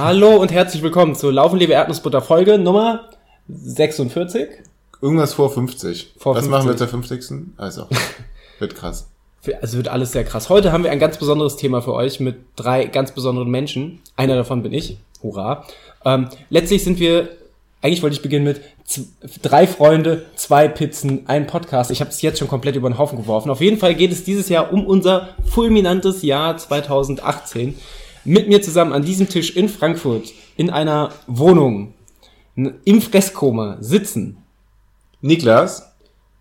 Hallo und herzlich willkommen zur Laufen, liebe Erdnussbutter Folge Nummer 46. Irgendwas vor 50. Vor Was 50. machen wir zur 50. Also, wird krass. Also wird alles sehr krass. Heute haben wir ein ganz besonderes Thema für euch mit drei ganz besonderen Menschen. Einer davon bin ich. Hurra. Ähm, letztlich sind wir, eigentlich wollte ich beginnen mit drei Freunde, zwei Pizzen, ein Podcast. Ich habe es jetzt schon komplett über den Haufen geworfen. Auf jeden Fall geht es dieses Jahr um unser fulminantes Jahr 2018. Mit mir zusammen an diesem Tisch in Frankfurt in einer Wohnung im Fresskoma sitzen Niklas,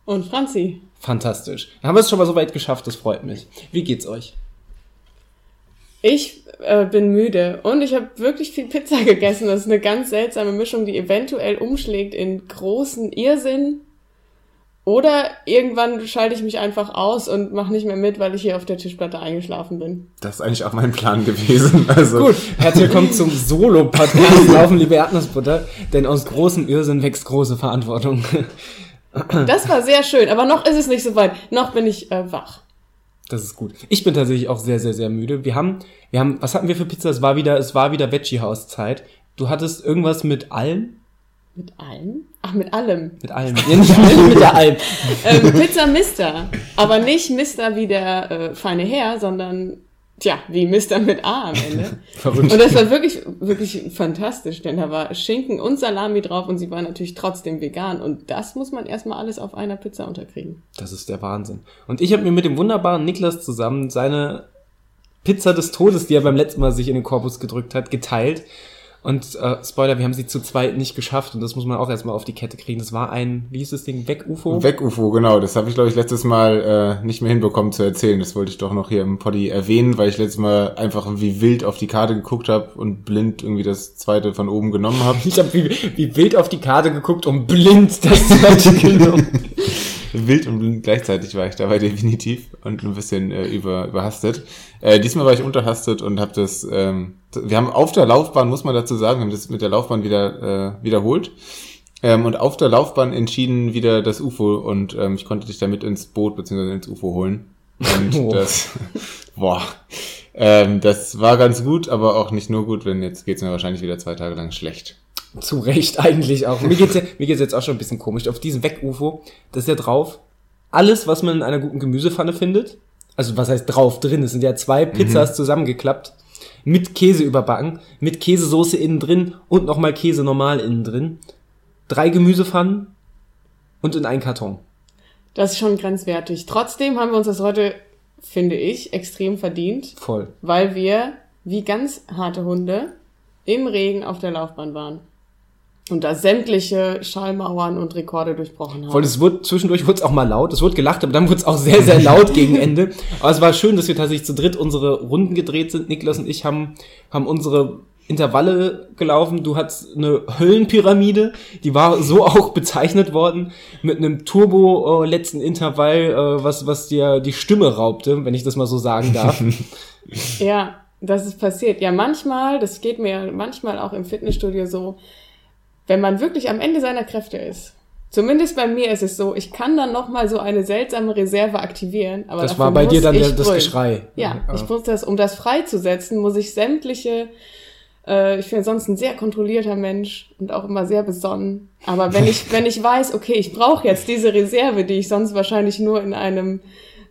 Und Franzi. Fantastisch. Haben wir es schon mal so weit geschafft, das freut mich. Wie geht's euch? Ich äh, bin müde und ich habe wirklich viel Pizza gegessen. Das ist eine ganz seltsame Mischung, die eventuell umschlägt in großen Irrsinn. Oder irgendwann schalte ich mich einfach aus und mache nicht mehr mit, weil ich hier auf der Tischplatte eingeschlafen bin. das ist eigentlich auch mein Plan gewesen. Also, Gut, herzlich willkommen zum Solo-Podcast Laufen, liebe Erdnussbutter, denn aus großem Irrsinn wächst große Verantwortung. Das war sehr schön, aber noch ist es nicht so weit. Noch bin ich äh, wach. Das ist gut. Ich bin tatsächlich auch sehr, sehr, sehr müde. Wir haben, wir haben, was hatten wir für Pizza? Es war wieder, es war wieder Veggie-House-Zeit. Du hattest irgendwas mit Alm? Mit allem? Ach, mit allem. Mit. Ja, nicht mit, mit der Alm. Ähm, Pizza Mister. Aber nicht Mister wie der äh, feine Herr, sondern, tja, wie Mister mit A am Ende. Verrückt. Und das war wirklich, wirklich fantastisch, denn da war Schinken und Salami drauf und sie war natürlich trotzdem vegan. Und das muss man erstmal alles auf einer Pizza unterkriegen. Das ist der Wahnsinn. Und ich habe mir mit dem wunderbaren Niklas zusammen seine Pizza des Todes, die er beim letzten Mal sich in den Korpus gedrückt hat, geteilt. Und äh, Spoiler, wir haben sie zu zweit nicht geschafft und das muss man auch erstmal auf die Kette kriegen. Das war ein, wie hieß das Ding, Weg-UFO? Weg-UFO, genau. Das habe ich, glaube ich, letztes Mal äh, nicht mehr hinbekommen zu erzählen. Das wollte ich doch noch hier im Poddy erwähnen, weil ich letztes Mal einfach wie wild auf die Karte geguckt habe und blind irgendwie das zweite von oben genommen habe. Ich habe wie, wie wild auf die Karte geguckt und blind das zweite genommen. Wild und blind gleichzeitig war ich dabei definitiv und ein bisschen äh, über, überhastet. Äh, diesmal war ich unterhastet und habe das, ähm, wir haben auf der Laufbahn, muss man dazu sagen, wir haben das mit der Laufbahn wieder äh, wiederholt. Ähm, und auf der Laufbahn entschieden wieder das UFO und ähm, ich konnte dich damit ins Boot bzw. ins UFO holen. Und Oh. das, boah, ähm, das war ganz gut, aber auch nicht nur gut, denn jetzt geht's mir wahrscheinlich wieder zwei Tage lang schlecht. Zu Recht eigentlich auch. Mir geht's, ja, mir geht's jetzt auch schon ein bisschen komisch. Auf diesem Weg-UFO, das ist ja drauf, alles, was man in einer guten Gemüsepfanne findet, also was heißt drauf, drin, es sind ja zwei Pizzas zusammengeklappt, mit Käse überbacken, mit Käsesoße innen drin und nochmal Käse normal innen drin, drei Gemüsepfannen und in einen Karton. Das ist schon grenzwertig. Trotzdem haben wir uns das heute, finde ich, extrem verdient, Voll. weil wir, wie ganz harte Hunde, im Regen auf der Laufbahn waren. Und da sämtliche Schallmauern und Rekorde durchbrochen haben. Voll, es wurde, zwischendurch wurde es auch mal laut, es wurde gelacht, aber dann wurde es auch sehr, sehr laut gegen Ende. Aber es war schön, dass wir tatsächlich zu dritt unsere Runden gedreht sind. Niklas und ich haben, haben unsere Intervalle gelaufen. Du hattest eine Höllenpyramide, die war so auch bezeichnet worden, mit einem Turbo äh, letzten Intervall, äh, was, was dir die Stimme raubte, wenn ich das mal so sagen darf. Ja, das ist passiert. Ja, manchmal, das geht mir manchmal auch im Fitnessstudio so, wenn man wirklich am Ende seiner Kräfte ist. Zumindest bei mir ist es so, ich kann dann noch mal so eine seltsame Reserve aktivieren, aber das war bei dir muss dann der, das. Geschrei. Ja, ich muss das, um das freizusetzen, muss ich sämtliche, äh, ich bin sonst ein sehr kontrollierter Mensch und auch immer sehr besonnen. Aber wenn ich, wenn ich weiß, okay, ich brauche jetzt diese Reserve, die ich sonst wahrscheinlich nur in einem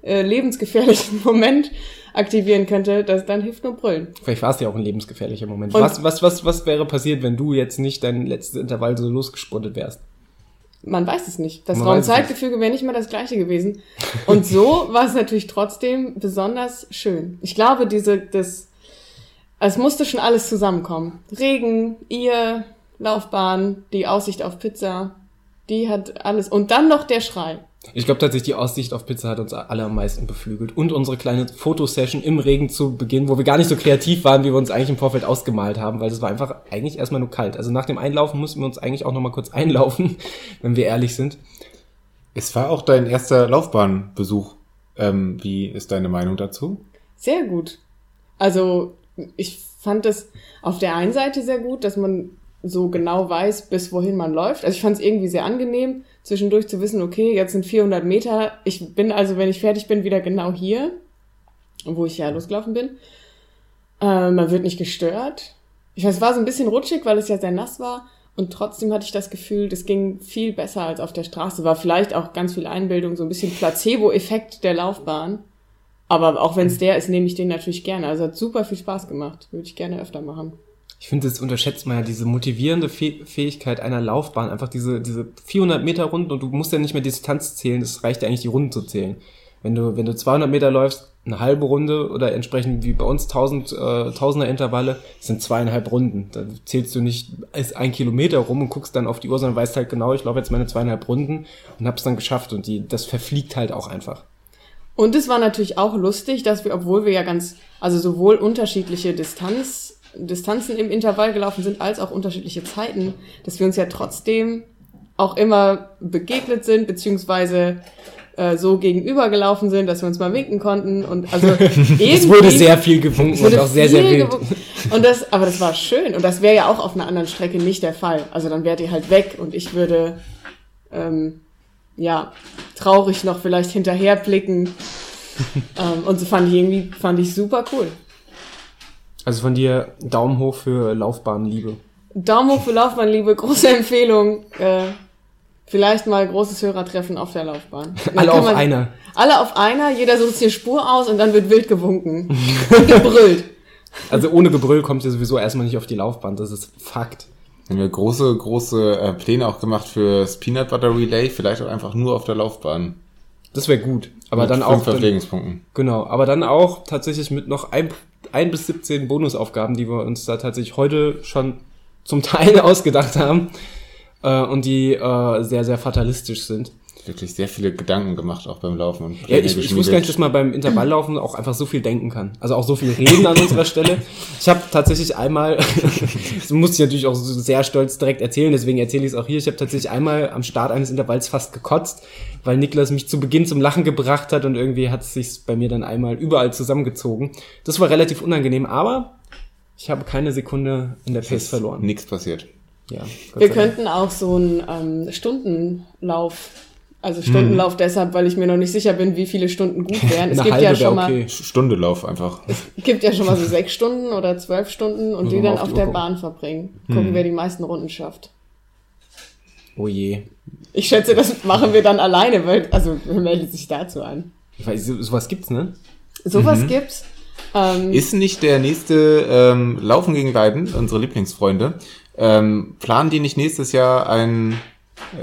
äh, lebensgefährlichen Moment aktivieren könnte, das, dann hilft nur Brüllen. Vielleicht war es ja auch ein lebensgefährlicher Moment. Und- Was, was, was, was wäre passiert, wenn du jetzt nicht dein letztes Intervall so losgespurtet wärst? Man weiß es nicht. Das Raumzeitgefüge wäre nicht mehr das gleiche gewesen. Und so war es natürlich trotzdem besonders schön. Ich glaube, diese, das, es musste schon alles zusammenkommen. Regen, ihr, Laufbahn, die Aussicht auf Pizza, die hat alles. Und dann noch der Schrei. Ich glaube tatsächlich, die Aussicht auf Pizza hat uns alle am meisten beflügelt. Und unsere kleine Fotosession im Regen zu Beginn, wo wir gar nicht so kreativ waren, wie wir uns eigentlich im Vorfeld ausgemalt haben, weil es war einfach eigentlich erstmal nur kalt. Also nach dem Einlaufen mussten wir uns eigentlich auch nochmal kurz einlaufen, wenn wir ehrlich sind. Es war auch dein erster Laufbahnbesuch. Ähm, wie ist deine Meinung dazu? Sehr gut. Also, ich fand es auf der einen Seite sehr gut, dass man so genau weiß, bis wohin man läuft. Also ich fand es irgendwie sehr angenehm, zwischendurch zu wissen, okay, jetzt sind 400 Meter. Ich bin also, wenn ich fertig bin, wieder genau hier, wo ich ja losgelaufen bin. Äh, man wird nicht gestört. ich weiß, es war so ein bisschen rutschig, weil es ja sehr nass war. Und trotzdem hatte ich das Gefühl, das ging viel besser als auf der Straße. War vielleicht auch ganz viel Einbildung, so ein bisschen Placebo-Effekt der Laufbahn. Aber auch wenn es der ist, nehme ich den natürlich gerne. Also hat super viel Spaß gemacht. Würde ich gerne öfter machen. Ich finde, das unterschätzt man ja, diese motivierende Fäh Fähigkeit einer Laufbahn. Einfach diese, diese 400 Meter Runden und du musst ja nicht mehr Distanz zählen. Das reicht ja eigentlich, die Runden zu zählen. Wenn du, wenn du 200 Meter läufst, eine halbe Runde oder entsprechend wie bei uns 1000, äh, Tausender Intervalle, sind zweieinhalb Runden. Da zählst du nicht als ein Kilometer rum und guckst dann auf die Uhr, sondern weißt halt genau, ich laufe jetzt meine zweieinhalb Runden und hab's dann geschafft und die, das verfliegt halt auch einfach. Und es war natürlich auch lustig, dass wir, obwohl wir ja ganz, also sowohl unterschiedliche Distanz, Distanzen im Intervall gelaufen sind, als auch unterschiedliche Zeiten, dass wir uns ja trotzdem auch immer begegnet sind, beziehungsweise äh, so gegenübergelaufen sind, dass wir uns mal winken konnten und also Es wurde sehr viel gewunken und auch sehr, sehr viel wild. gewunken. Und das, aber das war schön und das wäre ja auch auf einer anderen Strecke nicht der Fall. Also dann wärt ihr halt weg und ich würde ähm, ja traurig noch vielleicht hinterher blicken. ähm, und so fand ich irgendwie fand ich super cool. Also von dir Daumen hoch für Laufbahnliebe. Daumen hoch für Laufbahnliebe, große Empfehlung. Äh, vielleicht mal großes Hörertreffen auf der Laufbahn. Dann Alle auf einer. Alle auf einer, jeder sucht sich eine Spur aus und dann wird wild gewunken und gebrüllt. Also ohne Gebrüll kommt ihr sowieso erstmal nicht auf die Laufbahn, das ist Fakt. Haben wir große, große äh, Pläne auch gemacht für das Peanut Butter Relay, vielleicht auch einfach nur auf der Laufbahn. Das wäre gut. Aber Mit dann fünf auch. Dann, Verpflegungspunkten. genau, aber dann auch tatsächlich mit noch ein, ein bis 17 Bonusaufgaben, die wir uns da tatsächlich heute schon zum Teil ausgedacht haben. Äh, und die äh, sehr, sehr fatalistisch sind. Wirklich sehr viele Gedanken gemacht, auch beim Laufen. Und Ja, ich, ich wusste gar nicht, dass man beim Intervalllaufen auch einfach so viel denken kann. Also auch so viel reden an unserer Stelle. Ich habe tatsächlich einmal, das muss ich natürlich auch so sehr stolz direkt erzählen, deswegen erzähle ich es auch hier. Ich habe tatsächlich einmal am Start eines Intervalls fast gekotzt, weil Niklas mich zu Beginn zum Lachen gebracht hat und irgendwie hat es sich bei mir dann einmal überall zusammengezogen. Das war relativ unangenehm, aber ich habe keine Sekunde in der Pace verloren. Nichts passiert. Ja, Wir könnten auch so einen ähm, Stundenlauf, also Stundenlauf deshalb, weil ich mir noch nicht sicher bin, wie viele Stunden gut wären. Es gibt ja schon mal, okay. Stunde Lauf einfach. gibt ja schon mal so sechs Stunden oder zwölf Stunden und Muss die dann auf auf die der Uhr gucken. Bahn verbringen. Gucken, wer die meisten Runden schafft. Oh je. Ich schätze, das machen wir dann alleine, weil, also wer meldet sich dazu an? Ich weiß, so- sowas gibt's, ne? Sowas Mhm. gibt's. Ähm, Ist nicht der nächste ähm, Laufen gegen Leiden, unsere Lieblingsfreunde, ähm, planen die nicht nächstes Jahr ein,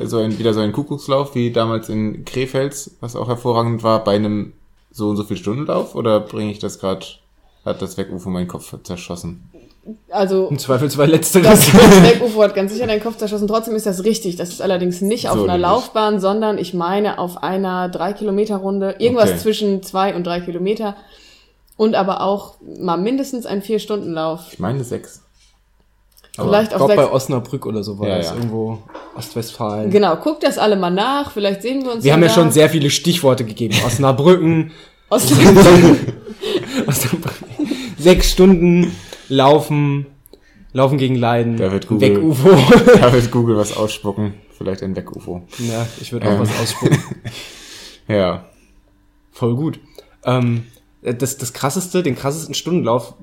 so ein, wieder so einen Kuckuckslauf wie damals in Krefeld, was auch hervorragend war, bei einem so und so viel Stundenlauf? Oder bringe ich das gerade, hat das Weg-UFO meinen Kopf zerschossen? also Im Zweifelsfall letzteres. Das, das Weg-UFO hat ganz sicher deinen Kopf zerschossen. Trotzdem ist das richtig. Das ist allerdings nicht auf So einer nämlich. Laufbahn, sondern ich meine auf einer 3-Kilometer-Runde. Irgendwas Okay. zwischen zwei und drei Kilometer. Und aber auch mal mindestens ein Vier-Stunden-Lauf. Ich meine sechs. Vielleicht glaube bei. Osnabrück oder so war Ja, das. ja. Irgendwo Ostwestfalen. Genau, guckt das alle mal nach. Vielleicht sehen wir uns Wir haben ja da. schon sehr viele Stichworte gegeben. Osnabrücken, Osnabrücken. sechs Stunden laufen, laufen gegen Leiden, Da wird Google- UFO. Da wird Google was ausspucken. Vielleicht ein Weg-UFO. ja, ich würde auch Ähm. was ausspucken. Ja. Voll gut. Ähm, das, das krasseste, den krassesten Stundenlauf,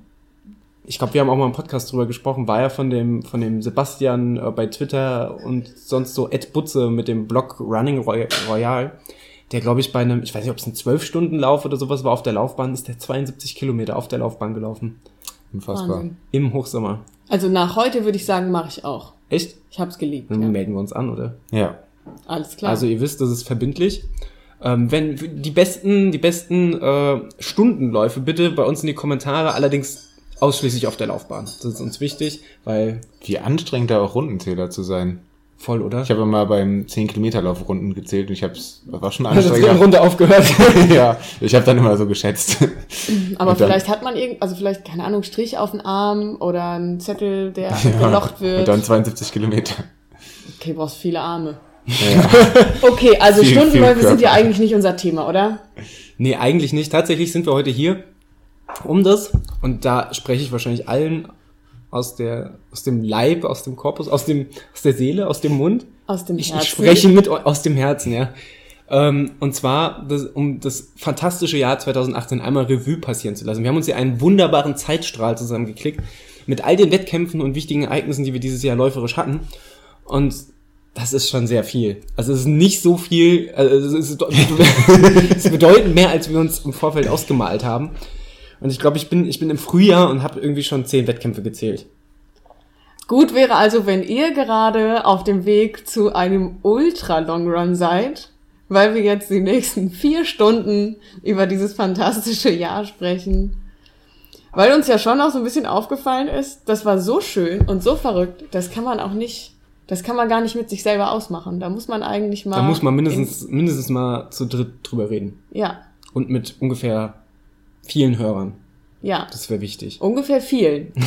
ich glaube, wir haben auch mal im Podcast drüber gesprochen, war ja von dem, von dem Sebastian äh, bei Twitter und sonst so Ed Butze mit dem Blog Running Roy Royal. Der, glaube ich, bei einem, ich weiß nicht, ob es ein 12-Stunden-Lauf oder sowas war auf der Laufbahn, ist der 72 Kilometer auf der Laufbahn gelaufen. Unfassbar. Wahnsinn. Im Hochsommer. Also nach heute würde ich sagen, mache ich auch. Echt? Ich hab's geliebt. Dann Ja. melden wir uns an, oder? Ja. Alles klar. Also ihr wisst, das ist verbindlich. Ähm, wenn die besten, die besten äh, Stundenläufe bitte bei uns in die Kommentare, allerdings ausschließlich auf der Laufbahn. Das ist uns wichtig, weil Wie anstrengend da auch Rundenzähler zu sein. voll, oder? Ich habe mal beim 10-Kilometer-Lauf Runden gezählt und ich habe es, war schon in anstrengend. Runde aufgehört. ja, ich habe dann immer so geschätzt. Aber Und dann- vielleicht hat man irgend, also vielleicht, keine Ahnung, Strich auf den Arm oder einen Zettel, der gelocht wird. Und dann 72 Kilometer. Okay, brauchst viele Arme. Ja. Okay, also Viel, Stundenläufe viel sind ja eigentlich nicht unser Thema, oder? nee, eigentlich nicht. Tatsächlich sind wir heute hier um das, und da spreche ich wahrscheinlich allen aus der, aus dem Leib, aus dem Korpus, aus dem, aus der Seele, aus dem Mund. Aus dem Ich, Herzen. ich spreche mit aus dem Herzen, ja. Ähm, und zwar, das, um das fantastische Jahr 2018 einmal Revue passieren zu lassen. Wir haben uns hier einen wunderbaren Zeitstrahl zusammengeklickt mit all den Wettkämpfen und wichtigen Ereignissen, die wir dieses Jahr läuferisch hatten. Und das ist schon sehr viel. Also es ist nicht so viel, also es ist, es ist bedeutend mehr, als wir uns im Vorfeld ausgemalt haben. Und ich glaube, ich bin, ich bin im Frühjahr und habe irgendwie schon zehn Wettkämpfe gezählt. Gut wäre also, wenn ihr gerade auf dem Weg zu einem Ultra-Long-Run seid, weil wir jetzt die nächsten vier Stunden über dieses fantastische Jahr sprechen. Weil uns ja schon auch so ein bisschen aufgefallen ist, das war so schön und so verrückt, das kann man auch nicht, das kann man gar nicht mit sich selber ausmachen. Da muss man eigentlich mal. Da muss man mindestens, mindestens mal zu dritt drüber reden. Ja. Und mit ungefähr vielen Hörern. Ja. Das wäre wichtig. Ungefähr vielen.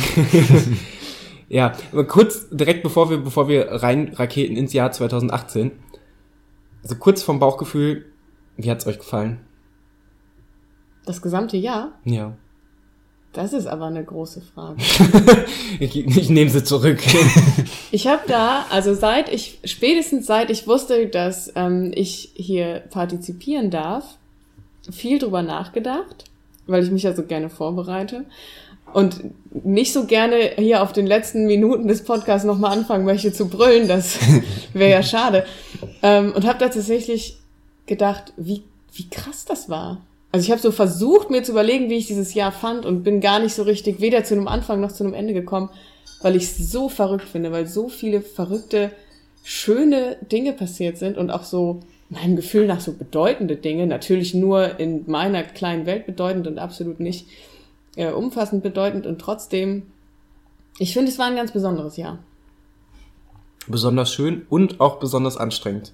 Ja, aber kurz, direkt bevor wir, bevor wir rein Raketen ins Jahr 2018. Also kurz vom Bauchgefühl, wie hat's euch gefallen? Das gesamte Jahr? Ja. Das ist aber eine große Frage. ich, ich nehme sie zurück. ich habe da, also seit ich, spätestens seit ich wusste, dass ähm, ich hier partizipieren darf, viel drüber nachgedacht, weil ich mich ja so gerne vorbereite und nicht so gerne hier auf den letzten Minuten des Podcasts nochmal anfangen möchte zu brüllen, das wäre ja schade. Ähm, und habe da tatsächlich gedacht, wie, wie krass das war. Also ich habe so versucht, mir zu überlegen, wie ich dieses Jahr fand und bin gar nicht so richtig weder zu einem Anfang noch zu einem Ende gekommen, weil ich es so verrückt finde, weil so viele verrückte, schöne Dinge passiert sind und auch so meinem Gefühl nach so bedeutende Dinge, natürlich nur in meiner kleinen Welt bedeutend und absolut nicht äh, umfassend bedeutend und trotzdem, ich finde, es war ein ganz besonderes Jahr. Besonders schön und auch besonders anstrengend.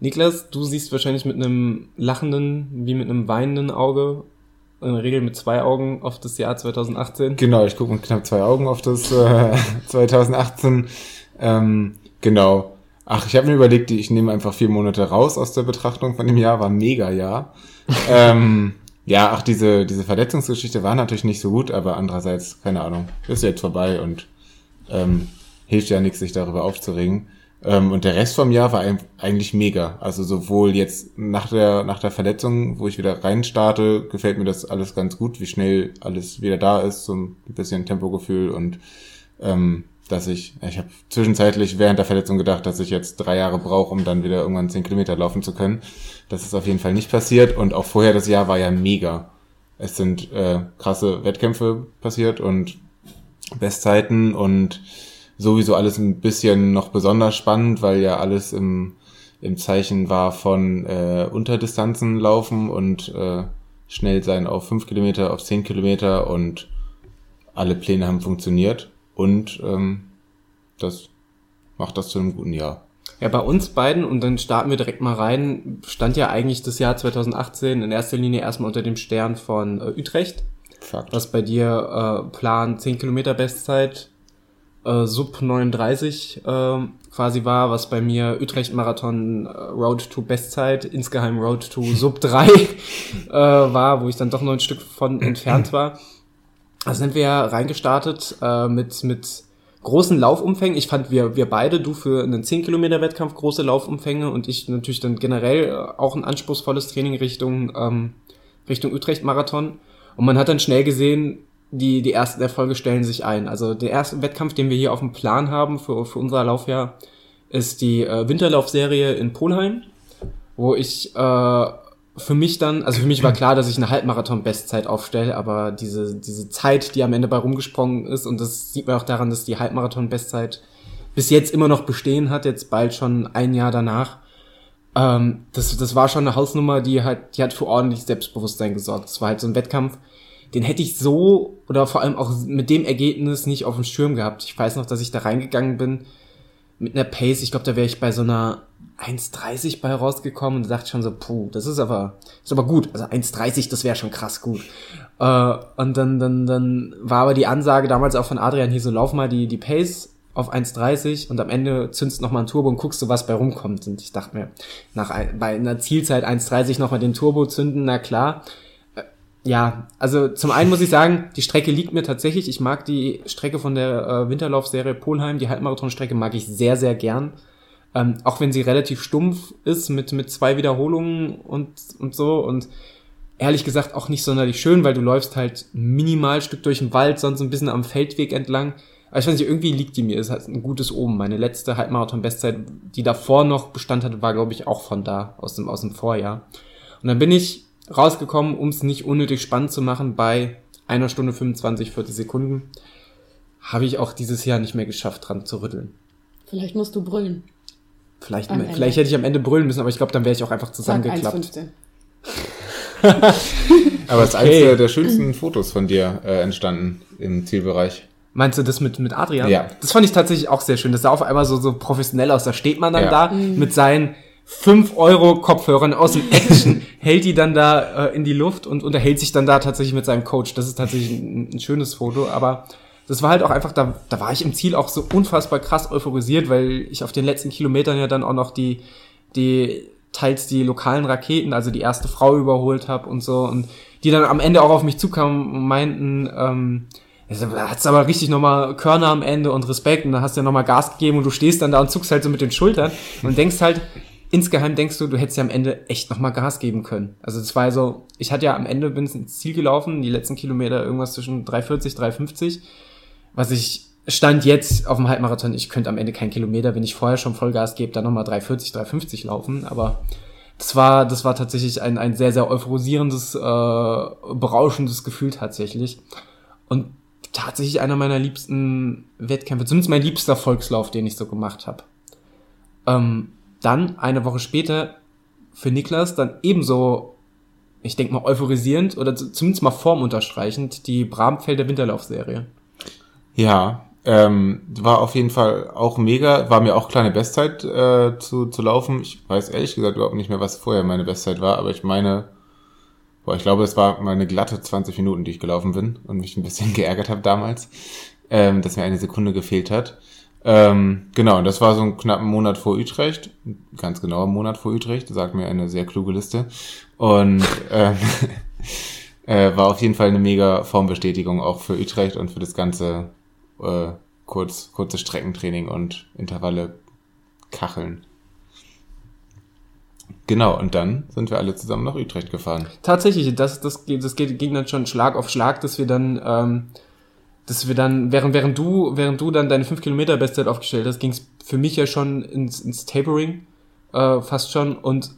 Niklas, du siehst wahrscheinlich mit einem lachenden wie mit einem weinenden Auge, in der Regel mit zwei Augen auf das Jahr 2018. Genau, ich gucke mit knapp zwei Augen auf das äh, 2018. Ähm, genau. Ach, ich habe mir überlegt, ich nehme einfach vier Monate raus aus der Betrachtung von dem Jahr, war ein mega Jahr. ähm, ja, ach, diese, diese Verletzungsgeschichte war natürlich nicht so gut, aber andererseits, keine Ahnung, ist jetzt vorbei und ähm, hilft ja nichts, sich darüber aufzuregen. Ähm, und der Rest vom Jahr war eigentlich mega. Also sowohl jetzt nach der, nach der Verletzung, wo ich wieder reinstarte, gefällt mir das alles ganz gut, wie schnell alles wieder da ist, so ein bisschen Tempogefühl und ähm, dass ich, ich habe zwischenzeitlich während der Verletzung gedacht, dass ich jetzt drei Jahre brauche, um dann wieder irgendwann zehn Kilometer laufen zu können. Das ist auf jeden Fall nicht passiert und auch vorher das Jahr war ja mega. Es sind äh, krasse Wettkämpfe passiert und Bestzeiten und sowieso alles ein bisschen noch besonders spannend, weil ja alles im, im Zeichen war von äh, Unterdistanzen laufen und äh, schnell sein auf fünf Kilometer, auf zehn Kilometer und alle Pläne haben funktioniert und ähm, das macht das zu einem guten Jahr. Ja, bei uns beiden, und dann starten wir direkt mal rein, stand ja eigentlich das Jahr 2018 in erster Linie erstmal unter dem Stern von äh, Utrecht. Fakt. Was bei dir äh, Plan 10 Kilometer Bestzeit, äh, Sub 39 äh, quasi war, was bei mir Utrecht Marathon äh, Road to Bestzeit, insgeheim Road to Sub 3 äh, war, wo ich dann doch noch ein Stück von entfernt war. Also sind wir reingestartet äh, mit, mit großen Laufumfängen. Ich fand, wir, wir beide, du für einen 10 Kilometer Wettkampf große Laufumfänge und ich natürlich dann generell äh, auch ein anspruchsvolles Training Richtung, ähm, Richtung Utrecht Marathon. Und man hat dann schnell gesehen, die, die ersten Erfolge stellen sich ein. Also der erste Wettkampf, den wir hier auf dem Plan haben für, für unser Laufjahr, ist die äh, Winterlaufserie in Polheim, wo ich äh, für mich dann, also für mich war klar, dass ich eine Halbmarathon-Bestzeit aufstelle, aber diese, diese Zeit, die am Ende bei rumgesprungen ist, und das sieht man auch daran, dass die Halbmarathon-Bestzeit bis jetzt immer noch bestehen hat, jetzt bald schon ein Jahr danach. Ähm, das, das war schon eine Hausnummer, die halt, die hat für ordentlich Selbstbewusstsein gesorgt. Das war halt so ein Wettkampf, den hätte ich so oder vor allem auch mit dem Ergebnis nicht auf dem Schirm gehabt. Ich weiß noch, dass ich da reingegangen bin mit einer Pace, ich glaube, da wäre ich bei so einer 1,30 bei rausgekommen und dachte schon so, puh, das ist aber, ist aber gut. Also 1,30, das wäre schon krass gut. Äh, und dann, dann, dann war aber die Ansage damals auch von Adrian hier so, lauf mal die, die Pace auf 1,30 und am Ende zündest noch mal ein Turbo und guckst du, was bei rumkommt. Und ich dachte mir, nach bei einer Zielzeit 1,30 noch mal den Turbo zünden, na klar. Ja, also zum einen muss ich sagen, die Strecke liegt mir tatsächlich. Ich mag die Strecke von der äh, Winterlaufserie Polheim, die Halbmarathonstrecke mag ich sehr, sehr gern. Ähm, auch wenn sie relativ stumpf ist mit, mit zwei Wiederholungen und, und so. Und ehrlich gesagt auch nicht sonderlich schön, weil du läufst halt minimal Stück durch den Wald, sonst ein bisschen am Feldweg entlang. Aber ich weiß nicht, irgendwie liegt die mir. Es hat ein gutes Oben. Meine letzte Halbmarathon-Bestzeit, die davor noch Bestand hatte, war, glaube ich, auch von da, aus dem, aus dem Vorjahr. Und dann bin ich rausgekommen, um es nicht unnötig spannend zu machen, bei einer Stunde 25, 40 Sekunden. Habe ich auch dieses Jahr nicht mehr geschafft, dran zu rütteln. Vielleicht musst du brüllen. Vielleicht, Am vielleicht Ende. hätte ich am Ende brüllen müssen, aber ich glaube, dann wäre ich auch einfach zusammengeklappt. 1,15. Aber es ist Okay. eines der, der schönsten Fotos von dir äh, entstanden im Zielbereich. Meinst du das mit, mit Adrian? Ja. Das fand ich tatsächlich auch sehr schön. Das sah auf einmal so, so professionell aus. Da steht man dann Ja. da mit seinen 5 Euro Kopfhörern aus dem Action, hält die dann da äh, in die Luft und unterhält sich dann da tatsächlich mit seinem Coach. Das ist tatsächlich ein, ein schönes Foto, aber das war halt auch einfach, da, da war ich im Ziel auch so unfassbar krass euphorisiert, weil ich auf den letzten Kilometern ja dann auch noch die, die teils die lokalen Raketen, also die erste Frau überholt habe und so und die dann am Ende auch auf mich zukamen und meinten, ähm, hat's aber richtig nochmal Körner am Ende und Respekt und dann hast du ja nochmal Gas gegeben und du stehst dann da und zuckst halt so mit den Schultern und denkst halt, insgeheim denkst du, du hättest ja am Ende echt nochmal Gas geben können. Also das war so, ich hatte ja am Ende, bin ins Ziel gelaufen, die letzten Kilometer irgendwas zwischen 340, 350, was ich stand jetzt auf dem Halbmarathon, ich könnte am Ende keinen Kilometer, wenn ich vorher schon Vollgas gebe, dann nochmal 340, 350 laufen, aber das war, das war tatsächlich ein, ein sehr, sehr euphorisierendes, äh, berauschendes Gefühl tatsächlich. Und tatsächlich einer meiner liebsten Wettkämpfe, zumindest mein liebster Volkslauf, den ich so gemacht habe. Ähm, dann, eine Woche später, für Niklas dann ebenso, ich denke mal, euphorisierend oder zu- zumindest mal formunterstreichend, die Bramfelder Winterlaufserie. Ja, ähm, war auf jeden Fall auch mega. War mir auch kleine Bestzeit äh, zu, zu laufen. Ich weiß ehrlich gesagt überhaupt nicht mehr, was vorher meine Bestzeit war, aber ich meine, boah, ich glaube, es war meine glatte 20 Minuten, die ich gelaufen bin und mich ein bisschen geärgert habe damals, ähm, dass mir eine Sekunde gefehlt hat. Ähm, genau, das war so ein knappen Monat vor Utrecht, ganz genauer Monat vor Utrecht, sagt mir eine sehr kluge Liste. Und ähm, äh, war auf jeden Fall eine mega Formbestätigung auch für Utrecht und für das ganze äh, kurz, kurze Streckentraining und Intervalle kacheln. Genau, und dann sind wir alle zusammen nach Utrecht gefahren. Tatsächlich, das, das, geht- das geht, ging dann schon Schlag auf Schlag, dass wir dann, ähm, dass wir dann, während, während du, während du dann deine 5 Kilometer Bestzeit aufgestellt hast, ging es für mich ja schon ins, ins Tapering, äh, fast schon. Und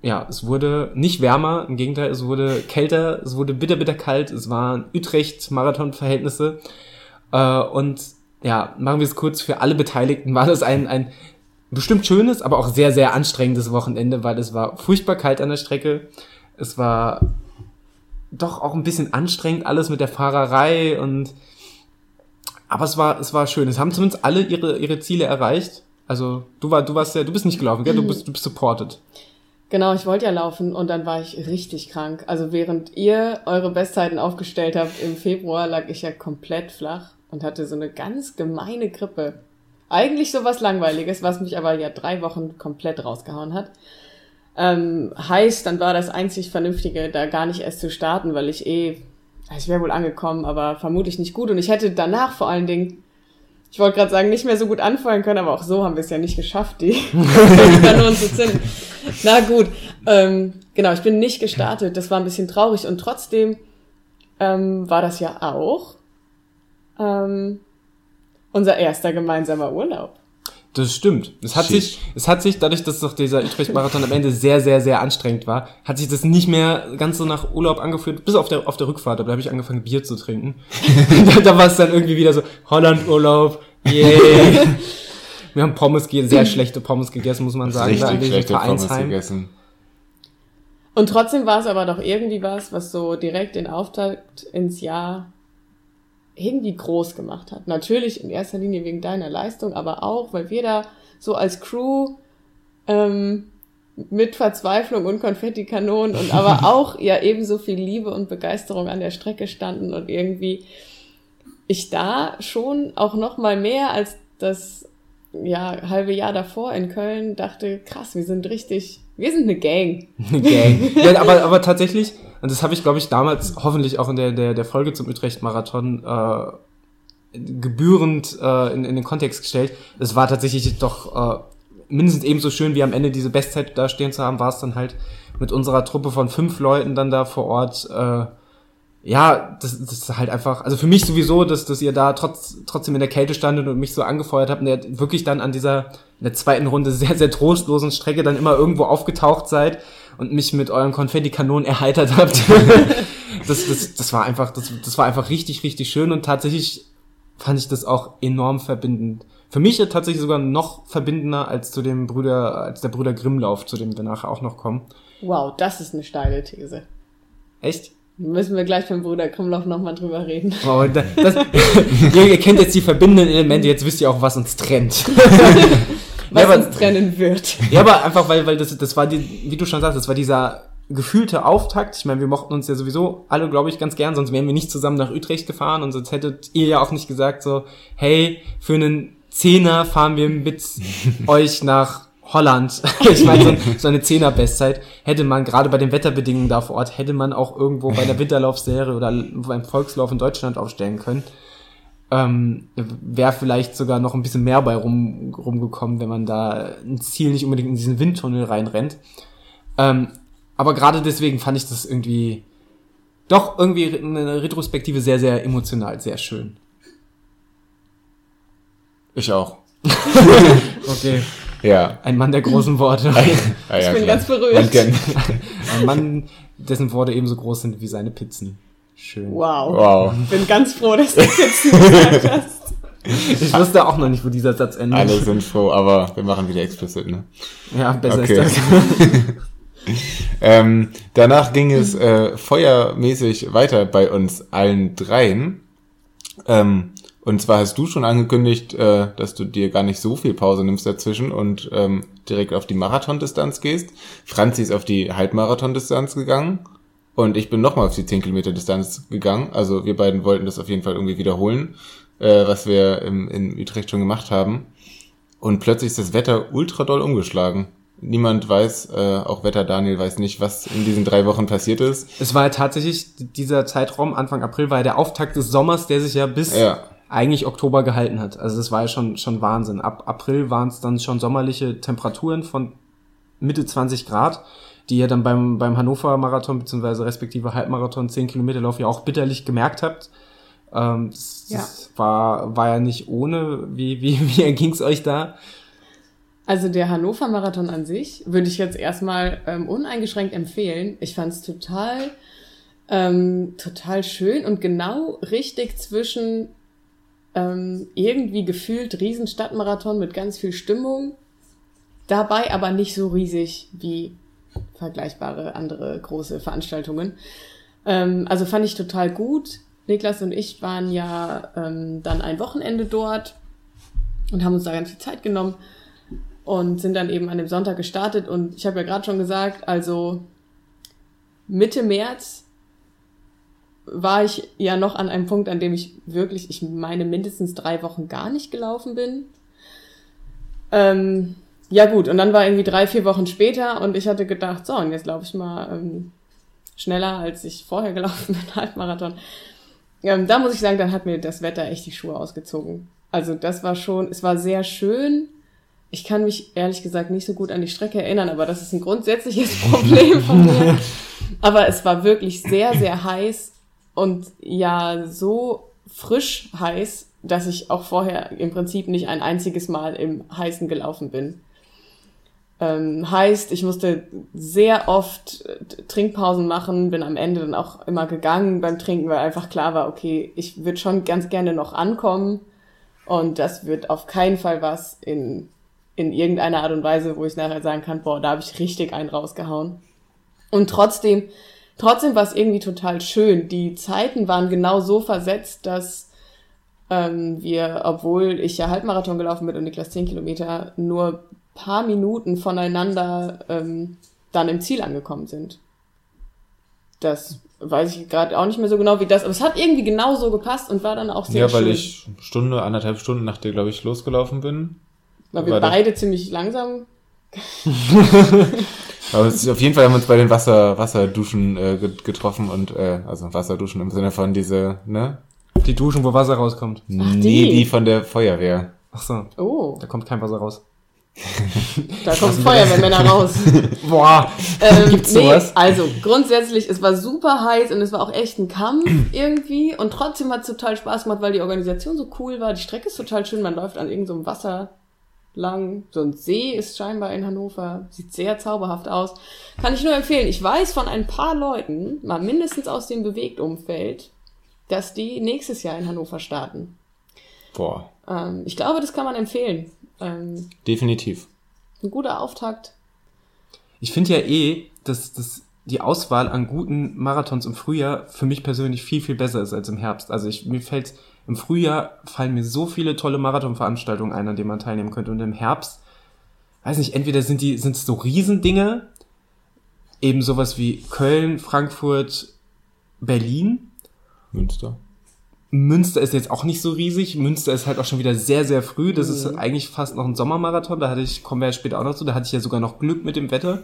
ja, es wurde nicht wärmer, im Gegenteil, es wurde kälter, es wurde bitter, bitter kalt, es waren Utrecht-Marathon-Verhältnisse. Äh, und ja, machen wir es kurz, für alle Beteiligten war das ein, ein bestimmt schönes, aber auch sehr, sehr anstrengendes Wochenende, weil es war furchtbar kalt an der Strecke. Es war doch auch ein bisschen anstrengend alles mit der Fahrerei und aber es war, es war schön. Es haben zumindest alle ihre, ihre Ziele erreicht. Also du war, du warst ja, du bist nicht gelaufen, gell? Du bist, du bist supported. Genau, ich wollte ja laufen und dann war ich richtig krank. Also während ihr eure Bestzeiten aufgestellt habt im Februar, lag ich ja komplett flach und hatte so eine ganz gemeine Grippe. Eigentlich sowas Langweiliges, was mich aber ja drei Wochen komplett rausgehauen hat. Ähm, heißt, dann war das einzig Vernünftige, da gar nicht erst zu starten, weil ich eh, ich wäre wohl angekommen, aber vermutlich nicht gut. Und ich hätte danach vor allen Dingen, ich wollte gerade sagen, nicht mehr so gut anfeuern können, aber auch so haben wir es ja nicht geschafft, die Kanonen zu zünden. Na gut, ähm, genau, ich bin nicht gestartet, das war ein bisschen traurig und trotzdem ähm, war das ja auch ähm, unser erster gemeinsamer Urlaub. Das stimmt. Es hat Shit. sich, es hat sich, dadurch, dass doch dieser Utrecht-Marathon am Ende sehr, sehr, sehr anstrengend war, hat sich das nicht mehr ganz so nach Urlaub angefühlt, bis auf der, auf der Rückfahrt. Da habe ich angefangen, Bier zu trinken. da, da war es dann irgendwie wieder so, Holland-Urlaub, yay. Wir haben Pommes, sehr schlechte Pommes gegessen, muss man sagen, da Richtig diesem schlechte Pommes Vereinsheim. gegessen. Und trotzdem war es aber doch irgendwie was, was so direkt den Auftakt ins Jahr irgendwie groß gemacht hat. Natürlich in erster Linie wegen deiner Leistung, aber auch, weil wir da so als Crew ähm, mit Verzweiflung und Konfettikanonen und aber auch ja ebenso viel Liebe und Begeisterung an der Strecke standen und irgendwie ich da schon auch noch mal mehr als das ja halbe Jahr davor in Köln dachte, krass, wir sind richtig, wir sind eine Gang. Gang. ja, aber, aber tatsächlich, und das habe ich, glaube ich, damals hoffentlich auch in der, der, der Folge zum Utrecht-Marathon äh, gebührend äh, in, in den Kontext gestellt. Es war tatsächlich doch äh, mindestens ebenso schön wie am Ende diese Bestzeit da stehen zu haben, war es dann halt mit unserer Truppe von fünf Leuten dann da vor Ort, äh, ja, das, das ist halt einfach, also für mich sowieso, dass, dass ihr da trotz, trotzdem in der Kälte standet und mich so angefeuert habt und ihr wirklich dann an dieser, in der zweiten Runde sehr, sehr trostlosen Strecke dann immer irgendwo aufgetaucht seid und mich mit euren Konfettikanonen erheitert habt. das, das, das war einfach, das, das war einfach richtig, richtig schön und tatsächlich fand ich das auch enorm verbindend. Für mich tatsächlich sogar noch verbindender als zu dem Brüder, als der Brüder Grimmlauf, zu dem wir nachher auch noch kommen. Wow, das ist eine steile These. Echt? Müssen wir gleich beim Bruder Krummloff nochmal drüber reden. Oh, das, das, ihr, ihr kennt jetzt die verbindenden Elemente, jetzt wisst ihr auch, was uns trennt. was ja, aber, uns trennen wird. Ja, aber einfach, weil, weil das, das war die, wie du schon sagst, das war dieser gefühlte Auftakt. Ich meine, wir mochten uns ja sowieso alle, glaube ich, ganz gern, sonst wären wir nicht zusammen nach Utrecht gefahren und sonst hättet ihr ja auch nicht gesagt so, hey, für einen Zehner fahren wir mit euch nach Holland. ich meine, so, so eine Zehner-Bestzeit hätte man gerade bei den Wetterbedingungen da vor Ort, hätte man auch irgendwo bei der Winterlaufserie oder beim Volkslauf in Deutschland aufstellen können. Ähm, Wäre vielleicht sogar noch ein bisschen mehr bei rum, rumgekommen, wenn man da ein Ziel nicht unbedingt in diesen Windtunnel reinrennt. Ähm, aber gerade deswegen fand ich das irgendwie doch irgendwie eine Retrospektive sehr, sehr emotional, sehr schön. Ich auch. okay. Ja. Ein Mann der großen Worte. ah, ja, ich bin klar. ganz berührt. Man Ein Mann, dessen Worte ebenso groß sind wie seine Pizzen. Schön. Wow. Wow. Bin ganz froh, dass du jetzt gesagt hast. Ich wusste auch noch nicht, wo dieser Satz endet. Alle sind froh, aber wir machen wieder explicit, ne? Ja, besser Okay. ist das. Ähm, danach ging es äh, feuermäßig weiter bei uns allen dreien. Ähm, und zwar hast du schon angekündigt, äh, dass du dir gar nicht so viel Pause nimmst dazwischen und ähm, direkt auf die Marathondistanz gehst. Franzi ist auf die Halbmarathondistanz gegangen und ich bin nochmal auf die 10 Kilometer Distanz gegangen. Also wir beiden wollten das auf jeden Fall irgendwie wiederholen, äh, was wir im, in Utrecht schon gemacht haben. Und plötzlich ist das Wetter ultra doll umgeschlagen. Niemand weiß, äh, auch Wetter Daniel weiß nicht, was in diesen drei Wochen passiert ist. Es war ja tatsächlich, dieser Zeitraum, Anfang April, war ja der Auftakt des Sommers, der sich ja bis Ja. eigentlich Oktober gehalten hat. Also das war ja schon, schon Wahnsinn. Ab April waren es dann schon sommerliche Temperaturen von Mitte 20 Grad, die ihr dann beim, beim Hannover Marathon beziehungsweise respektive Halbmarathon 10 Kilometer Lauf ja auch bitterlich gemerkt habt. Ähm, das, Ja. das war, war ja nicht ohne. Wie, wie, wie erging's euch da? Also der Hannover Marathon an sich würde ich jetzt erstmal ähm, uneingeschränkt empfehlen. Ich fand es total, ähm, total schön und genau richtig zwischen ähm, irgendwie gefühlt Riesenstadtmarathon mit ganz viel Stimmung, dabei aber nicht so riesig wie vergleichbare andere große Veranstaltungen. Ähm, also fand ich total gut. Niklas und ich waren ja ähm, dann ein Wochenende dort und haben uns da ganz viel Zeit genommen und sind dann eben an dem Sonntag gestartet. Und ich habe ja gerade schon gesagt, also Mitte März war ich ja noch an einem Punkt, an dem ich wirklich, ich meine, mindestens drei Wochen gar nicht gelaufen bin. Ähm, ja gut, und dann war irgendwie drei, vier Wochen später und ich hatte gedacht, so, und jetzt laufe ich mal ähm, schneller, als ich vorher gelaufen bin, Halbmarathon. Ähm, da muss ich sagen, dann hat mir das Wetter echt die Schuhe ausgezogen. Also das war schon, es war sehr schön. Ich kann mich ehrlich gesagt nicht so gut an die Strecke erinnern, aber das ist ein grundsätzliches Problem von mir. Aber es war wirklich sehr, sehr heiß und ja, so frisch heiß, dass ich auch vorher im Prinzip nicht ein einziges Mal im Heißen gelaufen bin. Ähm, heißt, ich musste sehr oft äh, Trinkpausen machen, bin am Ende dann auch immer gegangen beim Trinken, weil einfach klar war, okay, ich würde schon ganz gerne noch ankommen und das wird auf keinen Fall was in, in irgendeiner Art und Weise, wo ich nachher sagen kann, boah, da habe ich richtig einen rausgehauen. Und trotzdem, trotzdem war es irgendwie total schön. Die Zeiten waren genau so versetzt, dass ähm, wir, obwohl ich ja Halbmarathon gelaufen bin und Niklas 10 Kilometer, nur paar Minuten voneinander ähm, dann im Ziel angekommen sind. Das weiß ich gerade auch nicht mehr so genau wie das, aber es hat irgendwie genau so gepasst und war dann auch sehr Ja, weil schön. ich Stunde, anderthalb Stunden nach dir, glaube ich, losgelaufen bin. weil wir war das- beide ziemlich langsam. Aber es auf jeden Fall haben wir uns bei den Wasser, Wasserduschen äh, get- getroffen und äh, also Wasserduschen im Sinne von diese, ne? Die Duschen, wo Wasser rauskommt. nee, die. die von der Feuerwehr. Ach so, Oh, da kommt kein Wasser raus. Da kommen Feuerwehrmänner raus. Boah, Ähm, Gibt's nee, sowas? also grundsätzlich, es war super heiß und es war auch echt ein Kampf irgendwie und trotzdem hat es total Spaß gemacht, weil die Organisation so cool war. Die Strecke ist total schön, man läuft an irgendeinem so Wasser lang. So ein See ist scheinbar in Hannover, sieht sehr zauberhaft aus. Kann ich nur empfehlen. Ich weiß von ein paar Leuten, mal mindestens aus dem Bewegtumfeld, dass die nächstes Jahr in Hannover starten. Boah, Ähm, ich glaube, das kann man empfehlen. Ähm, definitiv. ein guter Auftakt. Ich finde ja eh, dass, dass die Auswahl an guten Marathons im Frühjahr für mich persönlich viel, viel besser ist als im Herbst. Also ich, mir fällt, im Frühjahr fallen mir so viele tolle Marathonveranstaltungen ein, an denen man teilnehmen könnte. Und im Herbst, weiß nicht, entweder sind die, sind es so Riesendinge, eben sowas wie Köln, Frankfurt, Berlin. Münster. Münster ist jetzt auch nicht so riesig. Münster ist halt auch schon wieder sehr, sehr früh. Das ist eigentlich fast noch ein Sommermarathon. Da hatte ich, kommen wir ja später auch noch zu, da hatte ich ja sogar noch Glück mit dem Wetter.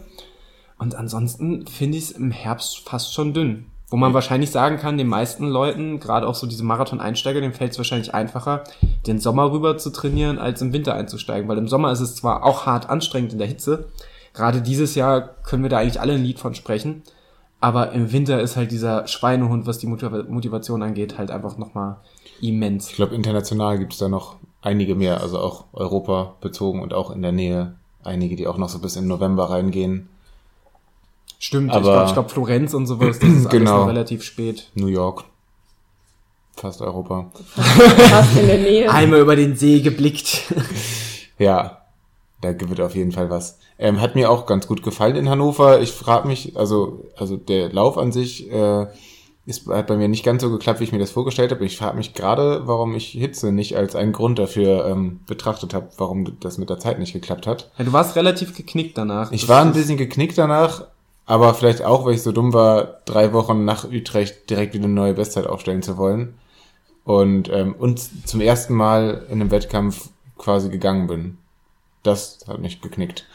Und ansonsten finde ich es im Herbst fast schon dünn. Wo man wahrscheinlich sagen kann, den meisten Leuten, gerade auch so diese Marathon-Einsteiger, denen fällt es wahrscheinlich einfacher, den Sommer rüber zu trainieren, als im Winter einzusteigen. Weil im Sommer ist es zwar auch hart anstrengend in der Hitze. Gerade dieses Jahr können wir da eigentlich alle ein Lied von sprechen. Aber im Winter ist halt dieser Schweinehund, was die Motiva- Motivation angeht, halt einfach nochmal immens. Ich glaube, international gibt es da noch einige mehr, also auch Europa bezogen und auch in der Nähe einige, die auch noch so bis im November reingehen. Stimmt, ich Aber- glaube, ich glaub, Florenz und sowas, das ist alles Genau. noch relativ spät. New York. Fast Europa. Fast in der Nähe. Einmal über den See geblickt. Ja, da wird auf jeden Fall was. Ähm, hat mir auch ganz gut gefallen in Hannover. Ich frage mich, also, also der Lauf an sich äh, ist, hat bei mir nicht ganz so geklappt, wie ich mir das vorgestellt habe. Ich frage mich gerade, warum ich Hitze nicht als einen Grund dafür ähm, betrachtet habe, warum das mit der Zeit nicht geklappt hat. Ja, du warst relativ geknickt danach. Ich war ein bisschen geknickt danach, aber vielleicht auch, weil ich so dumm war, drei Wochen nach Utrecht direkt wieder eine neue Bestzeit aufstellen zu wollen. Und, ähm, und zum ersten Mal in einem Wettkampf quasi gegangen bin. Das hat mich geknickt.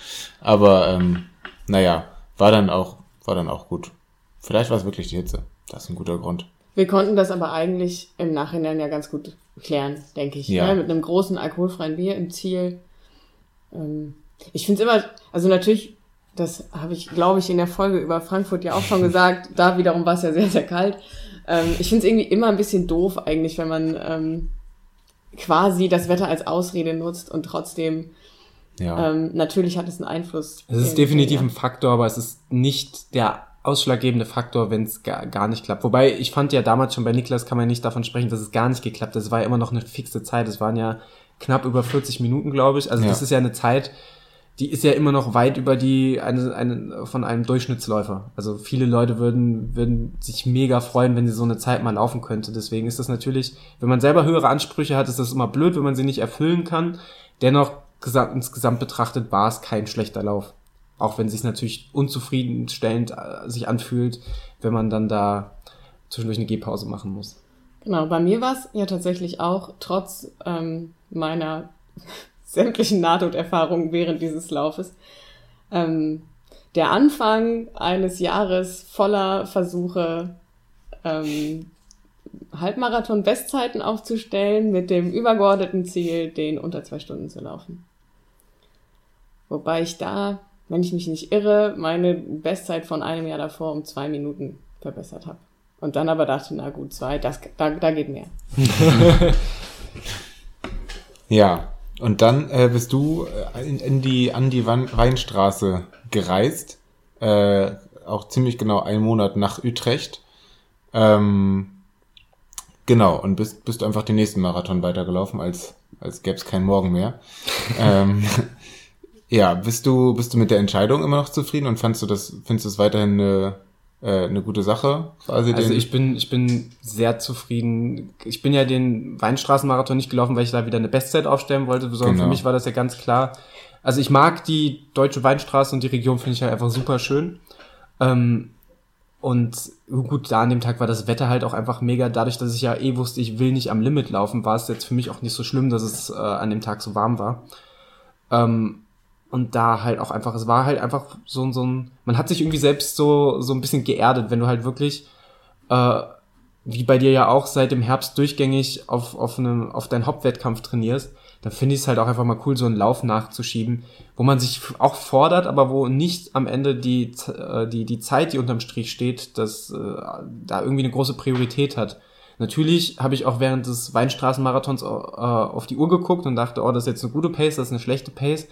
Aber ähm, naja, war dann auch, war dann auch gut. Vielleicht war es wirklich die Hitze. Das ist ein guter Grund. Wir konnten das aber eigentlich im Nachhinein ja ganz gut klären, denke ich. Ja. Ne? Mit einem großen alkoholfreien Bier im Ziel. Ähm, ich finde es immer, also natürlich, das habe ich, glaube ich, in der Folge über Frankfurt ja auch schon gesagt, da wiederum war es ja sehr, sehr kalt. Ähm, ich finde es irgendwie immer ein bisschen doof eigentlich, wenn man ähm, quasi das Wetter als Ausrede nutzt und trotzdem, Ja. ähm, natürlich hat es einen Einfluss. Es ist definitiv ein Faktor, aber es ist nicht der ausschlaggebende Faktor, wenn es gar, gar nicht klappt. Wobei, ich fand ja damals schon bei Niklas kann man nicht davon sprechen, dass es gar nicht geklappt hat. Es war ja immer noch eine fixe Zeit. Es waren ja knapp über 40 Minuten, glaube ich. Also Ja. das ist ja eine Zeit, die ist ja immer noch weit über die eine, eine, von einem Durchschnittsläufer. Also viele Leute würden, würden sich mega freuen, wenn sie so eine Zeit mal laufen könnte. Deswegen ist das natürlich, wenn man selber höhere Ansprüche hat, ist das immer blöd, wenn man sie nicht erfüllen kann. Dennoch gesamt, insgesamt betrachtet war es kein schlechter Lauf. Auch wenn es sich natürlich unzufriedenstellend äh, sich anfühlt, wenn man dann da zwischendurch eine Gehpause machen muss. Genau, bei mir war es ja tatsächlich auch, trotz ähm, meiner sämtlichen Nahtoderfahrungen während dieses Laufes, ähm, der Anfang eines Jahres voller Versuche, ähm, Halbmarathon-Bestzeiten aufzustellen, mit dem übergeordneten Ziel, den unter zwei Stunden zu laufen. Wobei ich da, wenn ich mich nicht irre, meine Bestzeit von einem Jahr davor um zwei Minuten verbessert habe. Und dann aber dachte, na gut, zwei, das, da, da geht mehr. Ja, und dann äh, bist du äh, in, in die, an die Weinstraße gereist, äh, auch ziemlich genau einen Monat nach Utrecht. Ähm, genau, und bist, bist einfach den nächsten Marathon weitergelaufen, als, als gäbe es keinen Morgen mehr. ähm, ja, bist du, bist du mit der Entscheidung immer noch zufrieden und fandst du das, findest du es weiterhin eine, äh, eine gute Sache? Quasi Also ich bin, ich bin sehr zufrieden. Ich bin ja den Weinstraßenmarathon nicht gelaufen, weil ich da wieder eine Bestzeit aufstellen wollte, sondern Genau. für mich war das ja ganz klar. Also ich mag die deutsche Weinstraße und die Region finde ich halt einfach super schön. Ähm, und gut, da an dem Tag war das Wetter halt auch einfach mega. Dadurch, dass ich ja eh wusste, ich will nicht am Limit laufen, war es jetzt für mich auch nicht so schlimm, dass es äh, an dem Tag so warm war. Ähm, und da halt auch einfach, es war halt einfach so, ein- so ein, man hat sich irgendwie selbst so, so ein bisschen geerdet, wenn du halt wirklich äh, wie bei dir ja auch seit dem Herbst durchgängig auf, auf, einem, auf deinen Hauptwettkampf trainierst, dann finde ich es halt auch einfach mal cool, so einen Lauf nachzuschieben, wo man sich auch fordert, aber wo nicht am Ende die, äh, die, die Zeit, die unterm Strich steht, dass äh, da irgendwie eine große Priorität hat. Natürlich habe ich auch während des Weinstraßenmarathons äh, auf die Uhr geguckt und dachte, oh, das ist jetzt eine gute Pace, das ist eine schlechte Pace.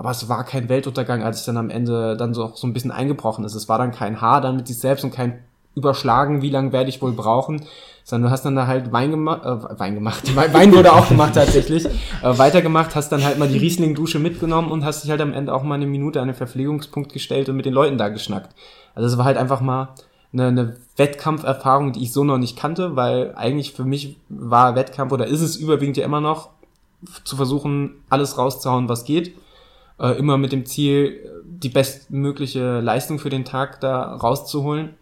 Aber es war kein Weltuntergang, als ich dann am Ende dann so, so ein bisschen eingebrochen ist. Es war dann kein Haar dann mit sich selbst und kein Überschlagen, wie lange werde ich wohl brauchen, sondern du hast dann da halt Wein gemacht, äh, Wein gemacht, Wein wurde auch gemacht tatsächlich, äh, weitergemacht, hast dann halt mal die Riesling-Dusche mitgenommen und hast dich halt am Ende auch mal eine Minute an den Verpflegungspunkt gestellt und mit den Leuten da geschnackt. Also es war halt einfach mal eine, eine Wettkampferfahrung, die ich so noch nicht kannte, weil eigentlich für mich war Wettkampf oder ist es überwiegend ja immer noch zu versuchen, alles rauszuhauen, was geht. Äh, immer mit dem Ziel, die bestmögliche Leistung für den Tag da rauszuholen.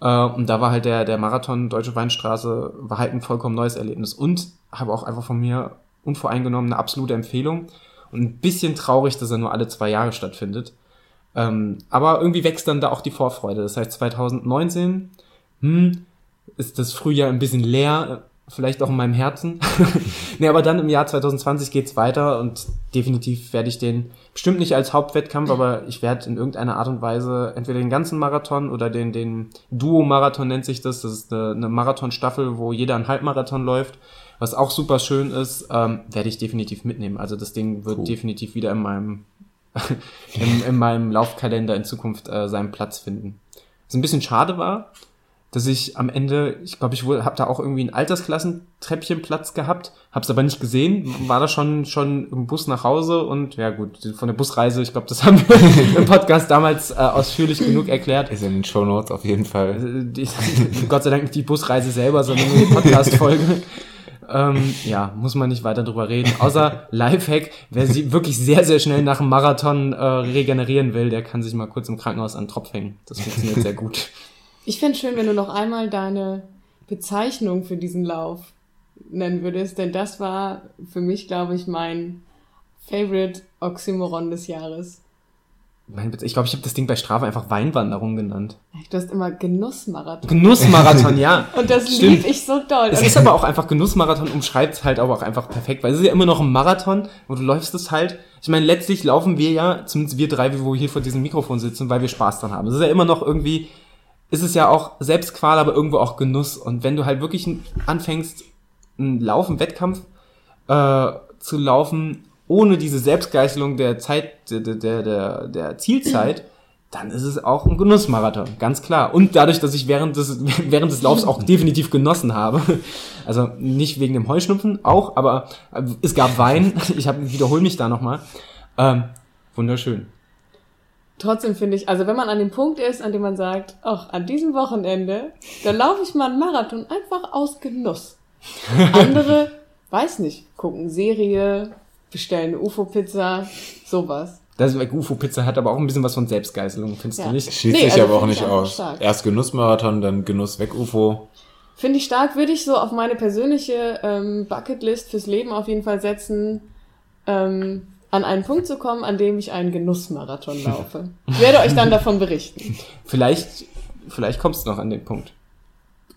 Äh, und da war halt der, der Marathon Deutsche Weinstraße war halt ein vollkommen neues Erlebnis und habe auch einfach von mir unvoreingenommen eine absolute Empfehlung. Und ein bisschen traurig, dass er nur alle zwei Jahre stattfindet. Ähm, aber irgendwie wächst dann da auch die Vorfreude. Das heißt, 2019 hm, ist das Frühjahr ein bisschen leer, vielleicht auch in meinem Herzen. nee, aber dann im Jahr 2020 geht's weiter und definitiv werde ich den bestimmt nicht als Hauptwettkampf, aber ich werde in irgendeiner Art und Weise entweder den ganzen Marathon oder den, den Duo-Marathon nennt sich das. Das ist eine, eine Marathonstaffel, wo jeder einen Halbmarathon läuft. Was auch super schön ist, ähm, werde ich definitiv mitnehmen. Also das Ding wird cool. definitiv wieder in meinem in, in meinem Laufkalender in Zukunft äh, seinen Platz finden. Was ein bisschen schade war, dass ich am Ende, ich glaube, ich habe da auch irgendwie ein Altersklassentreppchenplatz gehabt, habe es aber nicht gesehen, war da schon schon im Bus nach Hause und ja gut, von der Busreise, ich glaube, das haben wir im Podcast damals äh, ausführlich genug erklärt. Ist in den Show Notes auf jeden Fall. Äh, die, Gott sei Dank nicht die Busreise selber, sondern nur die Podcast-Folge. Ähm, ja, muss man nicht weiter drüber reden. Außer Lifehack, wer sie wirklich sehr, sehr schnell nach dem Marathon äh, regenerieren will, der kann sich mal kurz im Krankenhaus an den Tropf hängen. Das funktioniert sehr gut. Ich fände schön, wenn du noch einmal deine Bezeichnung für diesen Lauf nennen würdest, denn das war für mich, glaube ich, mein Favorite Oxymoron des Jahres. Ich glaube, ich habe das Ding bei Strafe einfach Weinwanderung genannt. Du hast immer Genussmarathon. Genussmarathon, ja. Und das liebe ich so doll. Es ist aber auch einfach Genussmarathon, umschreibt halt aber auch einfach perfekt, weil es ist ja immer noch ein Marathon, wo du läufst es halt. Ich meine, letztlich laufen wir ja, zumindest wir drei, wo wir hier vor diesem Mikrofon sitzen, weil wir Spaß dran haben. Es ist ja immer noch irgendwie, ist es ja auch Selbstqual, aber irgendwo auch Genuss. Und wenn du halt wirklich anfängst, einen Laufen, Wettkampf äh, zu laufen, ohne diese Selbstgeißelung der Zeit, der, der, der, der Zielzeit, dann ist es auch ein Genussmarathon, ganz klar. Und dadurch, dass ich während des, während des Laufs auch definitiv genossen habe, also nicht wegen dem Heuschnupfen, auch, aber es gab Wein, ich hab, wiederhole mich da nochmal, ähm, wunderschön. Trotzdem finde ich, also wenn man an dem Punkt ist, an dem man sagt, ach, an diesem Wochenende, da laufe ich mal einen Marathon einfach aus Genuss. Andere, weiß nicht, gucken Serie, bestellen eine UFO-Pizza, sowas. Das UFO-Pizza hat aber auch ein bisschen was von Selbstgeißelung, findest ja. du nicht? Schließt nee, sich also aber auch nicht aus. Stark. Erst Genussmarathon, dann Genuss weg UFO. Finde ich stark, würde ich so auf meine persönliche ähm, Bucketlist fürs Leben auf jeden Fall setzen, ähm, an einen Punkt zu kommen, an dem ich einen Genussmarathon laufe. Ich werde euch dann davon berichten. Vielleicht, vielleicht kommst du noch an den Punkt.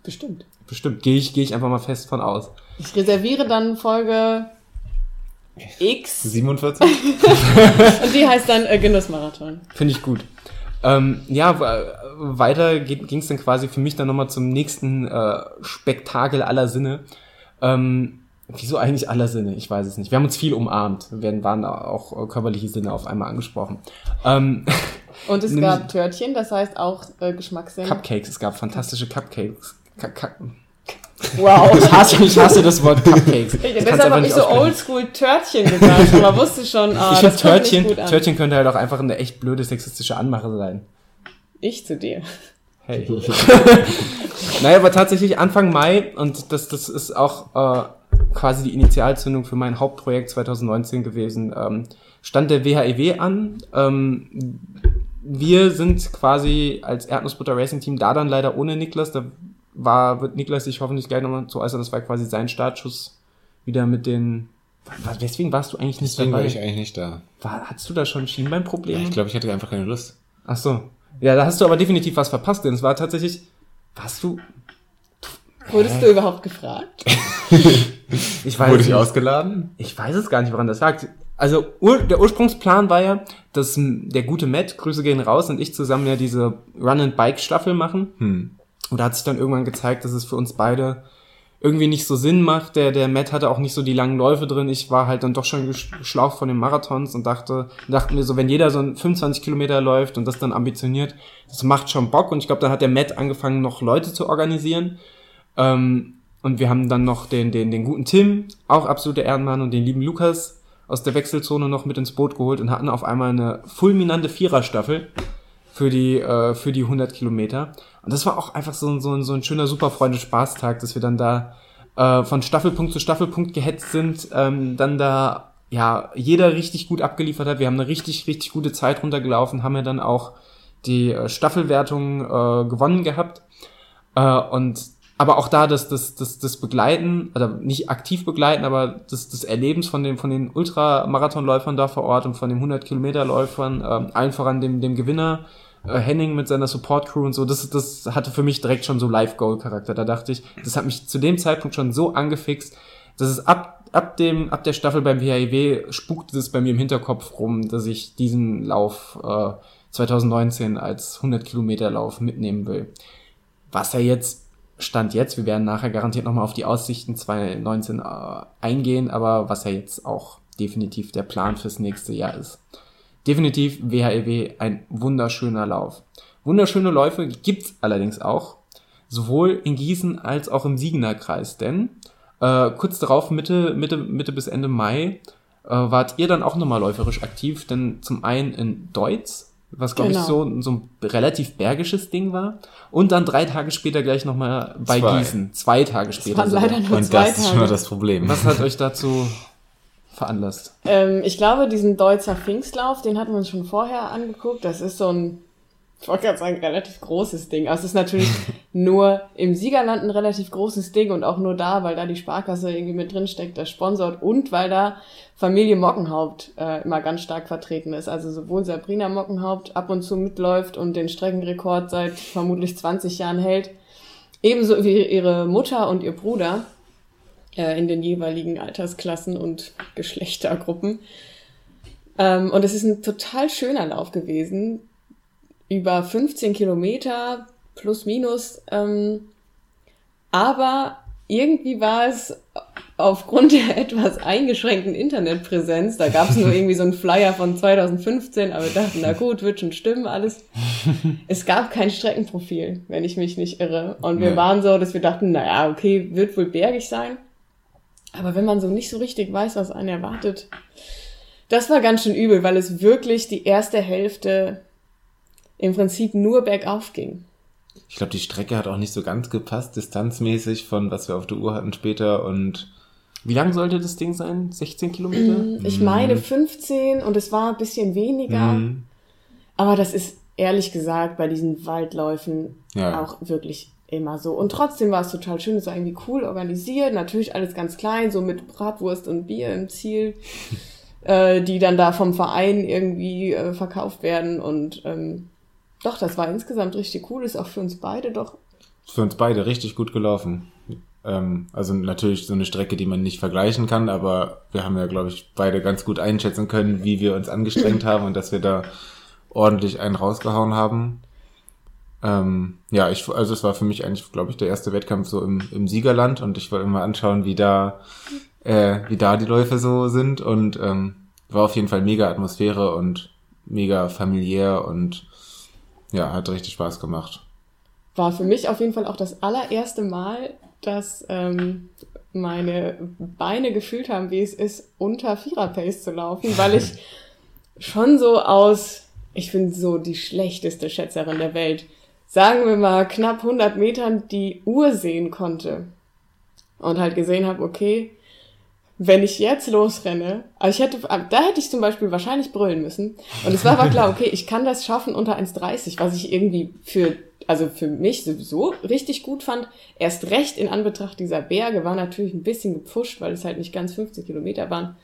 Bestimmt. Bestimmt. Gehe ich, gehe ich einfach mal fest von aus. Ich reserviere dann Folge X. 47. Und die heißt dann äh, Genussmarathon. Finde ich gut. Ähm, ja, weiter ging es dann quasi für mich dann nochmal zum nächsten äh, Spektakel aller Sinne. Ähm, wieso eigentlich aller Sinne? Ich weiß es nicht. Wir haben uns viel umarmt. Wir waren auch körperliche Sinne auf einmal angesprochen. Ähm, Und es gab Törtchen, das heißt auch äh, Geschmackssinne. Cupcakes, es gab fantastische Cupcakes. Ka Wow. Ich hasse, ich hasse das Wort Cupcakes. Ich, deshalb habe ich so oldschool Törtchen gesagt, aber wusste schon, ah, Ich finde Törtchen, Törtchen könnte halt auch einfach eine echt blöde sexistische Anmache sein. Ich zu dir. Hey. naja, aber tatsächlich Anfang Mai, und das, das ist auch äh, quasi die Initialzündung für mein Hauptprojekt 2019 gewesen, ähm, stand der WHEW e an. Ähm, wir sind quasi als Erdnussbutter Racing Team da dann leider ohne Niklas, da war, wird Niklas sich hoffentlich gleich nochmal zu äußern, das war quasi sein Startschuss wieder mit den. Deswegen warst du eigentlich nicht Deswegen dabei. Deswegen war ich eigentlich nicht da. War, hattest du da schon Schienbeinprobleme? Ja, ich glaube, ich hatte einfach keine Lust. Ach so. Ja, da hast du aber definitiv was verpasst, denn es war tatsächlich. Warst du. Wurdest du überhaupt gefragt? Ich weiß Wurde ich nicht. ausgeladen? Ich weiß es gar nicht, woran das lag. Also ur der Ursprungsplan war ja, dass der gute Matt, Grüße gehen raus, und ich zusammen ja diese Run-and-Bike-Staffel machen. Hm. Und da hat sich dann irgendwann gezeigt, dass es für uns beide irgendwie nicht so Sinn macht. Der, der Matt hatte auch nicht so die langen Läufe drin. Ich war halt dann doch schon gesch- geschlaucht von den Marathons und dachte, dachte mir so, wenn jeder so ein 25 Kilometer läuft und das dann ambitioniert, das macht schon Bock. Und ich glaube, dann hat der Matt angefangen, noch Leute zu organisieren. Ähm, und wir haben dann noch den, den, den guten Tim, auch absoluter Ehrenmann, und den lieben Lukas aus der Wechselzone noch mit ins Boot geholt und hatten auf einmal eine fulminante Viererstaffel für die, äh, für die 100 Kilometer. Und das war auch einfach so, ein- so, ein- so ein schöner Superfreunde-Spaßtag, dass wir dann da äh, von Staffelpunkt zu Staffelpunkt gehetzt sind, ähm, dann da ja jeder richtig gut abgeliefert hat. Wir haben eine richtig, richtig gute Zeit runtergelaufen, haben ja dann auch die äh, Staffelwertung äh, gewonnen gehabt. Äh, und aber auch da das, das, das, das Begleiten, oder nicht aktiv begleiten, aber das, das Erlebens von den, von den Ultramarathonläufern da vor Ort und von den 100-Kilometer-Läufern, ähm, allen voran dem, dem Gewinner, äh, Henning mit seiner Support-Crew und so, das, das hatte für mich direkt schon so Live-Goal-Charakter. Da dachte ich, das hat mich zu dem Zeitpunkt schon so angefixt, dass es ab, ab dem, ab der Staffel beim WHIW spukte es bei mir im Hinterkopf rum, dass ich diesen Lauf äh, 2019 als 100 Kilometer Lauf mitnehmen will. Was er jetzt Stand jetzt, wir werden nachher garantiert nochmal auf die Aussichten 2019 äh, eingehen, aber was ja jetzt auch definitiv der Plan fürs nächste Jahr ist. Definitiv WHEW ein wunderschöner Lauf. Wunderschöne Läufe gibt's allerdings auch, sowohl in Gießen als auch im Siegener Kreis, denn äh, kurz darauf, Mitte, Mitte, Mitte bis Ende Mai, äh, wart ihr dann auch nochmal läuferisch aktiv, denn zum einen in Deutz, was glaube Genau. ich so, so ein relativ bergisches Ding war, und dann drei Tage später gleich nochmal bei Zwei. Gießen, zwei Tage später. waren sogar. leider nur Und zwei das ist schon Tage. mal das Problem. Was hat euch dazu veranlasst? Ähm, ich glaube, diesen Deutzer Pfingstlauf, den hatten wir uns schon vorher angeguckt. Das ist so ein, ich wollte gerade sagen, relativ großes Ding. Also es ist natürlich nur im Siegerland ein relativ großes Ding und auch nur da, weil da die Sparkasse irgendwie mit drin steckt, das sponsort und weil da Familie Mockenhaupt äh, immer ganz stark vertreten ist. Also sowohl Sabrina Mockenhaupt ab und zu mitläuft und den Streckenrekord seit vermutlich 20 Jahren hält, ebenso wie ihre Mutter und ihr Bruder äh, in den jeweiligen Altersklassen und Geschlechtergruppen. Ähm, und es ist ein total schöner Lauf gewesen. Über 15 Kilometer plus minus. Ähm, aber irgendwie war es aufgrund der etwas eingeschränkten Internetpräsenz, da gab es nur irgendwie so einen Flyer von 2015, aber wir dachten, na gut, wird schon stimmen alles. Es gab kein Streckenprofil, wenn ich mich nicht irre. Und wir Nee. waren so, dass wir dachten, naja, okay, wird wohl bergig sein. Aber wenn man so nicht so richtig weiß, was einen erwartet, das war ganz schön übel, weil es wirklich die erste Hälfte im Prinzip nur bergauf ging. Ich glaube, die Strecke hat auch nicht so ganz gepasst, distanzmäßig von was wir auf der Uhr hatten später und Wie lang sollte das Ding sein? 16 Kilometer? Ich meine 15 und es war ein bisschen weniger. Mhm. Aber das ist ehrlich gesagt bei diesen Waldläufen Ja. auch wirklich immer so. Und trotzdem war es total schön, es war irgendwie cool organisiert. Natürlich alles ganz klein, so mit Bratwurst und Bier im Ziel, äh, die dann da vom Verein irgendwie äh, verkauft werden. Und ähm, doch, das war insgesamt richtig cool. Ist auch für uns beide doch. für uns beide richtig gut gelaufen. Ähm, also natürlich so eine Strecke, die man nicht vergleichen kann, aber wir haben ja, glaube ich, beide ganz gut einschätzen können, wie wir uns angestrengt haben und dass wir da ordentlich einen rausgehauen haben. Ähm, ja, ich, also es war für mich eigentlich, glaube ich, der erste Wettkampf so im, im Siegerland und ich wollte mal anschauen, wie da, äh, wie da die Läufe so sind und ähm, war auf jeden Fall mega Atmosphäre und mega familiär und ja, hat richtig Spaß gemacht. War für mich auf jeden Fall auch das allererste Mal, dass ähm, meine Beine gefühlt haben, wie es ist, unter Vierer-Pace zu laufen, weil ich schon so aus, ich bin so die schlechteste Schätzerin der Welt, sagen wir mal knapp 100 Metern die Uhr sehen konnte und halt gesehen habe, okay, wenn ich jetzt losrenne, also ich hätte, da hätte ich zum Beispiel wahrscheinlich brüllen müssen. Und es war aber klar, okay, ich kann das schaffen unter 1,30, was ich irgendwie für, also für mich sowieso richtig gut fand. Erst recht in Anbetracht dieser Berge war natürlich ein bisschen gepfuscht, weil es halt nicht ganz 15 Kilometer waren.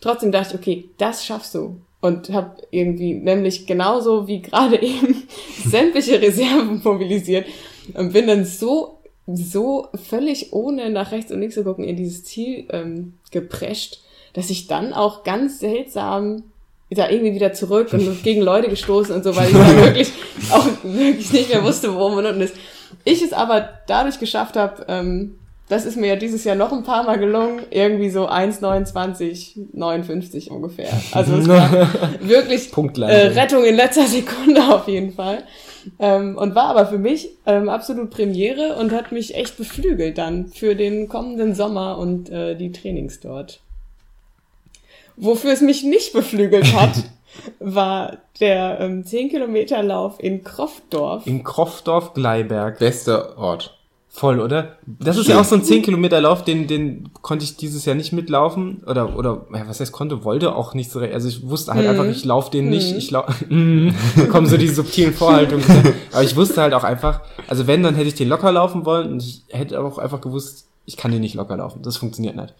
Trotzdem dachte ich, okay, das schaffst du. Und habe irgendwie, nämlich genauso wie gerade eben, sämtliche Reserven mobilisiert und bin dann so so völlig ohne nach rechts und links zu gucken in dieses Ziel ähm, geprescht, dass ich dann auch ganz seltsam da irgendwie wieder zurück und gegen Leute gestoßen und so, weil ich dann wirklich auch wirklich nicht mehr wusste, wo man unten ist. Ich es aber dadurch geschafft habe, ähm, das ist mir ja dieses Jahr noch ein paar Mal gelungen, irgendwie so 1,29, 59 ungefähr. Also es war wirklich äh, Rettung in letzter Sekunde auf jeden Fall. Ähm, und war aber für mich ähm, absolut Premiere und hat mich echt beflügelt dann für den kommenden Sommer und äh, die Trainings dort. Wofür es mich nicht beflügelt hat, war der ähm, 10 Kilometer Lauf in Kroftdorf. In Kroftdorf-Gleiberg. Bester Ort. Voll, oder? Das ist ja auch so ein 10 Kilometer Lauf, den, den konnte ich dieses Jahr nicht mitlaufen. Oder, oder, ja, was heißt konnte, wollte auch nicht so, also ich wusste halt mhm. einfach, ich laufe den nicht, mhm. ich laufe, kommen so die subtilen Vorhaltungen. aber ich wusste halt auch einfach, also wenn, dann hätte ich den locker laufen wollen und ich hätte auch einfach gewusst, ich kann den nicht locker laufen. Das funktioniert nicht.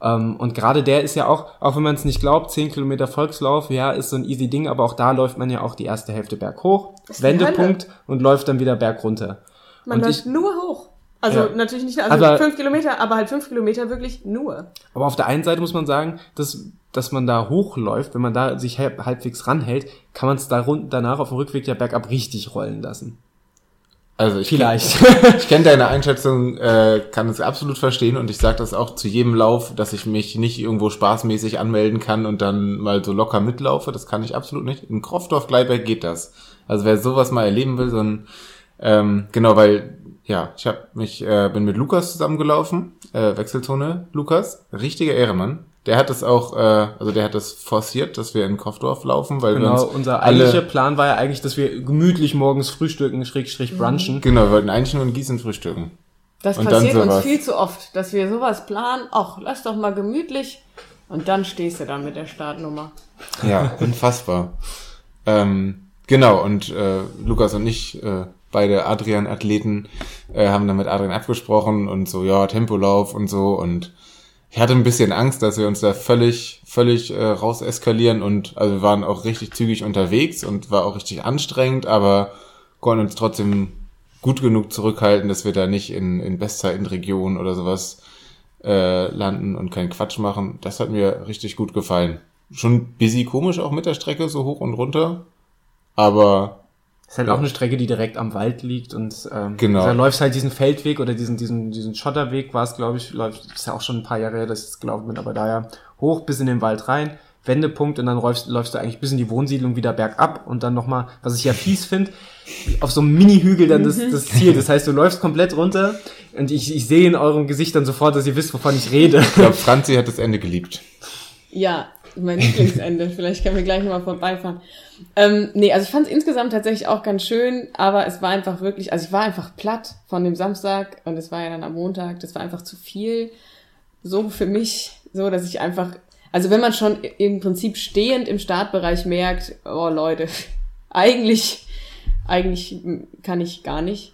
Um, ähm, und gerade der ist ja auch, auch wenn man es nicht glaubt, 10 Kilometer Volkslauf, ja, ist so ein easy Ding, aber auch da läuft man ja auch die erste Hälfte berghoch, Wendepunkt und läuft dann wieder berg runter. Man und läuft ich, nur hoch. Also ja. natürlich nicht, also aber, fünf Kilometer, aber halt fünf Kilometer wirklich nur. Aber auf der einen Seite muss man sagen, dass, dass man da hochläuft, wenn man da sich halbwegs ranhält, kann man es da rund, danach auf dem Rückweg ja bergab richtig rollen lassen. Also ich vielleicht. Kenn, ich kenne deine Einschätzung, äh, kann es absolut verstehen und ich sage das auch zu jedem Lauf, dass ich mich nicht irgendwo spaßmäßig anmelden kann und dann mal so locker mitlaufe. Das kann ich absolut nicht. In Krofdorf Gleiberg geht das. Also wer sowas mal erleben will, so ein ähm, genau, weil ja, ich habe mich äh, bin mit Lukas zusammengelaufen, äh, Wechselzone Lukas, richtiger Ehrenmann. Der hat es auch, äh, also der hat das forciert, dass wir in Kopfdorf laufen, weil genau, wir uns unser eigentlicher Plan war ja eigentlich, dass wir gemütlich morgens frühstücken, Schrägstrich mhm. brunchen. Genau, wir wollten eigentlich nur in Gießen frühstücken. Das und passiert uns viel zu oft, dass wir sowas planen, ach, lass doch mal gemütlich und dann stehst du da mit der Startnummer. Ja, unfassbar. ähm, genau, und äh, Lukas und ich äh, beide Adrian-Athleten äh, haben dann mit Adrian abgesprochen und so, ja, Tempolauf und so. Und ich hatte ein bisschen Angst, dass wir uns da völlig, völlig äh, raus eskalieren und also wir waren auch richtig zügig unterwegs und war auch richtig anstrengend, aber konnten uns trotzdem gut genug zurückhalten, dass wir da nicht in, in Bestzeitenregionen oder sowas äh, landen und keinen Quatsch machen. Das hat mir richtig gut gefallen. Schon busy komisch auch mit der Strecke, so hoch und runter. Aber ist halt ja. auch eine Strecke, die direkt am Wald liegt und ähm, genau. da läufst halt diesen Feldweg oder diesen diesen diesen Schotterweg war es, glaube ich, läuft ist ja auch schon ein paar Jahre her, dass ich es gelaufen bin, aber daher hoch bis in den Wald rein, Wendepunkt und dann läufst, läufst du eigentlich bis in die Wohnsiedlung wieder bergab und dann nochmal, was ich ja fies finde, auf so einem Mini-Hügel dann das, das Ziel. Das heißt, du läufst komplett runter und ich, ich sehe in eurem Gesicht dann sofort, dass ihr wisst, wovon ich rede. Ich glaube, Franzi hat das Ende geliebt. Ja, mein Lieblingsende. Vielleicht können wir gleich nochmal vorbeifahren. Ähm, nee, also ich fand es insgesamt tatsächlich auch ganz schön, aber es war einfach wirklich, also ich war einfach platt von dem Samstag und es war ja dann am Montag, das war einfach zu viel. So für mich, so dass ich einfach, also wenn man schon im Prinzip stehend im Startbereich merkt, oh Leute, eigentlich, eigentlich kann ich gar nicht,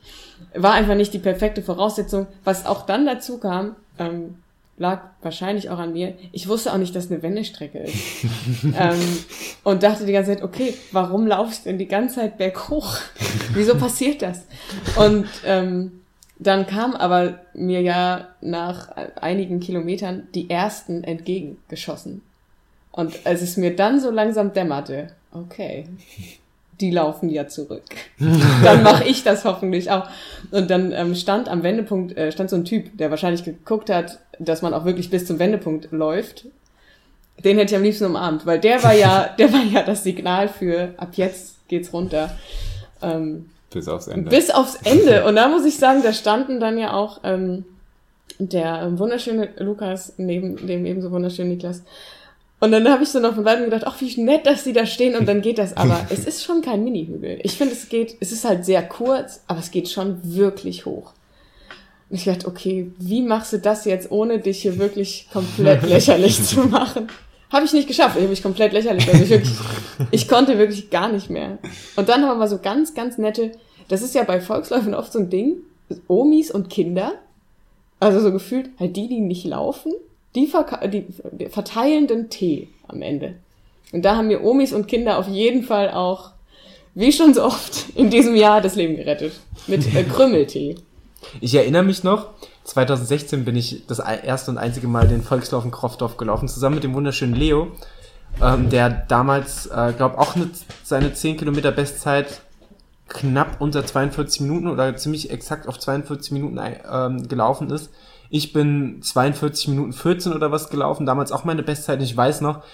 war einfach nicht die perfekte Voraussetzung. Was auch dann dazu kam, ähm, lag wahrscheinlich auch an mir. Ich wusste auch nicht, dass eine Wendestrecke ist. ähm, und dachte die ganze Zeit, okay, warum laufst du denn die ganze Zeit berghoch? Wieso passiert das? Und ähm, dann kam aber mir ja nach einigen Kilometern die ersten entgegengeschossen. Und als es mir dann so langsam dämmerte, okay, die laufen ja zurück. dann mache ich das hoffentlich auch. Und dann ähm, stand am Wendepunkt, äh, stand so ein Typ, der wahrscheinlich geguckt hat, dass man auch wirklich bis zum Wendepunkt läuft. Den hätte ich am liebsten umarmt, weil der war ja, der war ja das Signal für ab jetzt geht's runter. Ähm, bis aufs Ende. Bis aufs Ende. Und da muss ich sagen, da standen dann ja auch ähm, der ähm, wunderschöne Lukas neben dem ebenso wunderschönen Niklas und dann habe ich so noch von weitem gedacht, ach, wie nett, dass sie da stehen und dann geht das. Aber es ist schon kein Mini-Hügel. Ich finde, es geht, es ist halt sehr kurz, aber es geht schon wirklich hoch. Und ich dachte, okay, wie machst du das jetzt, ohne dich hier wirklich komplett lächerlich zu machen? Habe ich nicht geschafft. Ich habe mich komplett lächerlich. Also ich, wirklich, ich konnte wirklich gar nicht mehr. Und dann haben wir so ganz, ganz nette, das ist ja bei Volksläufen oft so ein Ding, Omis und Kinder, also so gefühlt halt die, die nicht laufen, die, die verteilen den Tee am Ende. Und da haben mir Omis und Kinder auf jeden Fall auch, wie schon so oft in diesem Jahr, das Leben gerettet. Mit äh, Krümmeltee. Ich erinnere mich noch, 2016 bin ich das erste und einzige Mal den Volkslauf in Kroffdorf gelaufen, zusammen mit dem wunderschönen Leo, ähm, der damals, äh, glaube auch eine, seine 10 Kilometer Bestzeit knapp unter 42 Minuten oder ziemlich exakt auf 42 Minuten ähm, gelaufen ist. Ich bin 42 Minuten 14 oder was gelaufen, damals auch meine Bestzeit. Ich weiß noch,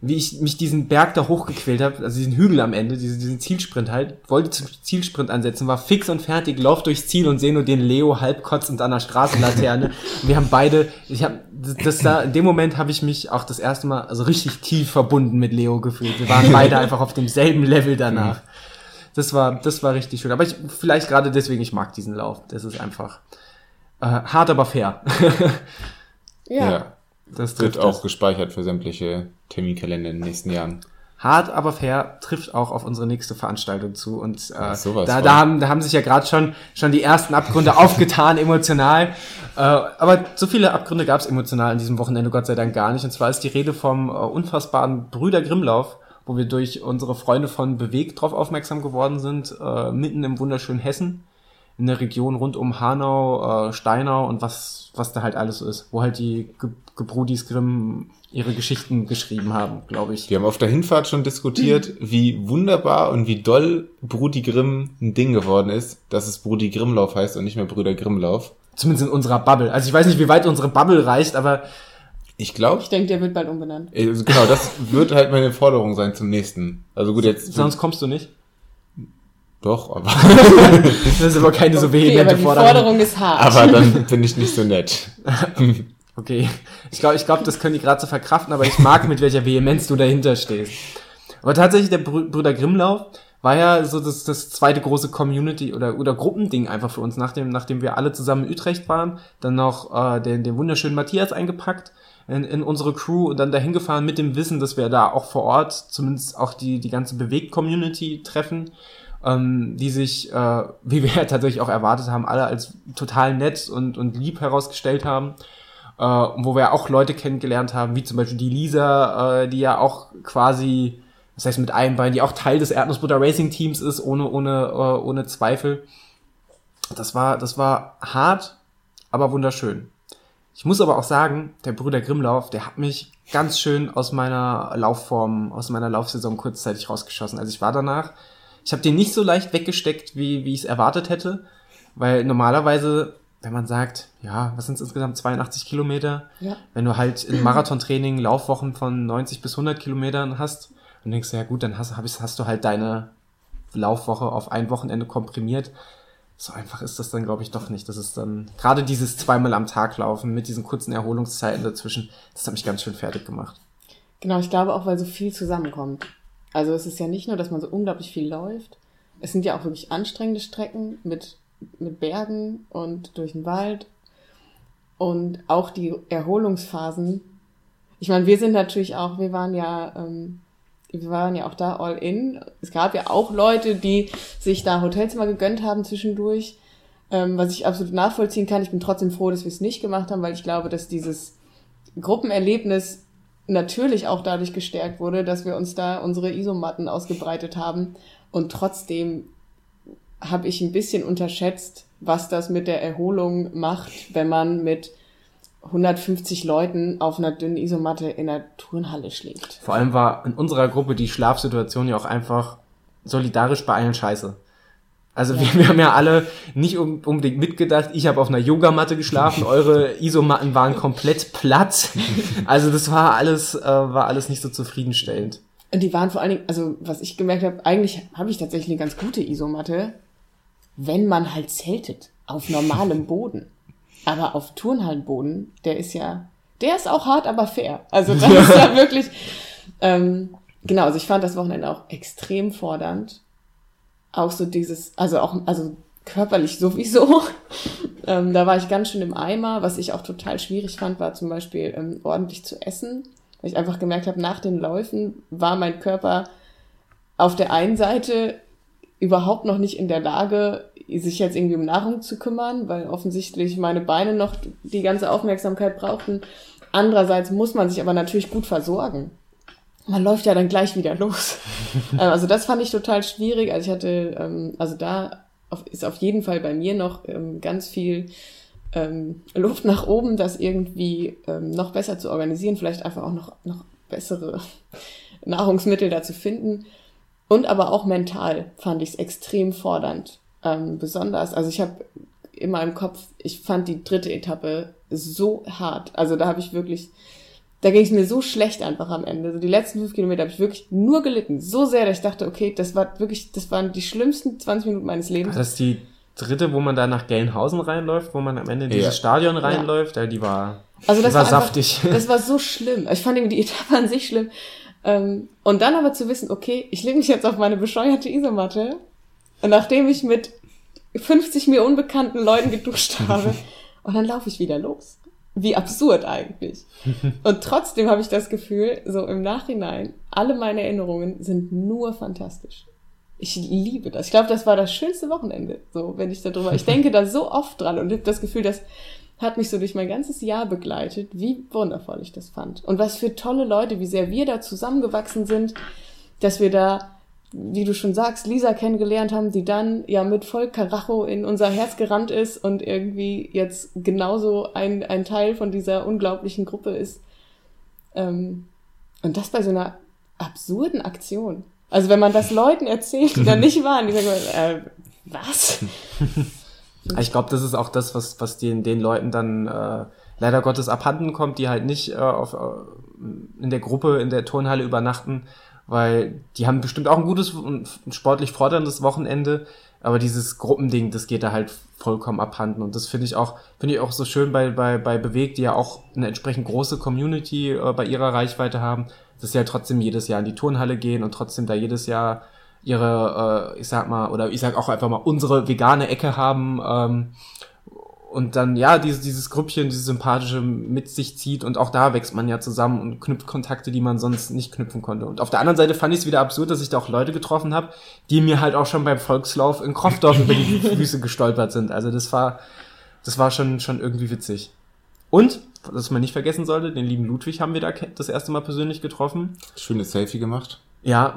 wie ich mich diesen Berg da hochgequält habe, also diesen Hügel am Ende, diesen, diesen Zielsprint halt, wollte zum Zielsprint ansetzen, war fix und fertig, lauf durchs Ziel und sehe nur den Leo halb kotzend an der Straßenlaterne. wir haben beide, ich habe das da, in dem Moment habe ich mich auch das erste Mal also richtig tief verbunden mit Leo gefühlt. Wir waren beide einfach auf demselben Level danach. Das war, das war richtig schön. Aber ich, vielleicht gerade deswegen, ich mag diesen Lauf. Das ist einfach äh, hart, aber fair. ja. ja. Das wird auch das. gespeichert für sämtliche Terminkalender in den nächsten Jahren. Hart, aber fair trifft auch auf unsere nächste Veranstaltung zu. Und äh, da, da, haben, da haben sich ja gerade schon, schon die ersten Abgründe aufgetan, emotional. Äh, aber so viele Abgründe gab es emotional an diesem Wochenende Gott sei Dank gar nicht. Und zwar ist die Rede vom äh, unfassbaren Brüder Grimmlauf, wo wir durch unsere Freunde von Bewegt drauf aufmerksam geworden sind, äh, mitten im wunderschönen Hessen in der Region rund um Hanau, äh, Steinau und was, was da halt alles so ist, wo halt die Ge Gebrudis Grimm ihre Geschichten geschrieben haben, glaube ich. Wir haben auf der Hinfahrt schon diskutiert, wie wunderbar und wie doll Brudi Grimm ein Ding geworden ist, dass es Brudi Grimmlauf heißt und nicht mehr Brüder Grimmlauf. Zumindest in unserer Bubble. Also ich weiß nicht, wie weit unsere Bubble reicht, aber ich glaube. Ich denke, der wird bald umbenannt. Also genau, das wird halt meine Forderung sein zum nächsten. Also gut, jetzt. Sonst kommst du nicht. Doch, aber. das ist aber keine so vehemente okay, aber die Forderung. Forderung ist hart. Aber dann bin ich nicht so nett. okay. Ich glaube, ich glaub, das können die gerade so verkraften, aber ich mag, mit welcher Vehemenz du dahinter stehst. Aber tatsächlich, der Brüder Grimmlauf war ja so das, das zweite große Community- oder, oder Gruppending einfach für uns, nachdem, nachdem wir alle zusammen in Utrecht waren, dann noch äh, den, den wunderschönen Matthias eingepackt in, in unsere Crew und dann dahin gefahren mit dem Wissen, dass wir da auch vor Ort zumindest auch die, die ganze Bewegt-Community treffen ähm, die sich, äh, wie wir ja tatsächlich auch erwartet haben, alle als total nett und, und lieb herausgestellt haben. Äh, wo wir auch Leute kennengelernt haben, wie zum Beispiel die Lisa, äh, die ja auch quasi, das heißt mit einem Bein, die auch Teil des Erdnussbutter Racing Teams ist, ohne, ohne, äh, ohne Zweifel. Das war, das war hart, aber wunderschön. Ich muss aber auch sagen, der Brüder Grimmlauf, der hat mich ganz schön aus meiner Laufform, aus meiner Laufsaison kurzzeitig rausgeschossen. Also ich war danach ich habe den nicht so leicht weggesteckt, wie, wie ich es erwartet hätte, weil normalerweise, wenn man sagt, ja, was sind es insgesamt, 82 Kilometer, ja. wenn du halt in Marathontraining Laufwochen von 90 bis 100 Kilometern hast, und denkst ja gut, dann hast, hast du halt deine Laufwoche auf ein Wochenende komprimiert. So einfach ist das dann, glaube ich, doch nicht. Das ist dann gerade dieses zweimal am Tag laufen mit diesen kurzen Erholungszeiten dazwischen, das hat mich ganz schön fertig gemacht. Genau, ich glaube auch, weil so viel zusammenkommt. Also es ist ja nicht nur, dass man so unglaublich viel läuft. Es sind ja auch wirklich anstrengende Strecken mit, mit Bergen und durch den Wald. Und auch die Erholungsphasen. Ich meine, wir sind natürlich auch, wir waren ja, ähm, wir waren ja auch da all in. Es gab ja auch Leute, die sich da Hotelzimmer gegönnt haben zwischendurch, ähm, was ich absolut nachvollziehen kann. Ich bin trotzdem froh, dass wir es nicht gemacht haben, weil ich glaube, dass dieses Gruppenerlebnis natürlich auch dadurch gestärkt wurde, dass wir uns da unsere Isomatten ausgebreitet haben. Und trotzdem habe ich ein bisschen unterschätzt, was das mit der Erholung macht, wenn man mit 150 Leuten auf einer dünnen Isomatte in der Turnhalle schlägt. Vor allem war in unserer Gruppe die Schlafsituation ja auch einfach solidarisch bei allen scheiße. Also ja. wir, wir, haben ja alle nicht unbedingt mitgedacht. Ich habe auf einer Yogamatte geschlafen, eure Isomatten waren komplett platt. Also das war alles, äh, war alles nicht so zufriedenstellend. Und die waren vor allen Dingen, also was ich gemerkt habe, eigentlich habe ich tatsächlich eine ganz gute Isomatte, wenn man halt zeltet, auf normalem Boden. Aber auf Turnhallenboden, der ist ja, der ist auch hart, aber fair. Also das ist ja wirklich, ähm, genau, also ich fand das Wochenende auch extrem fordernd auch so dieses, also auch, also körperlich sowieso. ähm, da war ich ganz schön im Eimer. Was ich auch total schwierig fand, war zum Beispiel ähm, ordentlich zu essen. Weil ich einfach gemerkt habe, nach den Läufen war mein Körper auf der einen Seite überhaupt noch nicht in der Lage, sich jetzt irgendwie um Nahrung zu kümmern, weil offensichtlich meine Beine noch die ganze Aufmerksamkeit brauchten. Andererseits muss man sich aber natürlich gut versorgen man läuft ja dann gleich wieder los. Ähm, also das fand ich total schwierig. Also ich hatte, ähm, also da ist auf jeden Fall bei mir noch ähm, ganz viel ähm, Luft nach oben, das irgendwie ähm, noch besser zu organisieren, vielleicht einfach auch noch, noch bessere Nahrungsmittel dazu finden. Und aber auch mental fand ich es extrem fordernd. Ähm, besonders, also ich habe immer im Kopf, ich fand die dritte Etappe so hart. Also da habe ich wirklich, da ging es mir so schlecht einfach am Ende. Also die letzten fünf Kilometer habe ich wirklich nur gelitten. So sehr, dass ich dachte, okay, das war wirklich, das waren die schlimmsten 20 Minuten meines Lebens. Das ist die dritte, wo man da nach Gelnhausen reinläuft, wo man am Ende in Ja. dieses Stadion reinläuft, ja. die war, Also das die war, war, einfach- saftig. Das war so schlimm. Ich fand irgendwie die Etappe an sich schlimm. Ähm, und dann aber zu wissen, okay, ich lege mich jetzt auf meine bescheuerte Isomatte und nachdem ich mit 50 mir unbekannten Leuten geduscht habe und dann laufe ich wieder los. Wie absurd eigentlich. Und trotzdem habe ich das Gefühl, so im Nachhinein, alle meine Erinnerungen sind nur fantastisch. Ich liebe das. Ich glaube, das war das schönste Wochenende. So, wenn ich darüber, ich denke da so oft dran und habe das Gefühl, das hat mich so durch mein ganzes Jahr begleitet, wie wundervoll ich das fand. Und was für tolle Leute, wie sehr wir da zusammengewachsen sind, dass wir da, wie du schon sagst, Lisa kennengelernt haben, die dann ja mit voll Karacho in unser Herz gerannt ist und irgendwie jetzt genauso ein, ein Teil von dieser unglaublichen Gruppe ist. Ähm, und das bei so einer absurden Aktion. Also wenn man das Leuten erzählt, die da nicht waren, die sagen, äh, was? Ich glaube, das ist auch das, was, was den, den Leuten dann äh, leider Gottes abhanden kommt, die halt nicht äh, auf, äh, in der Gruppe, in der Turnhalle übernachten, weil die haben bestimmt auch ein gutes und sportlich forderndes Wochenende, aber dieses Gruppending, das geht da halt vollkommen abhanden. Und das finde ich auch, finde ich auch so schön bei, bei, bei Bewegt, die ja auch eine entsprechend große Community äh, bei ihrer Reichweite haben, dass sie ja trotzdem jedes Jahr in die Turnhalle gehen und trotzdem da jedes Jahr ihre, äh, ich sag mal, oder ich sag auch einfach mal, unsere vegane Ecke haben ähm, und dann ja dieses, dieses Grüppchen, dieses sympathische mit sich zieht und auch da wächst man ja zusammen und knüpft Kontakte, die man sonst nicht knüpfen konnte. Und auf der anderen Seite fand ich es wieder absurd, dass ich da auch Leute getroffen habe, die mir halt auch schon beim Volkslauf in Kroffdorf über die Füße gestolpert sind. Also das war, das war schon, schon irgendwie witzig. Und, was man nicht vergessen sollte, den lieben Ludwig haben wir da das erste Mal persönlich getroffen. Schönes Selfie gemacht. Ja,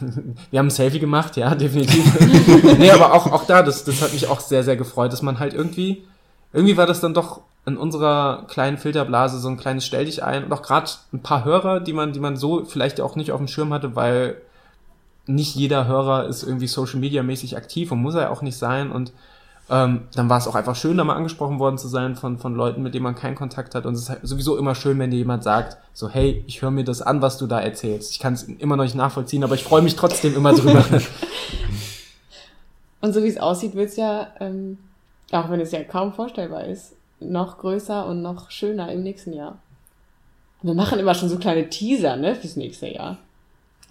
wir haben ein Selfie gemacht, ja, definitiv. nee, aber auch, auch da, das, das hat mich auch sehr, sehr gefreut, dass man halt irgendwie, irgendwie war das dann doch in unserer kleinen Filterblase so ein kleines Stell dich ein und auch gerade ein paar Hörer, die man, die man so vielleicht auch nicht auf dem Schirm hatte, weil nicht jeder Hörer ist irgendwie Social Media mäßig aktiv und muss er auch nicht sein und ähm, dann war es auch einfach schön, da mal angesprochen worden zu sein von, von Leuten, mit denen man keinen Kontakt hat. Und es ist halt sowieso immer schön, wenn dir jemand sagt, so, hey, ich höre mir das an, was du da erzählst. Ich kann es immer noch nicht nachvollziehen, aber ich freue mich trotzdem immer drüber. Und so wie es aussieht, wird es ja, ähm, auch wenn es ja kaum vorstellbar ist, noch größer und noch schöner im nächsten Jahr. Wir machen immer schon so kleine Teaser, ne, fürs nächste Jahr.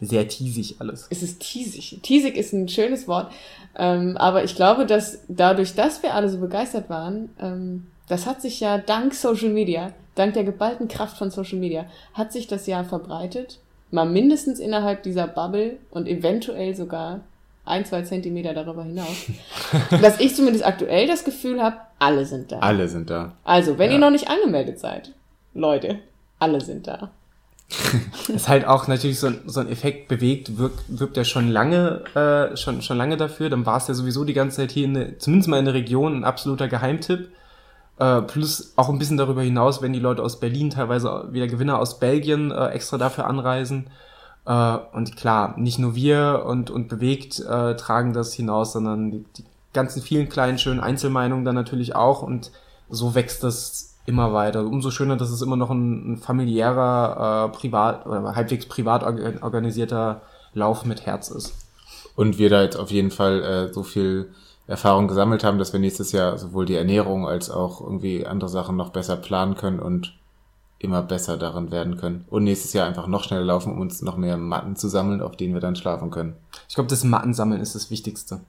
Sehr teasig alles. Es ist teasig. Teasig ist ein schönes Wort. Ähm, aber ich glaube, dass dadurch, dass wir alle so begeistert waren, ähm, das hat sich ja dank Social Media, dank der geballten Kraft von Social Media, hat sich das ja verbreitet. Mal mindestens innerhalb dieser Bubble und eventuell sogar ein, zwei Zentimeter darüber hinaus. dass ich zumindest aktuell das Gefühl habe, alle sind da. Alle sind da. Also, wenn Ja. ihr noch nicht angemeldet seid, Leute, alle sind da. ist halt auch natürlich so ein, so ein Effekt bewegt, wirkt, wirkt ja schon lange, äh, schon, schon lange dafür. Dann war es ja sowieso die ganze Zeit hier, in der, zumindest mal in der Region, ein absoluter Geheimtipp. Äh, plus auch ein bisschen darüber hinaus, wenn die Leute aus Berlin, teilweise wieder Gewinner aus Belgien äh, extra dafür anreisen. Äh, und klar, nicht nur wir und, und bewegt äh, tragen das hinaus, sondern die, die ganzen vielen kleinen schönen Einzelmeinungen dann natürlich auch. Und so wächst das immer weiter. Umso schöner, dass es immer noch ein, ein familiärer, äh, privat oder halbwegs privat orga- organisierter Lauf mit Herz ist. Und wir da jetzt auf jeden Fall äh, so viel Erfahrung gesammelt haben, dass wir nächstes Jahr sowohl die Ernährung als auch irgendwie andere Sachen noch besser planen können und immer besser darin werden können. Und nächstes Jahr einfach noch schneller laufen, um uns noch mehr Matten zu sammeln, auf denen wir dann schlafen können. Ich glaube, das Mattensammeln ist das Wichtigste.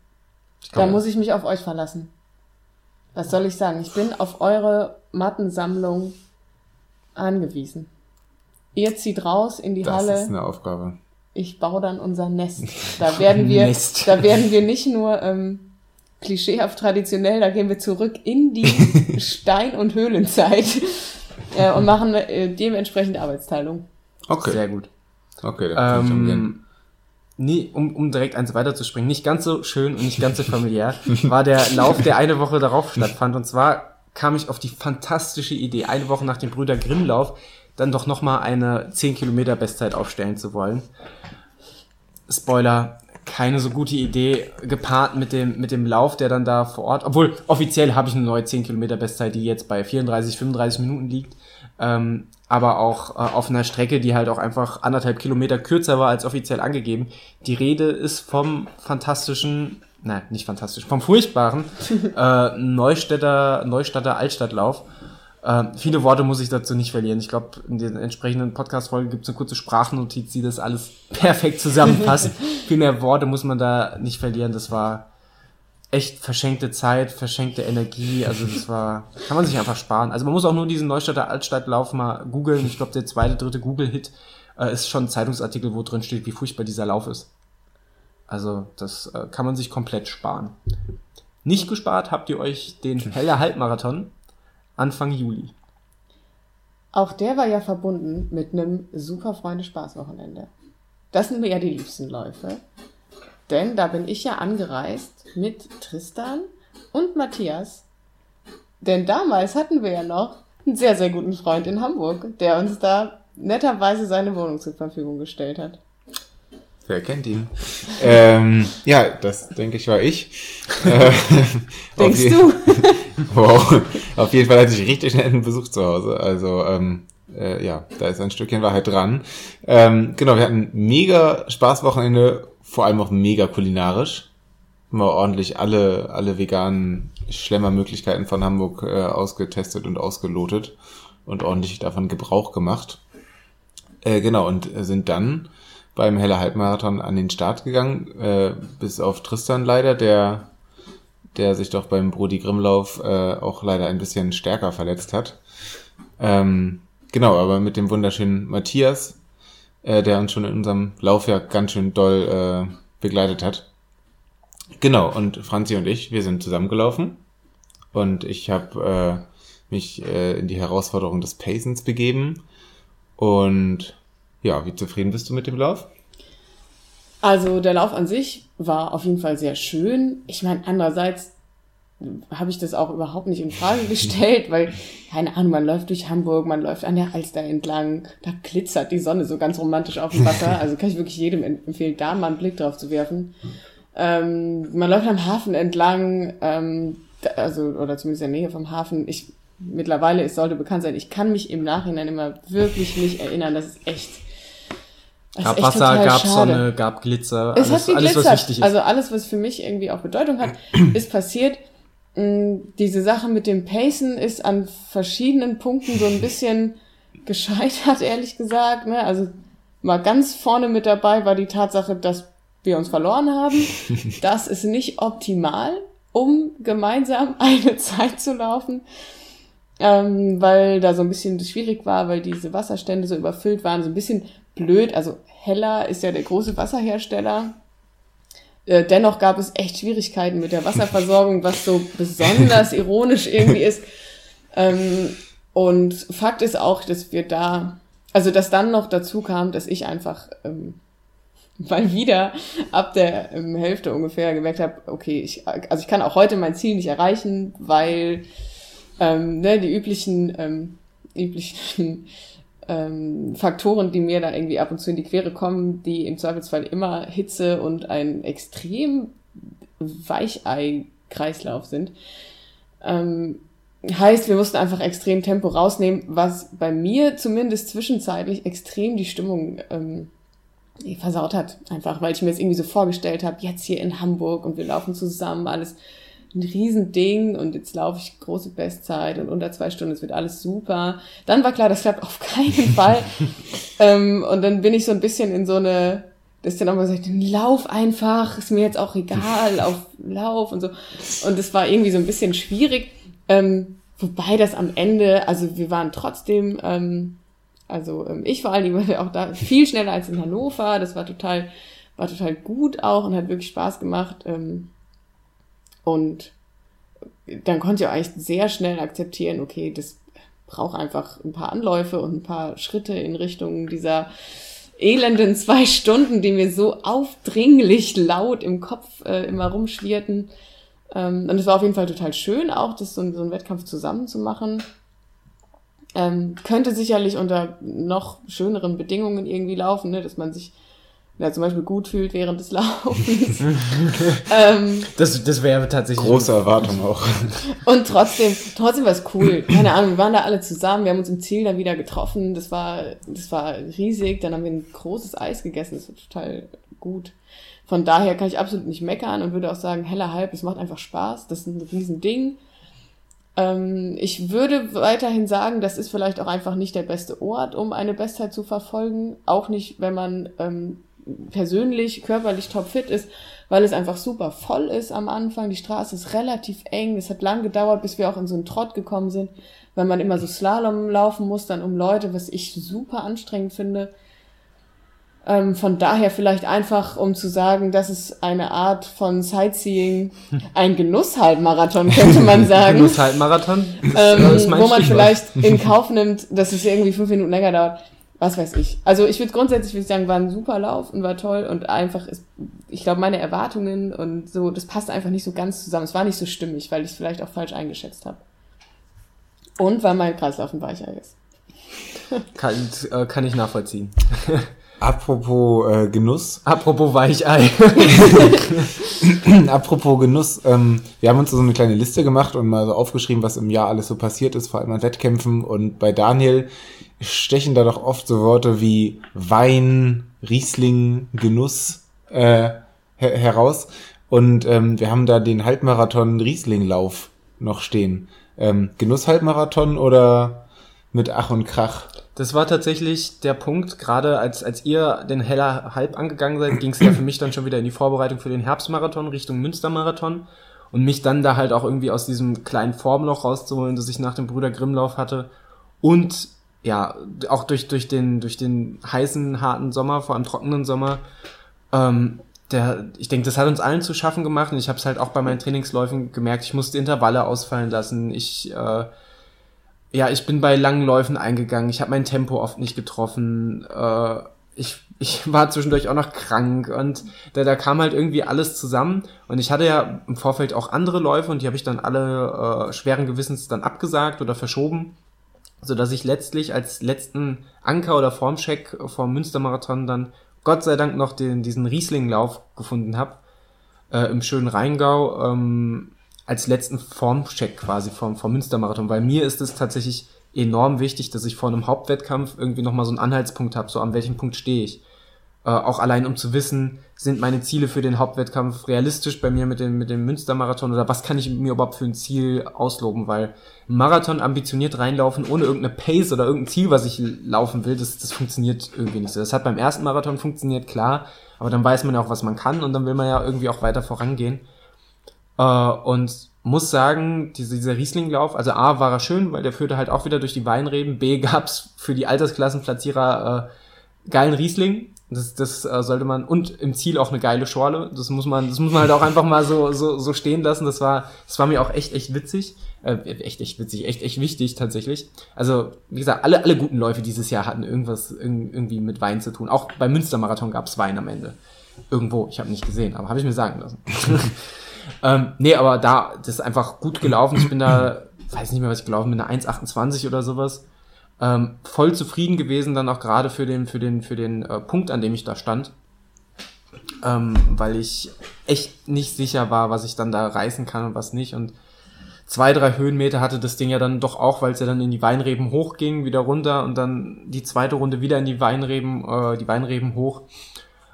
Ich Da muss ich mich auf euch verlassen. Was soll ich sagen? Ich bin auf eure Mattensammlung angewiesen. Ihr zieht raus in die Das Halle. ist eine Aufgabe. Ich baue dann unser Nest. Da werden wir, Nest. da werden wir nicht nur ähm, klischeehaft traditionell, da gehen wir zurück in die Stein- und Höhlenzeit äh, und machen äh, dementsprechend Arbeitsteilung. Okay. Sehr gut. Okay, da kann ich umgehen. Ähm, nie, um, um direkt eins weiterzuspringen, nicht ganz so schön und nicht ganz so familiär, war der Lauf, der eine Woche darauf stattfand. Und zwar kam ich auf die fantastische Idee, eine Woche nach dem Brüder Grimm-Lauf dann doch nochmal eine 10 Kilometer Bestzeit aufstellen zu wollen. Spoiler, keine so gute Idee, gepaart mit dem, mit dem Lauf, der dann da vor Ort, obwohl offiziell habe ich eine neue 10 Kilometer Bestzeit, die jetzt bei 34, 35 Minuten liegt, ähm, aber auch äh, auf einer Strecke, die halt auch einfach anderthalb Kilometer kürzer war als offiziell angegeben. Die Rede ist vom fantastischen, nein, nicht fantastisch, vom furchtbaren äh, Neustädter, Neustadter Altstadtlauf äh, viele Worte muss ich dazu nicht verlieren. Ich glaube, in den entsprechenden Podcast-Folgen gibt es eine kurze Sprachnotiz, die das alles perfekt zusammenfasst. Viel mehr Worte muss man da nicht verlieren. Das war echt verschenkte Zeit, verschenkte Energie. Also das war, kann man sich einfach sparen. Also man muss auch nur diesen Neustadter Altstadtlauf mal googeln. Ich glaube, der zweite, dritte Google-Hit äh, ist schon ein Zeitungsartikel, wo drin steht, wie furchtbar dieser Lauf ist. Also das äh, kann man sich komplett sparen. Nicht gespart habt ihr euch den Heller Halbmarathon Anfang Juli. Auch der war ja verbunden mit einem super Freunde-Spaß-Wochenende. Das sind mir ja die liebsten Läufe. Denn da bin ich ja angereist mit Tristan und Matthias. Denn damals hatten wir ja noch einen sehr, sehr guten Freund in Hamburg, der uns da netterweise seine Wohnung zur Verfügung gestellt hat. Wer kennt ihn? ähm, ja, das denke ich war ich. Äh, Denkst du? wow. Auf jeden Fall hatte ich richtig netten Besuch zu Hause. Also ähm, äh, ja, da ist ein Stückchen Wahrheit dran. Ähm, genau, wir hatten mega Spaßwochenende, vor allem auch mega kulinarisch. Wir ordentlich alle, alle veganen Schlemmermöglichkeiten von Hamburg äh, ausgetestet und ausgelotet und ordentlich davon Gebrauch gemacht. Äh, genau, und sind dann beim Heller Halbmarathon an den Start gegangen, äh, bis auf Tristan leider, der, der sich doch beim Brody Grimmlauf äh, auch leider ein bisschen stärker verletzt hat. Ähm, genau, aber mit dem wunderschönen Matthias, äh, der uns schon in unserem Laufjahr ganz schön doll äh, begleitet hat. Genau, und Franzi und ich, wir sind zusammengelaufen und ich habe äh, mich äh, in die Herausforderung des Pacens begeben und ja, wie zufrieden bist du mit dem Lauf? Also der Lauf an sich war auf jeden Fall sehr schön. Ich meine, andererseits habe ich das auch überhaupt nicht in Frage gestellt, weil, keine Ahnung, man läuft durch Hamburg, man läuft an der Alster entlang, da glitzert die Sonne so ganz romantisch auf dem Wasser. Also kann ich wirklich jedem empfehlen, da mal einen Blick drauf zu werfen. Ähm, man läuft am Hafen entlang, ähm, also, oder zumindest in der Nähe vom Hafen. Ich, mittlerweile, es sollte bekannt sein, ich kann mich im Nachhinein immer wirklich nicht erinnern. Das ist echt, gab Wasser, gab schade. Sonne, gab Glitzer. Es alles, hat alles, was wichtig ist. Also alles, was für mich irgendwie auch Bedeutung hat, ist passiert. Mm, diese Sache mit dem Pacen ist an verschiedenen Punkten so ein bisschen gescheitert, ehrlich gesagt. Ne? Also mal ganz vorne mit dabei war die Tatsache, dass wir uns verloren haben. Das ist nicht optimal, um gemeinsam eine Zeit zu laufen. Ähm, weil da so ein bisschen schwierig war, weil diese Wasserstände so überfüllt waren, so ein bisschen blöd. Also Heller ist ja der große Wasserhersteller. Äh, dennoch gab es echt Schwierigkeiten mit der Wasserversorgung, was so besonders ironisch irgendwie ist. Ähm, und Fakt ist auch, dass wir da, also dass dann noch dazu kam, dass ich einfach ähm, mal wieder ab der ähm, Hälfte ungefähr gemerkt habe, okay, ich, also ich kann auch heute mein Ziel nicht erreichen, weil ähm, ne, die üblichen, ähm, üblichen ähm, Faktoren, die mir da irgendwie ab und zu in die Quere kommen, die im Zweifelsfall immer Hitze und ein extrem Weichei-Kreislauf sind. Ähm, heißt, wir mussten einfach extrem Tempo rausnehmen, was bei mir zumindest zwischenzeitlich extrem die Stimmung ähm, versaut hat. Einfach, weil ich mir das irgendwie so vorgestellt habe, jetzt hier in Hamburg und wir laufen zusammen, alles ein Riesending und jetzt laufe ich große Bestzeit und unter zwei Stunden, es wird alles super. Dann war klar, das klappt auf keinen Fall. ähm, und dann bin ich so ein bisschen in so eine, das ist dann auch mal gesagt, lauf einfach, ist mir jetzt auch egal, auf Lauf und so. Und das war irgendwie so ein bisschen schwierig. Ähm, wobei das am Ende, also wir waren trotzdem, ähm, also ähm, ich vor allen Dingen war auch da viel schneller als in Hannover. Das war total, war total gut auch und hat wirklich Spaß gemacht. Ähm, und dann konnte ich auch eigentlich sehr schnell akzeptieren, okay, das braucht einfach ein paar Anläufe und ein paar Schritte in Richtung dieser elenden zwei Stunden, die mir so aufdringlich laut im Kopf äh, immer rumschwirrten. Ähm, und es war auf jeden Fall total schön, auch das so, so einen Wettkampf zusammen zu machen. Ähm, könnte sicherlich unter noch schöneren Bedingungen irgendwie laufen, ne? dass man sich ja, zum Beispiel gut fühlt während des Laufens. ähm, das das wäre tatsächlich. Große Erwartung auch. Und trotzdem, trotzdem war es cool. Keine Ahnung, wir waren da alle zusammen, wir haben uns im Ziel dann wieder getroffen. Das war, das war riesig. Dann haben wir ein großes Eis gegessen. Das war total gut. Von daher kann ich absolut nicht meckern und würde auch sagen, heller Halb, es macht einfach Spaß. Das ist ein Riesending. Ähm, ich würde weiterhin sagen, das ist vielleicht auch einfach nicht der beste Ort, um eine Bestzeit zu verfolgen. Auch nicht, wenn man ähm, persönlich, körperlich topfit ist, weil es einfach super voll ist am Anfang. Die Straße ist relativ eng. Es hat lang gedauert, bis wir auch in so einen Trott gekommen sind, weil man immer so Slalom laufen muss, dann um Leute, was ich super anstrengend finde. Ähm, von daher vielleicht einfach, um zu sagen, das ist eine Art von Sightseeing, ein Genusshaltmarathon, könnte man sagen. Genusshaltmarathon? Ähm, wo man vielleicht in Kauf nimmt, dass es irgendwie fünf Minuten länger dauert was weiß ich. Also ich würde grundsätzlich würde ich sagen, war ein super Lauf und war toll und einfach ist, ich glaube, meine Erwartungen und so, das passt einfach nicht so ganz zusammen. Es war nicht so stimmig, weil ich es vielleicht auch falsch eingeschätzt habe. Und weil mein Kreislauf ein Weicher ist. kann, äh, kann ich nachvollziehen. Apropos äh, Genuss. Apropos Weichei. Apropos Genuss. Ähm, wir haben uns so eine kleine Liste gemacht und mal so aufgeschrieben, was im Jahr alles so passiert ist, vor allem an Wettkämpfen. Und bei Daniel stechen da doch oft so Worte wie Wein, Riesling, Genuss äh, her heraus. Und ähm, wir haben da den Halbmarathon Rieslinglauf noch stehen. Ähm, Genuss-Halbmarathon oder mit Ach und Krach? Das war tatsächlich der Punkt, gerade als, als ihr den Heller Halb angegangen seid, ging es ja für mich dann schon wieder in die Vorbereitung für den Herbstmarathon Richtung Münstermarathon und mich dann da halt auch irgendwie aus diesem kleinen Formloch rauszuholen, das ich nach dem Brüder Grimmlauf hatte und ja, auch durch, durch den, durch den heißen, harten Sommer, vor allem trockenen Sommer, ähm, der, ich denke, das hat uns allen zu schaffen gemacht und ich habe es halt auch bei meinen Trainingsläufen gemerkt, ich musste Intervalle ausfallen lassen, ich äh, ja, ich bin bei langen Läufen eingegangen. Ich habe mein Tempo oft nicht getroffen. Äh, ich, ich war zwischendurch auch noch krank und da, da kam halt irgendwie alles zusammen. Und ich hatte ja im Vorfeld auch andere Läufe und die habe ich dann alle äh, schweren Gewissens dann abgesagt oder verschoben, so dass ich letztlich als letzten Anker oder Formcheck vom Münstermarathon dann Gott sei Dank noch den, diesen Rieslinglauf gefunden habe äh, im schönen Rheingau. Ähm, als letzten Formcheck quasi vom, vom Münstermarathon, weil mir ist es tatsächlich enorm wichtig, dass ich vor einem Hauptwettkampf irgendwie nochmal so einen Anhaltspunkt habe, so an welchem Punkt stehe ich. Äh, auch allein um zu wissen, sind meine Ziele für den Hauptwettkampf realistisch bei mir mit dem, mit dem Münstermarathon oder was kann ich mir überhaupt für ein Ziel ausloben, weil Marathon ambitioniert reinlaufen ohne irgendeine Pace oder irgendein Ziel, was ich laufen will, das, das funktioniert irgendwie nicht so. Das hat beim ersten Marathon funktioniert, klar, aber dann weiß man ja auch, was man kann und dann will man ja irgendwie auch weiter vorangehen. Äh, und muss sagen, diese, dieser Rieslinglauf, also A war er schön, weil der führte halt auch wieder durch die Weinreben. B gab's für die Altersklassenplatzierer äh, geilen Riesling. Das, das äh, sollte man und im Ziel auch eine geile Schorle. Das muss man, das muss man halt auch einfach mal so so, so stehen lassen. Das war, das war mir auch echt echt witzig, äh, echt echt witzig, echt echt wichtig tatsächlich. Also wie gesagt, alle alle guten Läufe dieses Jahr hatten irgendwas irgendwie mit Wein zu tun. Auch beim Münstermarathon gab's Wein am Ende. Irgendwo, ich habe nicht gesehen, aber habe ich mir sagen lassen. Ähm, nee, aber da, das ist einfach gut gelaufen. Ich bin da, weiß nicht mehr, was ich gelaufen bin, eine 1,28 oder sowas. Ähm, voll zufrieden gewesen, dann auch gerade für den, für den, für den äh, Punkt, an dem ich da stand. Ähm, weil ich echt nicht sicher war, was ich dann da reißen kann und was nicht. Und zwei, drei Höhenmeter hatte das Ding ja dann doch auch, weil es ja dann in die Weinreben hochging, wieder runter und dann die zweite Runde wieder in die Weinreben, äh, die Weinreben hoch.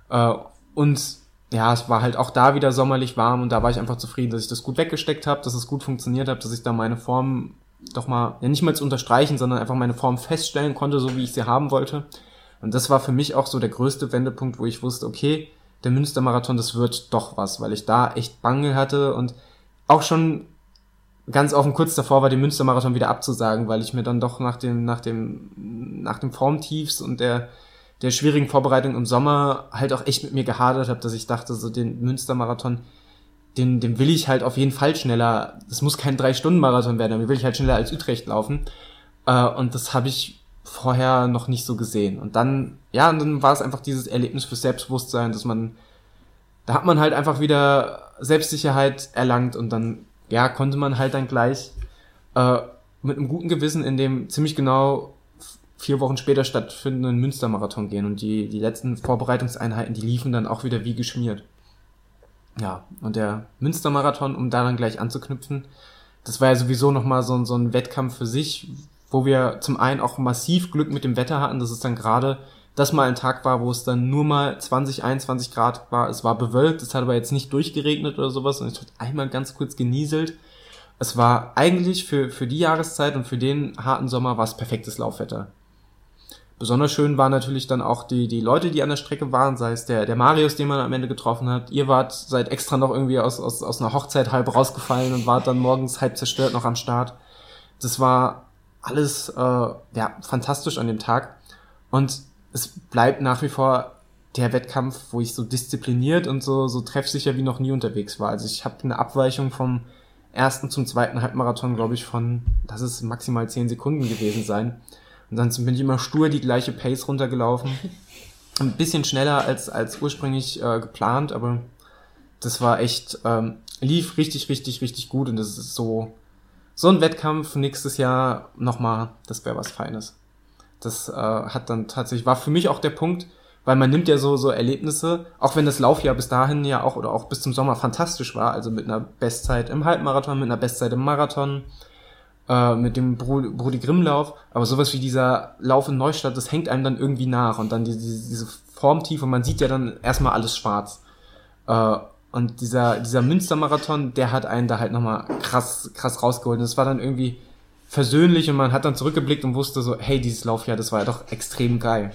Äh, und ja, es war halt auch da wieder sommerlich warm und da war ich einfach zufrieden, dass ich das gut weggesteckt habe, dass es gut funktioniert hat, dass ich da meine Form doch mal, ja nicht mal zu unterstreichen, sondern einfach meine Form feststellen konnte, so wie ich sie haben wollte. Und das war für mich auch so der größte Wendepunkt, wo ich wusste, okay, der Münstermarathon, das wird doch was, weil ich da echt Bangel hatte und auch schon ganz offen kurz davor war, den Münstermarathon wieder abzusagen, weil ich mir dann doch nach dem, nach dem, nach dem Formtiefs und der, der schwierigen Vorbereitung im Sommer halt auch echt mit mir gehadert habe, dass ich dachte, so den Münstermarathon, den, den will ich halt auf jeden Fall schneller, das muss kein Drei-Stunden-Marathon werden, den will ich halt schneller als Utrecht laufen. Äh, und das habe ich vorher noch nicht so gesehen. Und dann, ja, und dann war es einfach dieses Erlebnis für Selbstbewusstsein, dass man, da hat man halt einfach wieder Selbstsicherheit erlangt und dann, ja, konnte man halt dann gleich äh, mit einem guten Gewissen in dem ziemlich genau vier Wochen später stattfindenden Münstermarathon gehen. Und die, die letzten Vorbereitungseinheiten, die liefen dann auch wieder wie geschmiert. Ja, und der Münstermarathon, um daran gleich anzuknüpfen, das war ja sowieso nochmal so, so ein Wettkampf für sich, wo wir zum einen auch massiv Glück mit dem Wetter hatten, dass es dann gerade das mal ein Tag war, wo es dann nur mal 20, 21 Grad war. Es war bewölkt, es hat aber jetzt nicht durchgeregnet oder sowas und es hat einmal ganz kurz genieselt. Es war eigentlich für, für die Jahreszeit und für den harten Sommer war es perfektes Laufwetter. Besonders schön waren natürlich dann auch die, die Leute, die an der Strecke waren, sei es der, der Marius, den man am Ende getroffen hat. Ihr wart seit extra noch irgendwie aus, aus, aus einer Hochzeit halb rausgefallen und wart dann morgens halb zerstört noch am Start. Das war alles äh, ja, fantastisch an dem Tag. Und es bleibt nach wie vor der Wettkampf, wo ich so diszipliniert und so, so treffsicher wie noch nie unterwegs war. Also ich habe eine Abweichung vom ersten zum zweiten Halbmarathon, glaube ich, von, das ist maximal zehn Sekunden gewesen sein. Ansonsten bin ich immer stur die gleiche Pace runtergelaufen. Ein bisschen schneller als, als ursprünglich äh, geplant, aber das war echt, ähm, lief richtig, richtig, richtig gut und das ist so, so ein Wettkampf nächstes Jahr nochmal, das wäre was Feines. Das äh, hat dann tatsächlich, war für mich auch der Punkt, weil man nimmt ja so, so Erlebnisse, auch wenn das Laufjahr bis dahin ja auch oder auch bis zum Sommer fantastisch war, also mit einer Bestzeit im Halbmarathon, mit einer Bestzeit im Marathon, äh, mit dem Brudi Grimm-Lauf, aber sowas wie dieser Lauf in Neustadt, das hängt einem dann irgendwie nach und dann diese, diese Formtiefe, man sieht ja dann erstmal alles schwarz. Äh, und dieser, dieser Münstermarathon, der hat einen da halt nochmal krass, krass rausgeholt. Und das war dann irgendwie versöhnlich und man hat dann zurückgeblickt und wusste so, hey, dieses Laufjahr, das war ja doch extrem geil.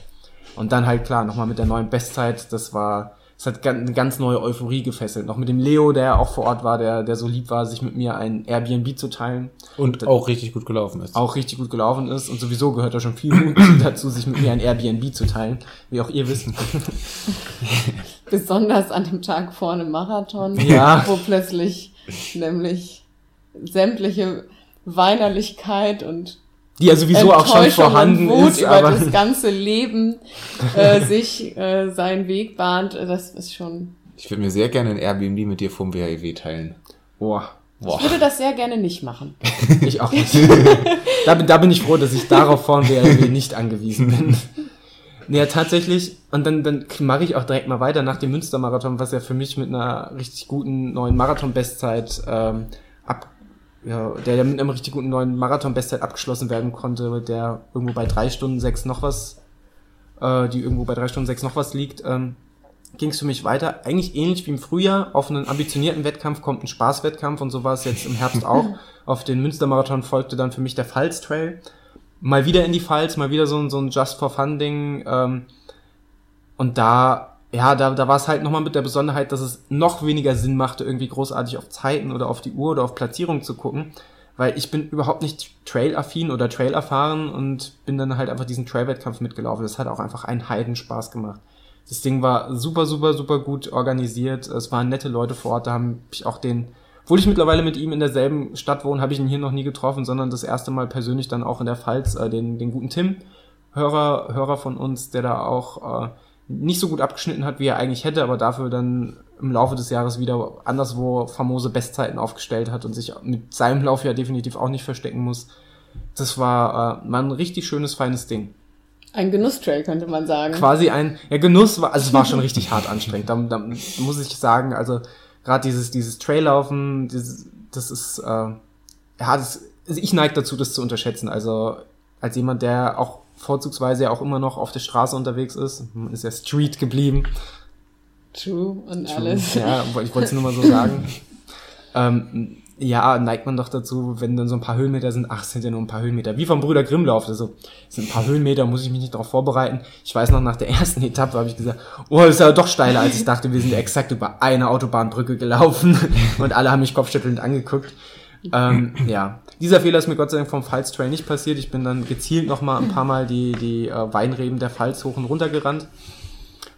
Und dann halt klar, nochmal mit der neuen Bestzeit, das war, es hat eine ganz neue Euphorie gefesselt. Noch mit dem Leo, der auch vor Ort war, der, der so lieb war, sich mit mir ein Airbnb zu teilen. Und das auch richtig gut gelaufen ist. Auch richtig gut gelaufen ist. Und sowieso gehört da schon viel Mut dazu, sich mit mir ein Airbnb zu teilen. Wie auch ihr wissen. Besonders an dem Tag vor einem Marathon, ja. wo plötzlich nämlich sämtliche Weinerlichkeit und die ja sowieso auch schon vorhanden und Wut ist, über aber das ganze Leben äh, sich äh, seinen Weg bahnt, das ist schon. Ich würde mir sehr gerne ein Airbnb mit dir vom WHEW teilen. Boah. Boah. Ich würde das sehr gerne nicht machen. ich auch nicht. da, bin, da bin ich froh, dass ich darauf vom WHEW nicht angewiesen bin. Ja, tatsächlich. Und dann, dann mache ich auch direkt mal weiter nach dem Münstermarathon, was ja für mich mit einer richtig guten neuen Marathon-Bestzeit ähm, ja, der, mit einem richtig guten neuen Marathon-Bestzeit abgeschlossen werden konnte, der irgendwo bei drei Stunden sechs noch was, äh, die irgendwo bei drei Stunden sechs noch was liegt, ähm, ging es für mich weiter. Eigentlich ähnlich wie im Frühjahr. Auf einen ambitionierten Wettkampf kommt ein Spaßwettkampf und so war es jetzt im Herbst auch. Auf den Münstermarathon folgte dann für mich der Pfalz Trail. Mal wieder in die Pfalz, mal wieder so ein, so ein Just for Fun Ding. Ähm, und da ja, da, da war es halt nochmal mit der Besonderheit, dass es noch weniger Sinn machte, irgendwie großartig auf Zeiten oder auf die Uhr oder auf Platzierung zu gucken, weil ich bin überhaupt nicht Trail-affin oder Trail erfahren und bin dann halt einfach diesen Trail-Wettkampf mitgelaufen. Das hat auch einfach einen Heidenspaß gemacht. Das Ding war super, super, super gut organisiert. Es waren nette Leute vor Ort. Da habe ich auch den, obwohl ich mittlerweile mit ihm in derselben Stadt wohne, habe ich ihn hier noch nie getroffen, sondern das erste Mal persönlich dann auch in der Pfalz, äh, den, den guten Tim, Hörer, Hörer von uns, der da auch äh, nicht so gut abgeschnitten hat, wie er eigentlich hätte, aber dafür dann im Laufe des Jahres wieder anderswo famose Bestzeiten aufgestellt hat und sich mit seinem Lauf ja definitiv auch nicht verstecken muss. Das war äh, mal ein richtig schönes, feines Ding. Ein Genusstrail könnte man sagen. Quasi ein, ja Genuss war, also es war schon richtig hart anstrengend. Da, da muss ich sagen, also gerade dieses, dieses Traillaufen, dieses, das ist, äh, ja, das, also ich neige dazu, das zu unterschätzen. Also als jemand, der auch vorzugsweise ja auch immer noch auf der Straße unterwegs ist. Man ist ja Street geblieben. True und True. alles. Ja, ich wollte es nur mal so sagen. ähm, ja, neigt man doch dazu, wenn dann so ein paar Höhenmeter sind, ach, sind ja nur ein paar Höhenmeter. Wie vom Brüder Grimmlauf, also sind ein paar Höhenmeter, muss ich mich nicht darauf vorbereiten. Ich weiß noch, nach der ersten Etappe habe ich gesagt, oh, das ist ja doch steiler, als ich dachte. Wir sind ja exakt über eine Autobahnbrücke gelaufen und alle haben mich kopfschüttelnd angeguckt. Ähm, ja, dieser Fehler ist mir Gott sei Dank vom Pfalz Trail nicht passiert. Ich bin dann gezielt noch mal ein paar Mal die, die äh, Weinreben der Pfalz hoch und runter gerannt.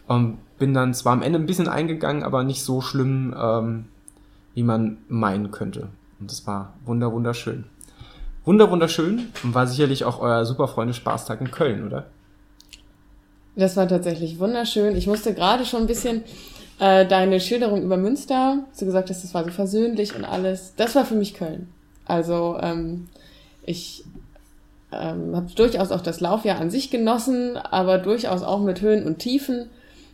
Und bin dann zwar am Ende ein bisschen eingegangen, aber nicht so schlimm, ähm, wie man meinen könnte. Und das war wunder wunderschön. wunder wunderschön und war sicherlich auch euer super Freunde Spaßtag in Köln, oder? Das war tatsächlich wunderschön. Ich musste gerade schon ein bisschen äh, deine Schilderung über Münster, du gesagt hast, das war so versöhnlich und alles. Das war für mich Köln. Also ähm, ich ähm, habe durchaus auch das Laufjahr an sich genossen, aber durchaus auch mit Höhen und Tiefen.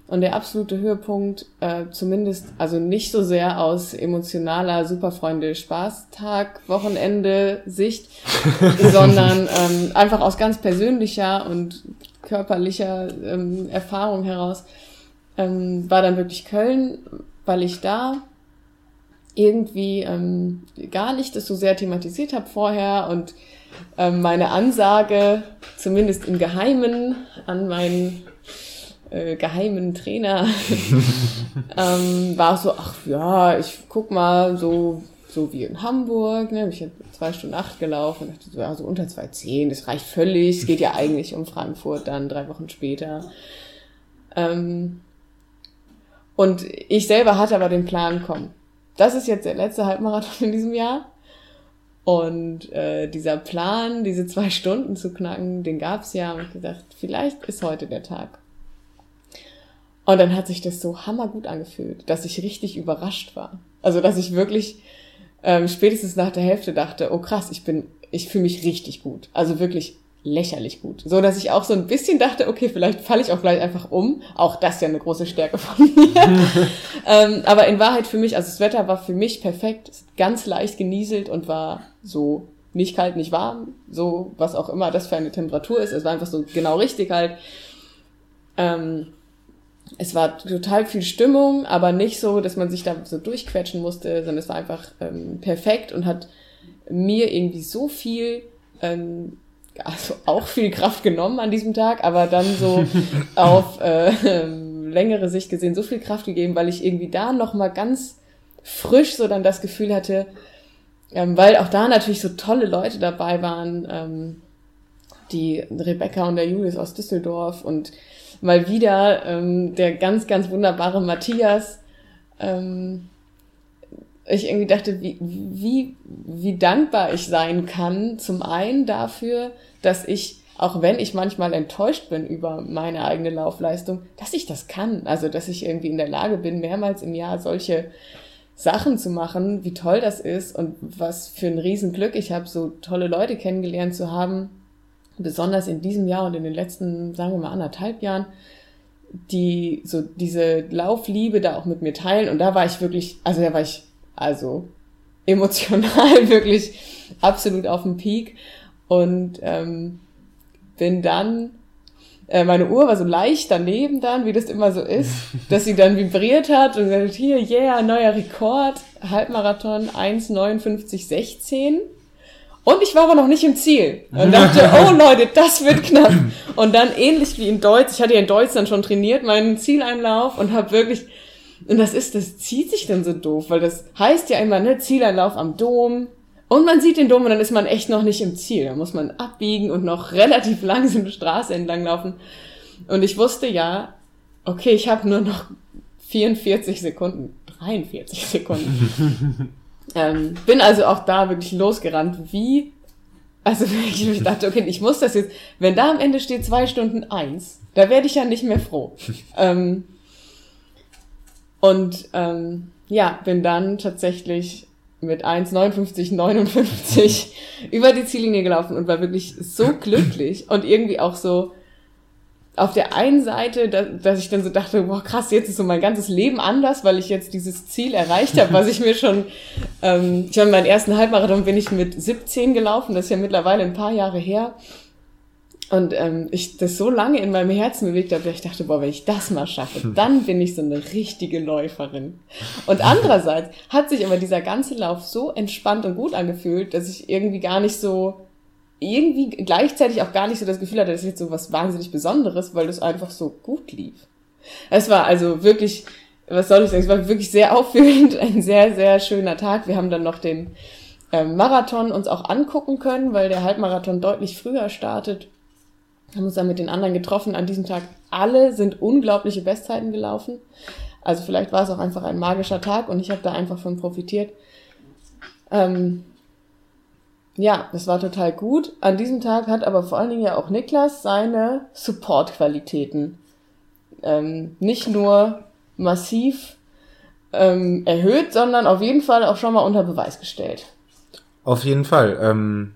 Und der absolute Höhepunkt, äh, zumindest, also nicht so sehr aus emotionaler Superfreunde Spaßtag, Wochenende Sicht, sondern ähm, einfach aus ganz persönlicher und körperlicher ähm, Erfahrung heraus, ähm, war dann wirklich Köln, weil ich da irgendwie ähm, gar nicht das so sehr thematisiert habe vorher und ähm, meine Ansage, zumindest im Geheimen, an meinen äh, geheimen Trainer ähm, war so, ach ja, ich guck mal so, so wie in Hamburg, ne, ich habe zwei Stunden acht gelaufen, dachte so, ja, so unter zwei zehn, das reicht völlig, es geht ja eigentlich um Frankfurt dann drei Wochen später. Ähm, und ich selber hatte aber den Plan, komm, das ist jetzt der letzte Halbmarathon in diesem Jahr. Und äh, dieser Plan, diese zwei Stunden zu knacken, den gab's ja. Und ich gedacht, vielleicht ist heute der Tag. Und dann hat sich das so hammergut angefühlt, dass ich richtig überrascht war. Also, dass ich wirklich ähm, spätestens nach der Hälfte dachte, oh krass, ich bin, ich fühle mich richtig gut. Also wirklich lächerlich gut. So, dass ich auch so ein bisschen dachte, okay, vielleicht falle ich auch gleich einfach um. Auch das ist ja eine große Stärke von mir. ähm, aber in Wahrheit für mich, also das Wetter war für mich perfekt, ganz leicht genieselt und war so nicht kalt, nicht warm, so was auch immer das für eine Temperatur ist. Es war einfach so genau richtig halt. Ähm, es war total viel Stimmung, aber nicht so, dass man sich da so durchquetschen musste, sondern es war einfach ähm, perfekt und hat mir irgendwie so viel, ähm, also auch viel Kraft genommen an diesem Tag, aber dann so auf äh, längere Sicht gesehen so viel Kraft gegeben, weil ich irgendwie da nochmal ganz frisch so dann das Gefühl hatte, ähm, weil auch da natürlich so tolle Leute dabei waren, ähm, die Rebecca und der Julius aus Düsseldorf und mal wieder ähm, der ganz, ganz wunderbare Matthias. Ähm, ich irgendwie dachte, wie, wie, wie dankbar ich sein kann, zum einen dafür, dass ich, auch wenn ich manchmal enttäuscht bin über meine eigene Laufleistung, dass ich das kann. Also, dass ich irgendwie in der Lage bin, mehrmals im Jahr solche Sachen zu machen, wie toll das ist und was für ein Riesenglück ich habe, so tolle Leute kennengelernt zu haben, besonders in diesem Jahr und in den letzten, sagen wir mal, anderthalb Jahren, die so diese Laufliebe da auch mit mir teilen. Und da war ich wirklich, also da war ich also emotional wirklich absolut auf dem Peak und ähm, bin dann äh, meine Uhr war so leicht daneben dann, wie das immer so ist, dass sie dann vibriert hat und gesagt, hier, yeah, neuer Rekord, Halbmarathon 1,59,16. Und ich war aber noch nicht im Ziel. Und dachte, oh Leute, das wird knapp. Und dann ähnlich wie in Deutsch, ich hatte ja in Deutsch dann schon trainiert, meinen Zieleinlauf und habe wirklich, und das ist, das zieht sich dann so doof, weil das heißt ja immer, ne, Zieleinlauf am Dom. Und man sieht den Dom und dann ist man echt noch nicht im Ziel. Da muss man abbiegen und noch relativ langsam die Straße entlang laufen. Und ich wusste ja, okay, ich habe nur noch 44 Sekunden, 43 Sekunden. Ähm, bin also auch da wirklich losgerannt, wie, also ich dachte, okay, ich muss das jetzt, wenn da am Ende steht zwei Stunden eins, da werde ich ja nicht mehr froh. ähm, und ähm, ja, bin dann tatsächlich mit 1,59,59 über die Ziellinie gelaufen und war wirklich so glücklich und irgendwie auch so, auf der einen Seite, dass, dass ich dann so dachte, boah krass, jetzt ist so mein ganzes Leben anders, weil ich jetzt dieses Ziel erreicht habe, was ich mir schon, ähm, ich habe meinen ersten Halbmarathon bin ich mit 17 gelaufen, das ist ja mittlerweile ein paar Jahre her. Und ähm, ich das so lange in meinem Herzen bewegt habe, dass ich dachte, boah, wenn ich das mal schaffe, dann bin ich so eine richtige Läuferin. Und andererseits hat sich aber dieser ganze Lauf so entspannt und gut angefühlt, dass ich irgendwie gar nicht so irgendwie gleichzeitig auch gar nicht so das Gefühl hatte, das ist jetzt so was wahnsinnig Besonderes, weil das einfach so gut lief. Es war also wirklich, was soll ich sagen, es war wirklich sehr auffühlend, ein sehr, sehr schöner Tag. Wir haben dann noch den ähm, Marathon uns auch angucken können, weil der Halbmarathon deutlich früher startet. Haben uns dann mit den anderen getroffen. An diesem Tag alle sind unglaubliche Bestzeiten gelaufen. Also vielleicht war es auch einfach ein magischer Tag und ich habe da einfach von profitiert. Ähm, Ja, das war total gut. An diesem Tag hat aber vor allen Dingen ja auch Niklas seine Support-Qualitäten ähm, nicht nur massiv ähm, erhöht, sondern auf jeden Fall auch schon mal unter Beweis gestellt. Auf jeden Fall. Ähm,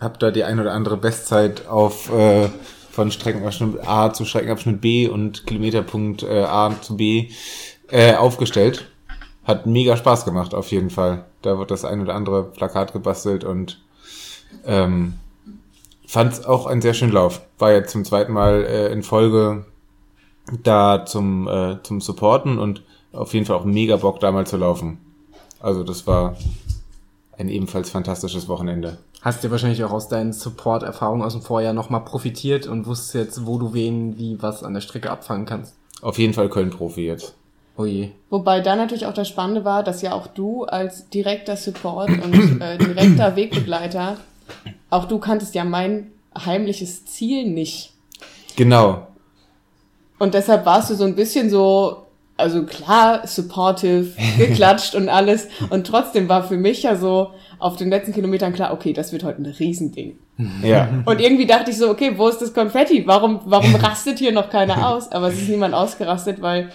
hab da die ein oder andere Bestzeit auf äh, von Streckenabschnitt A zu Streckenabschnitt B und Kilometerpunkt äh, A zu B äh, aufgestellt. Hat mega Spaß gemacht, auf jeden Fall. Da wird das ein oder andere Plakat gebastelt und ähm, fand es auch einen sehr schönen Lauf. War jetzt zum zweiten Mal äh, in Folge da zum, äh, zum Supporten und auf jeden Fall auch mega Bock, da mal zu laufen. Also das war ein ebenfalls fantastisches Wochenende. Hast du wahrscheinlich auch aus deinen Support-Erfahrungen aus dem Vorjahr nochmal profitiert und wusstest jetzt, wo du wen wie was an der Strecke abfangen kannst? Auf jeden Fall Köln-Profi jetzt. Oh je. Wobei da natürlich auch das Spannende war, dass ja auch du als direkter Support und äh, direkter Wegbegleiter, auch du kanntest ja mein heimliches Ziel nicht. Genau. Und deshalb warst du so ein bisschen so, also klar, supportive, geklatscht und alles. Und trotzdem war für mich ja so auf den letzten Kilometern klar, okay, das wird heute ein Riesending. Ja. Und irgendwie dachte ich so, okay, wo ist das Konfetti? Warum, warum rastet hier noch keiner aus? Aber es ist niemand ausgerastet, weil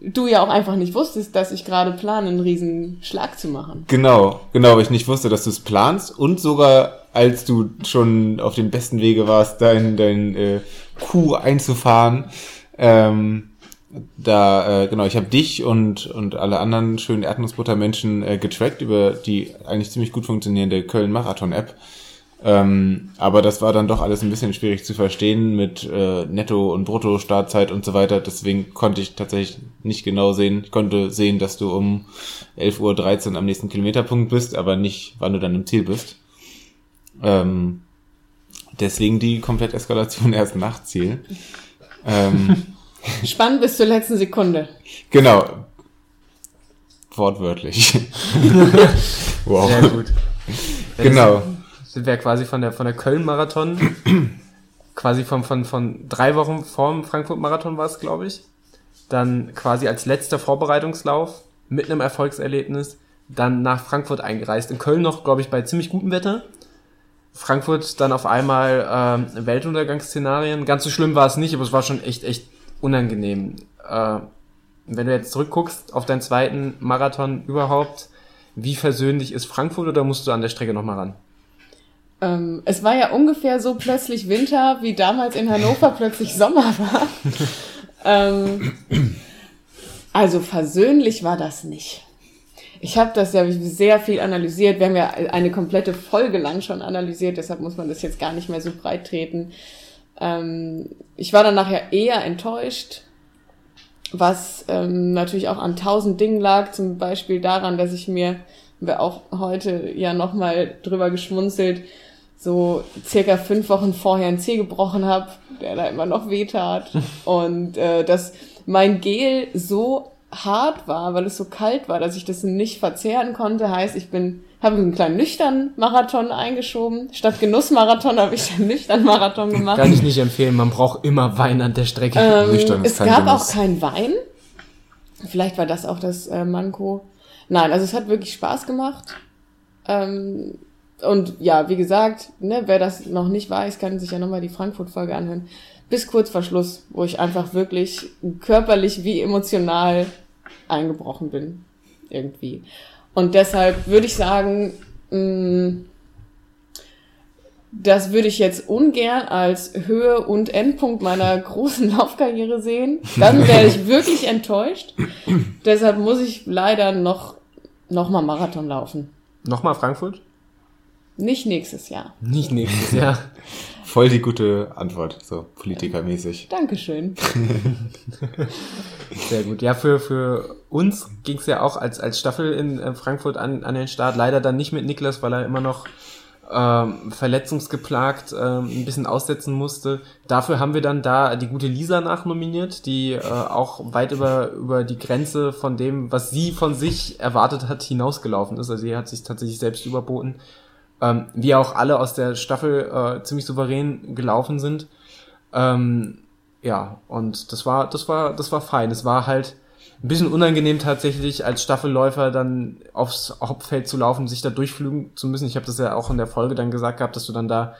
du ja auch einfach nicht wusstest, dass ich gerade plane, einen riesen Schlag zu machen. Genau, genau, weil ich nicht wusste, dass du es planst und sogar als du schon auf dem besten Wege warst, dein, dein äh, Kuh einzufahren, ähm, da, äh, genau, ich habe dich und, und alle anderen schönen Erdnussbutter-Menschen äh, getrackt über die eigentlich ziemlich gut funktionierende Köln-Marathon-App. Ähm, aber das war dann doch alles ein bisschen schwierig zu verstehen mit äh, Netto- und Brutto-Startzeit und so weiter. Deswegen konnte ich tatsächlich nicht genau sehen. Ich konnte sehen, dass du um 11.13 Uhr am nächsten Kilometerpunkt bist, aber nicht, wann du dann im Ziel bist. Ähm, deswegen die Kompletteskalation erst nach Ziel. Ähm, Spannend bis zur letzten Sekunde. genau. Wortwörtlich. wow. Sehr gut. Ja, Genau. das Sind wir quasi von der, von der Köln-Marathon, quasi von, von, von drei Wochen vorm Frankfurt-Marathon war es, glaube ich. Dann quasi als letzter Vorbereitungslauf mit einem Erfolgserlebnis, dann nach Frankfurt eingereist. In Köln noch, glaube ich, bei ziemlich gutem Wetter. Frankfurt dann auf einmal ähm, Weltuntergangsszenarien. Ganz so schlimm war es nicht, aber es war schon echt, echt unangenehm. Äh, wenn du jetzt zurückguckst auf deinen zweiten Marathon überhaupt, wie versöhnlich ist Frankfurt oder musst du an der Strecke nochmal ran? Ähm, es war ja ungefähr so plötzlich Winter, wie damals in Hannover plötzlich Sommer war. ähm, also versöhnlich war das nicht. Ich habe das ja sehr viel analysiert. Wir haben ja eine komplette Folge lang schon analysiert, deshalb muss man das jetzt gar nicht mehr so breit treten. Ähm, ich war dann nachher eher enttäuscht, was ähm, natürlich auch an tausend Dingen lag, zum Beispiel daran, dass ich mir, wir auch heute ja nochmal drüber geschmunzelt, so circa fünf Wochen vorher einen Zeh gebrochen habe, der da immer noch wehtat. Und äh, dass mein Gel so hart war, weil es so kalt war, dass ich das nicht verzehren konnte. Heißt, ich bin, habe einen kleinen nüchtern Marathon eingeschoben. Statt Genussmarathon habe ich einen nüchtern Marathon gemacht. Kann ich nicht empfehlen, man braucht immer Wein an der Strecke. Ähm, Nüchtern ist es kein gab Genuss. auch keinen Wein. Vielleicht war das auch das äh, Manko. Nein, also es hat wirklich Spaß gemacht. Ähm, und ja, wie gesagt, ne, wer das noch nicht weiß, kann sich ja nochmal die Frankfurt-Folge anhören. Bis kurz vor Schluss, wo ich einfach wirklich körperlich wie emotional eingebrochen bin. Irgendwie. Und deshalb würde ich sagen, mh, das würde ich jetzt ungern als Höhe und Endpunkt meiner großen Laufkarriere sehen. Dann wäre ich wirklich enttäuscht. Deshalb muss ich leider noch, noch mal Marathon laufen. Nochmal Frankfurt? Nicht nächstes Jahr. Nicht nächstes Jahr. Voll die gute Antwort, so politikermäßig. Dankeschön. Sehr gut. Ja, für, für uns ging es ja auch als, als Staffel in äh, Frankfurt an, an den Start. Leider dann nicht mit Niklas, weil er immer noch ähm, verletzungsgeplagt ähm, ein bisschen aussetzen musste. Dafür haben wir dann da die gute Lisa nachnominiert, die äh, auch weit über, über die Grenze von dem, was sie von sich erwartet hat, hinausgelaufen ist. Also sie hat sich tatsächlich selbst überboten. Ähm, wie auch alle aus der Staffel äh, ziemlich souverän gelaufen sind. Ähm, ja, und das war, das war, das war fein. Es war halt ein bisschen unangenehm tatsächlich als Staffelläufer dann aufs Hauptfeld zu laufen, sich da durchflügen zu müssen. Ich habe das ja auch in der Folge dann gesagt gehabt, dass du dann da,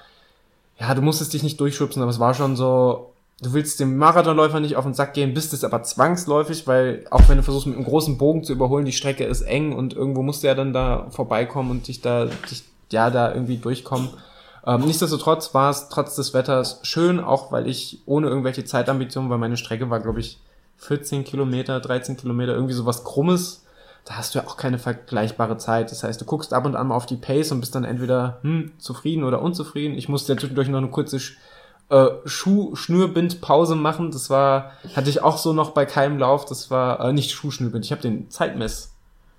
ja, du musstest dich nicht durchschubsen, aber es war schon so, du willst dem Marathonläufer nicht auf den Sack gehen, bist es aber zwangsläufig, weil auch wenn du versuchst mit einem großen Bogen zu überholen, die Strecke ist eng und irgendwo musst du ja dann da vorbeikommen und dich da, dich, ja, da irgendwie durchkommen. Ähm, nichtsdestotrotz war es trotz des Wetters schön, auch weil ich ohne irgendwelche Zeitambitionen, weil meine Strecke war, glaube ich, 14 Kilometer, 13 Kilometer, irgendwie sowas Krummes. Da hast du ja auch keine vergleichbare Zeit. Das heißt, du guckst ab und an mal auf die Pace und bist dann entweder hm, zufrieden oder unzufrieden. Ich musste ja zwischendurch noch eine kurze äh, Schuhschnürbindpause machen. Das war, hatte ich auch so noch bei keinem Lauf. Das war äh, nicht Schuhschnürbind. Ich habe den Zeitmess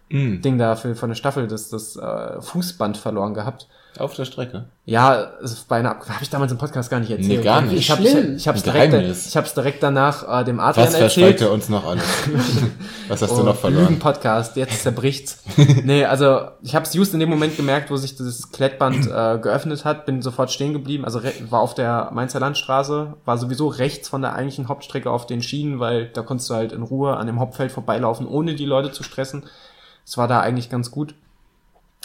mm. Ding da für, von der Staffel, das, das äh, Fußband verloren gehabt. Auf der Strecke? Ja, also bei einer habe ich damals im Podcast gar nicht erzählt. Nee, gar nicht. Ich habe ich, ich hab's direkt, ich hab's direkt danach äh, dem Adrian Was erzählt. Was er uns noch alles? Was hast oh, du noch verloren? Lügen Podcast, jetzt zerbricht's. nee, also ich habe es just in dem Moment gemerkt, wo sich das Klettband äh, geöffnet hat, bin sofort stehen geblieben, also war auf der Mainzer Landstraße, war sowieso rechts von der eigentlichen Hauptstrecke auf den Schienen, weil da konntest du halt in Ruhe an dem Hauptfeld vorbeilaufen, ohne die Leute zu stressen. Es war da eigentlich ganz gut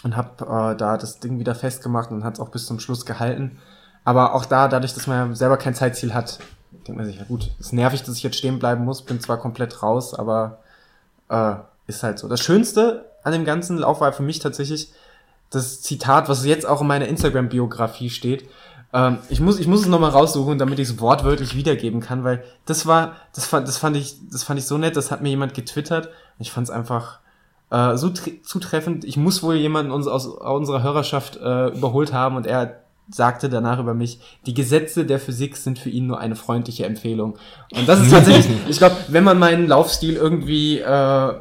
und habe äh, da das Ding wieder festgemacht und hat es auch bis zum Schluss gehalten. Aber auch da, dadurch, dass man selber kein Zeitziel hat, denkt man sich, ja gut, ist nervig, dass ich jetzt stehen bleiben muss, bin zwar komplett raus, aber äh, ist halt so. Das Schönste an dem ganzen Lauf war für mich tatsächlich das Zitat, was jetzt auch in meiner Instagram-Biografie steht. Ähm, ich muss, ich muss es nochmal raussuchen, damit ich es wortwörtlich wiedergeben kann, weil das war, das fand, das fand ich, das fand ich so nett, das hat mir jemand getwittert. Ich fand es einfach, äh, so zutreffend. Ich muss wohl jemanden uns aus unserer Hörerschaft äh, überholt haben und er sagte danach über mich, die Gesetze der Physik sind für ihn nur eine freundliche Empfehlung. Und das ist tatsächlich, ich glaube, wenn man meinen Laufstil irgendwie äh,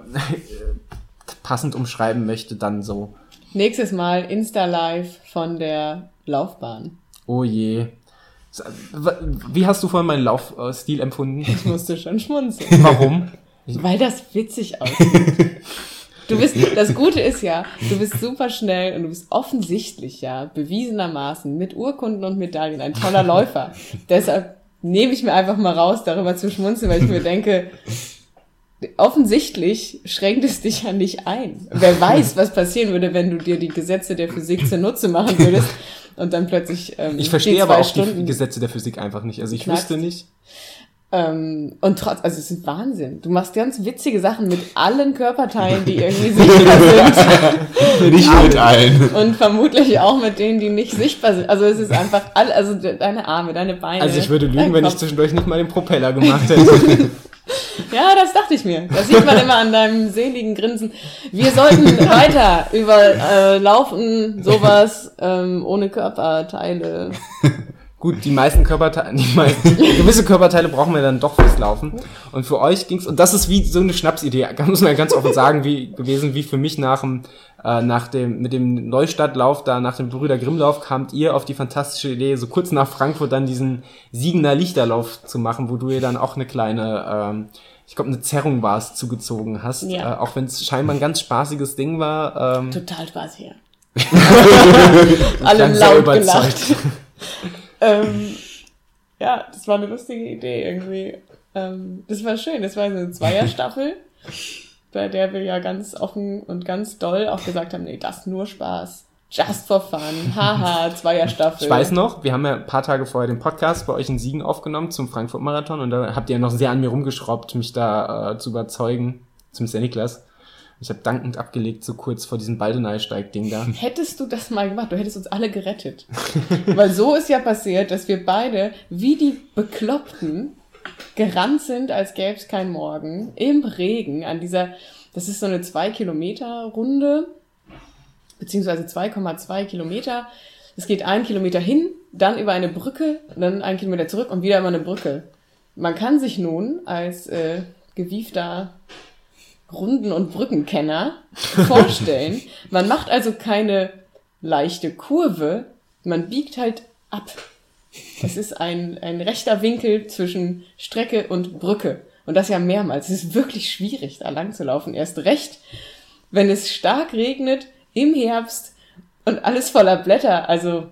passend umschreiben möchte, dann so. Nächstes Mal Insta-Live von der Laufbahn. Oh je. Wie hast du vorhin meinen Laufstil empfunden? Ich musste schon schmunzeln. Warum? Weil das witzig aussieht. Du bist, das Gute ist ja, du bist super schnell und du bist offensichtlich ja bewiesenermaßen mit Urkunden und Medaillen ein toller Läufer. Deshalb nehme ich mir einfach mal raus, darüber zu schmunzeln, weil ich mir denke, offensichtlich schränkt es dich ja nicht ein. Wer weiß, was passieren würde, wenn du dir die Gesetze der Physik zunutze machen würdest und dann plötzlich ähm, Ich verstehe aber auch Stunden die Gesetze der Physik einfach nicht. Also ich knackst. wüsste nicht. Ähm, und trotz, also es ist Wahnsinn. Du machst ganz witzige Sachen mit allen Körperteilen, die irgendwie sichtbar sind. nicht mit allen. Und vermutlich auch mit denen, die nicht sichtbar sind. Also es ist einfach all, also deine Arme, deine Beine. Also ich würde lügen, wenn ich zwischendurch nicht mal den Propeller gemacht hätte. ja, das dachte ich mir. Das sieht man immer an deinem seligen Grinsen. Wir sollten weiter über äh, Laufen, sowas, ähm, ohne Körperteile Gut, die meisten Körperteile, die meisten, gewisse Körperteile brauchen wir dann doch fürs Laufen. Und für euch ging's, und das ist wie so eine Schnapsidee, muss man ganz offen sagen, wie gewesen, wie für mich nach dem, äh, nach dem, mit dem Neustadtlauf, da nach dem Brüder Grimmlauf, kamt ihr auf die fantastische Idee, so kurz nach Frankfurt dann diesen Siegener Lichterlauf zu machen, wo du ihr dann auch eine kleine, ähm, ich glaube, eine Zerrung war es, zugezogen hast. Ja. Äh, auch wenn es scheinbar ein ganz spaßiges Ding war. Ähm, Total spaßig, ja. Alle laut gelacht ähm, ja, das war eine lustige Idee irgendwie. Ähm, das war schön. Das war eine Zweierstaffel, bei der wir ja ganz offen und ganz doll auch gesagt haben, nee, das nur Spaß. Just for fun. Haha, Zweierstaffel. Ich weiß noch, wir haben ja ein paar Tage vorher den Podcast bei euch in Siegen aufgenommen zum Frankfurt-Marathon und da habt ihr ja noch sehr an mir rumgeschraubt, mich da äh, zu überzeugen. Zumindest der Niklas. Ich habe dankend abgelegt, so kurz vor diesem Baldeneysteig-Ding da. Hättest du das mal gemacht, du hättest uns alle gerettet. Weil so ist ja passiert, dass wir beide wie die Bekloppten gerannt sind, als gäbe es kein Morgen, im Regen an dieser, das ist so eine 2 Kilometer Runde, beziehungsweise 2,2 Kilometer. Es geht ein Kilometer hin, dann über eine Brücke, dann ein Kilometer zurück und wieder über eine Brücke. Man kann sich nun als äh, gewiefter Runden- und Brückenkenner vorstellen. man macht also keine leichte Kurve, man biegt halt ab. Es ist ein, ein rechter Winkel zwischen Strecke und Brücke. Und das ja mehrmals. Es ist wirklich schwierig, da lang zu laufen. Erst recht, wenn es stark regnet, im Herbst und alles voller Blätter. Also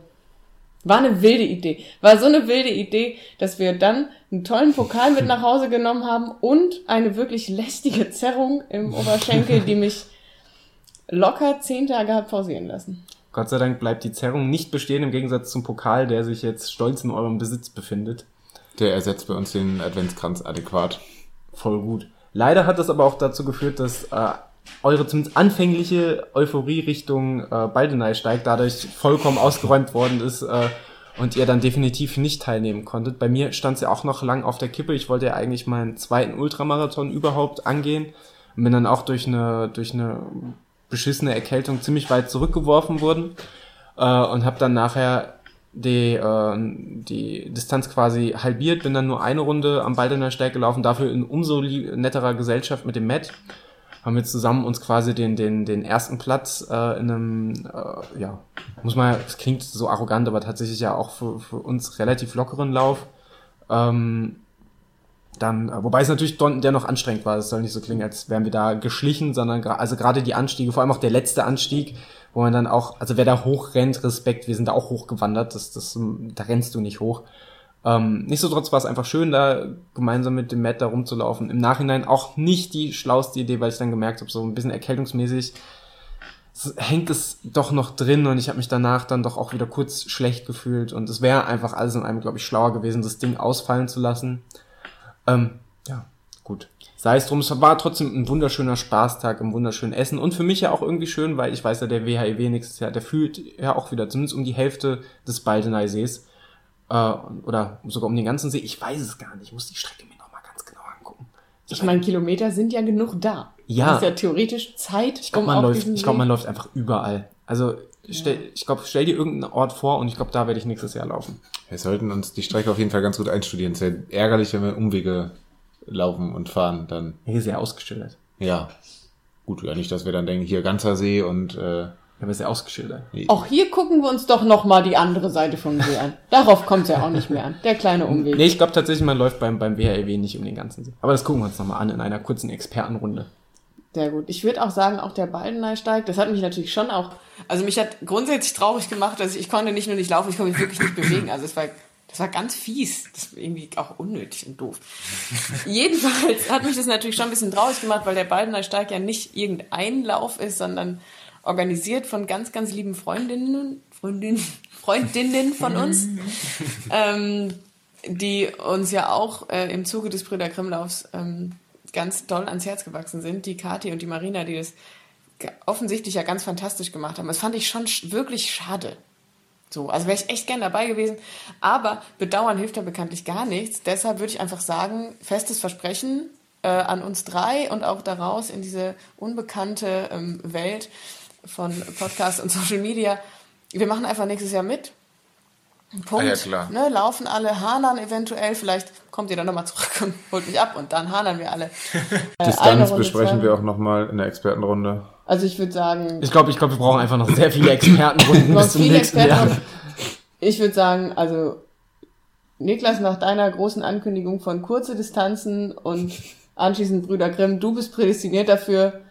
War eine wilde Idee. War so eine wilde Idee, dass wir dann einen tollen Pokal mit nach Hause genommen haben und eine wirklich lästige Zerrung im Oberschenkel, die mich locker zehn Tage hat pausieren lassen. Gott sei Dank bleibt die Zerrung nicht bestehen, im Gegensatz zum Pokal, der sich jetzt stolz in eurem Besitz befindet. Der ersetzt bei uns den Adventskranz adäquat. Voll gut. Leider hat das aber auch dazu geführt, dass äh, eure zumindest anfängliche Euphorie Richtung äh, Baldenei steigt, dadurch vollkommen ausgeräumt worden ist äh, und ihr dann definitiv nicht teilnehmen konntet. Bei mir stand es ja auch noch lang auf der Kippe. Ich wollte ja eigentlich meinen zweiten Ultramarathon überhaupt angehen und bin dann auch durch eine, durch eine beschissene Erkältung ziemlich weit zurückgeworfen worden äh, und habe dann nachher die, äh, die Distanz quasi halbiert, bin dann nur eine Runde am Baldener Steig gelaufen, dafür in umso netterer Gesellschaft mit dem Matt. Haben wir zusammen uns quasi den, den, den ersten Platz äh, in einem, äh, ja, muss man, es klingt so arrogant, aber tatsächlich ja auch für, für uns relativ lockeren Lauf. Ähm, dann, äh, wobei es natürlich der noch anstrengend war, es soll nicht so klingen, als wären wir da geschlichen, sondern also gerade die Anstiege, vor allem auch der letzte Anstieg, wo man dann auch, also wer da hoch rennt, Respekt, wir sind da auch hochgewandert, das, das, da rennst du nicht hoch. Ähm, Nichtsdestotrotz war es einfach schön, da gemeinsam mit dem Matt da rumzulaufen. Im Nachhinein auch nicht die schlauste Idee, weil ich dann gemerkt habe, so ein bisschen erkältungsmäßig hängt es doch noch drin und ich habe mich danach dann doch auch wieder kurz schlecht gefühlt und es wäre einfach alles in einem, glaube ich, schlauer gewesen, das Ding ausfallen zu lassen. Ähm, ja, gut. Sei es drum, es war trotzdem ein wunderschöner Spaßtag im wunderschönen Essen und für mich ja auch irgendwie schön, weil ich weiß ja, der WHIW nächstes Jahr, der fühlt ja auch wieder zumindest um die Hälfte des Baldeneyssees äh, oder sogar um den ganzen See. Ich weiß es gar nicht, ich muss die Strecke mir nochmal ganz genau angucken. Ich meine, Kilometer sind ja genug da. Ja. Das ist ja theoretisch Zeit. Ich glaube, man, auf läuft, diesen ich glaub, man läuft einfach überall. Also, stell, ich glaube, stell dir irgendeinen Ort vor und ich glaube, da werde ich nächstes Jahr laufen. Wir sollten uns die Strecke auf jeden Fall ganz gut einstudieren. Es wäre ärgerlich, wenn wir Umwege laufen und fahren, dann, Hier ist ja ausgeschildert. ja. Gut, ja nicht, dass wir dann denken, hier ganzer See und, äh, Ja, aber ist ja ausgeschildert. Auch hier gucken wir uns doch noch mal die andere Seite vom See an. Darauf kommt es ja auch nicht mehr an. Der kleine Umweg. Nee, ich glaube tatsächlich, man läuft beim, beim WHLW nicht um den ganzen See. Aber das gucken wir uns nochmal an in einer kurzen Expertenrunde. Sehr gut. Ich würde auch sagen, auch der Baldeneysteig, das hat mich natürlich schon auch, also mich hat grundsätzlich traurig gemacht, dass ich, ich konnte nicht nur nicht laufen, ich konnte mich wirklich nicht bewegen. Also es war, das war ganz fies. Das war irgendwie auch unnötig und doof. Jedenfalls hat mich das natürlich schon ein bisschen traurig gemacht, weil der Baldeneysteig ja nicht irgendein Lauf ist, sondern organisiert von ganz, ganz lieben Freundinnen, Freundinnen, Freundinnen von uns, ähm, die uns ja auch äh, im Zuge des Brüder Grimm-Laufs ähm, ganz doll ans Herz gewachsen sind. Die Kathi und die Marina, die das offensichtlich ja ganz fantastisch gemacht haben. Das fand ich schon sch wirklich schade. So, also wäre ich echt gern dabei gewesen. Aber bedauern hilft ja bekanntlich gar nichts. Deshalb würde ich einfach sagen, festes Versprechen äh, an uns drei und auch daraus in diese unbekannte ähm, Welt von Podcast und Social Media. Wir machen einfach nächstes Jahr mit. Punkt. Ah ja, klar. Ne, laufen alle, hanern eventuell. Vielleicht kommt ihr dann nochmal zurück und holt mich ab und dann hanern wir alle. Äh, Distanz besprechen zwei wir auch nochmal in der Expertenrunde. Also ich würde sagen, Ich glaube, ich glaube, wir brauchen einfach noch sehr viele Expertenrunden bis zum nächsten. Jahr. Ich würde sagen, also Niklas, nach deiner großen Ankündigung von kurze Distanzen und anschließend Brüder Grimm, du bist prädestiniert dafür,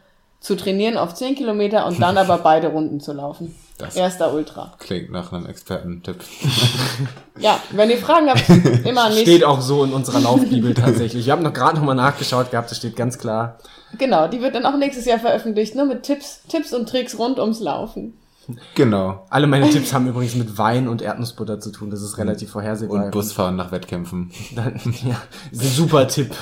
zu trainieren auf 10 Kilometer und dann aber beide Runden zu laufen. Das Erster Ultra. klingt nach einem Expertentipp. Ja, wenn ihr Fragen habt, immer an mich. Steht auch so in unserer Laufbibel tatsächlich. Wir haben noch gerade nochmal nachgeschaut gehabt, das steht ganz klar. Genau, die wird dann auch nächstes Jahr veröffentlicht, nur mit Tipps, Tipps und Tricks rund ums Laufen. Genau. Alle meine Tipps haben übrigens mit Wein und Erdnussbutter zu tun. Das ist relativ vorhersehbar. Und Busfahren nach Wettkämpfen. Dann, ja, ist ein super Tipp.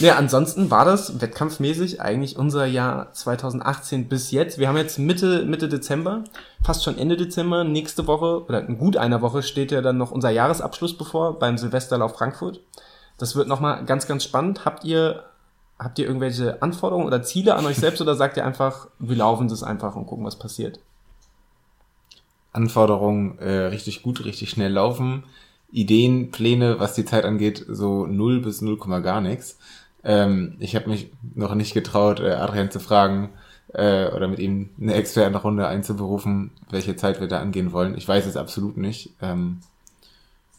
Ja, ansonsten war das wettkampfmäßig eigentlich unser Jahr 2018 bis jetzt. Wir haben jetzt Mitte, Mitte Dezember, fast schon Ende Dezember. Nächste Woche oder in gut einer Woche steht ja dann noch unser Jahresabschluss bevor beim Silvesterlauf Frankfurt. Das wird nochmal ganz, ganz spannend. Habt ihr, habt ihr irgendwelche Anforderungen oder Ziele an euch selbst oder sagt ihr einfach, wir laufen das einfach und gucken, was passiert? Anforderungen äh, richtig gut, richtig schnell laufen. Ideen, Pläne, was die Zeit angeht, so 0 bis 0, gar nichts. Ähm, ich habe mich noch nicht getraut, äh, Adrian zu fragen äh, oder mit ihm eine Expertenrunde einzuberufen, welche Zeit wir da angehen wollen. Ich weiß es absolut nicht. Ähm,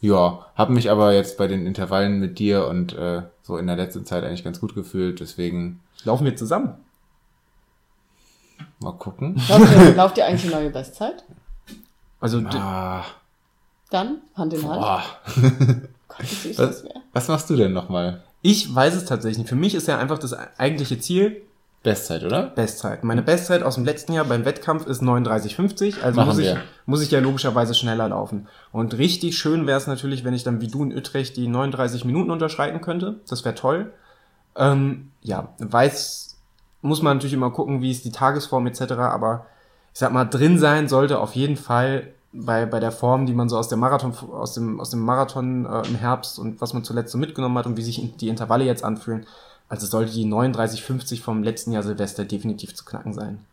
ja, habe mich aber jetzt bei den Intervallen mit dir und äh, so in der letzten Zeit eigentlich ganz gut gefühlt. Deswegen Laufen wir zusammen? mal gucken. Lauft ihr, lauft ihr eigentlich eine neue Bestzeit? Also, Ah, Dann Hand in Hand. Boah. Gott, Was, was machst du denn nochmal? Ich weiß es tatsächlich nicht. Für mich ist ja einfach das eigentliche Ziel Bestzeit, oder? Bestzeit. Meine Bestzeit aus dem letzten Jahr beim Wettkampf ist 39,50. Also Machen muss ich, wir. muss ich ja logischerweise schneller laufen. Und richtig schön wäre es natürlich, wenn ich dann wie du in Utrecht die 39 Minuten unterschreiten könnte. Das wäre toll. Ähm, ja, weiß, muss man natürlich immer gucken, wie ist die Tagesform etc. Aber ich sag mal, drin sein sollte auf jeden Fall bei, bei der Form, die man so aus, der Marathon, aus dem, aus dem Marathon äh, im Herbst und was man zuletzt so mitgenommen hat und wie sich die Intervalle jetzt anfühlen. Also sollte die 39,50 vom letzten Jahr Silvester definitiv zu knacken sein.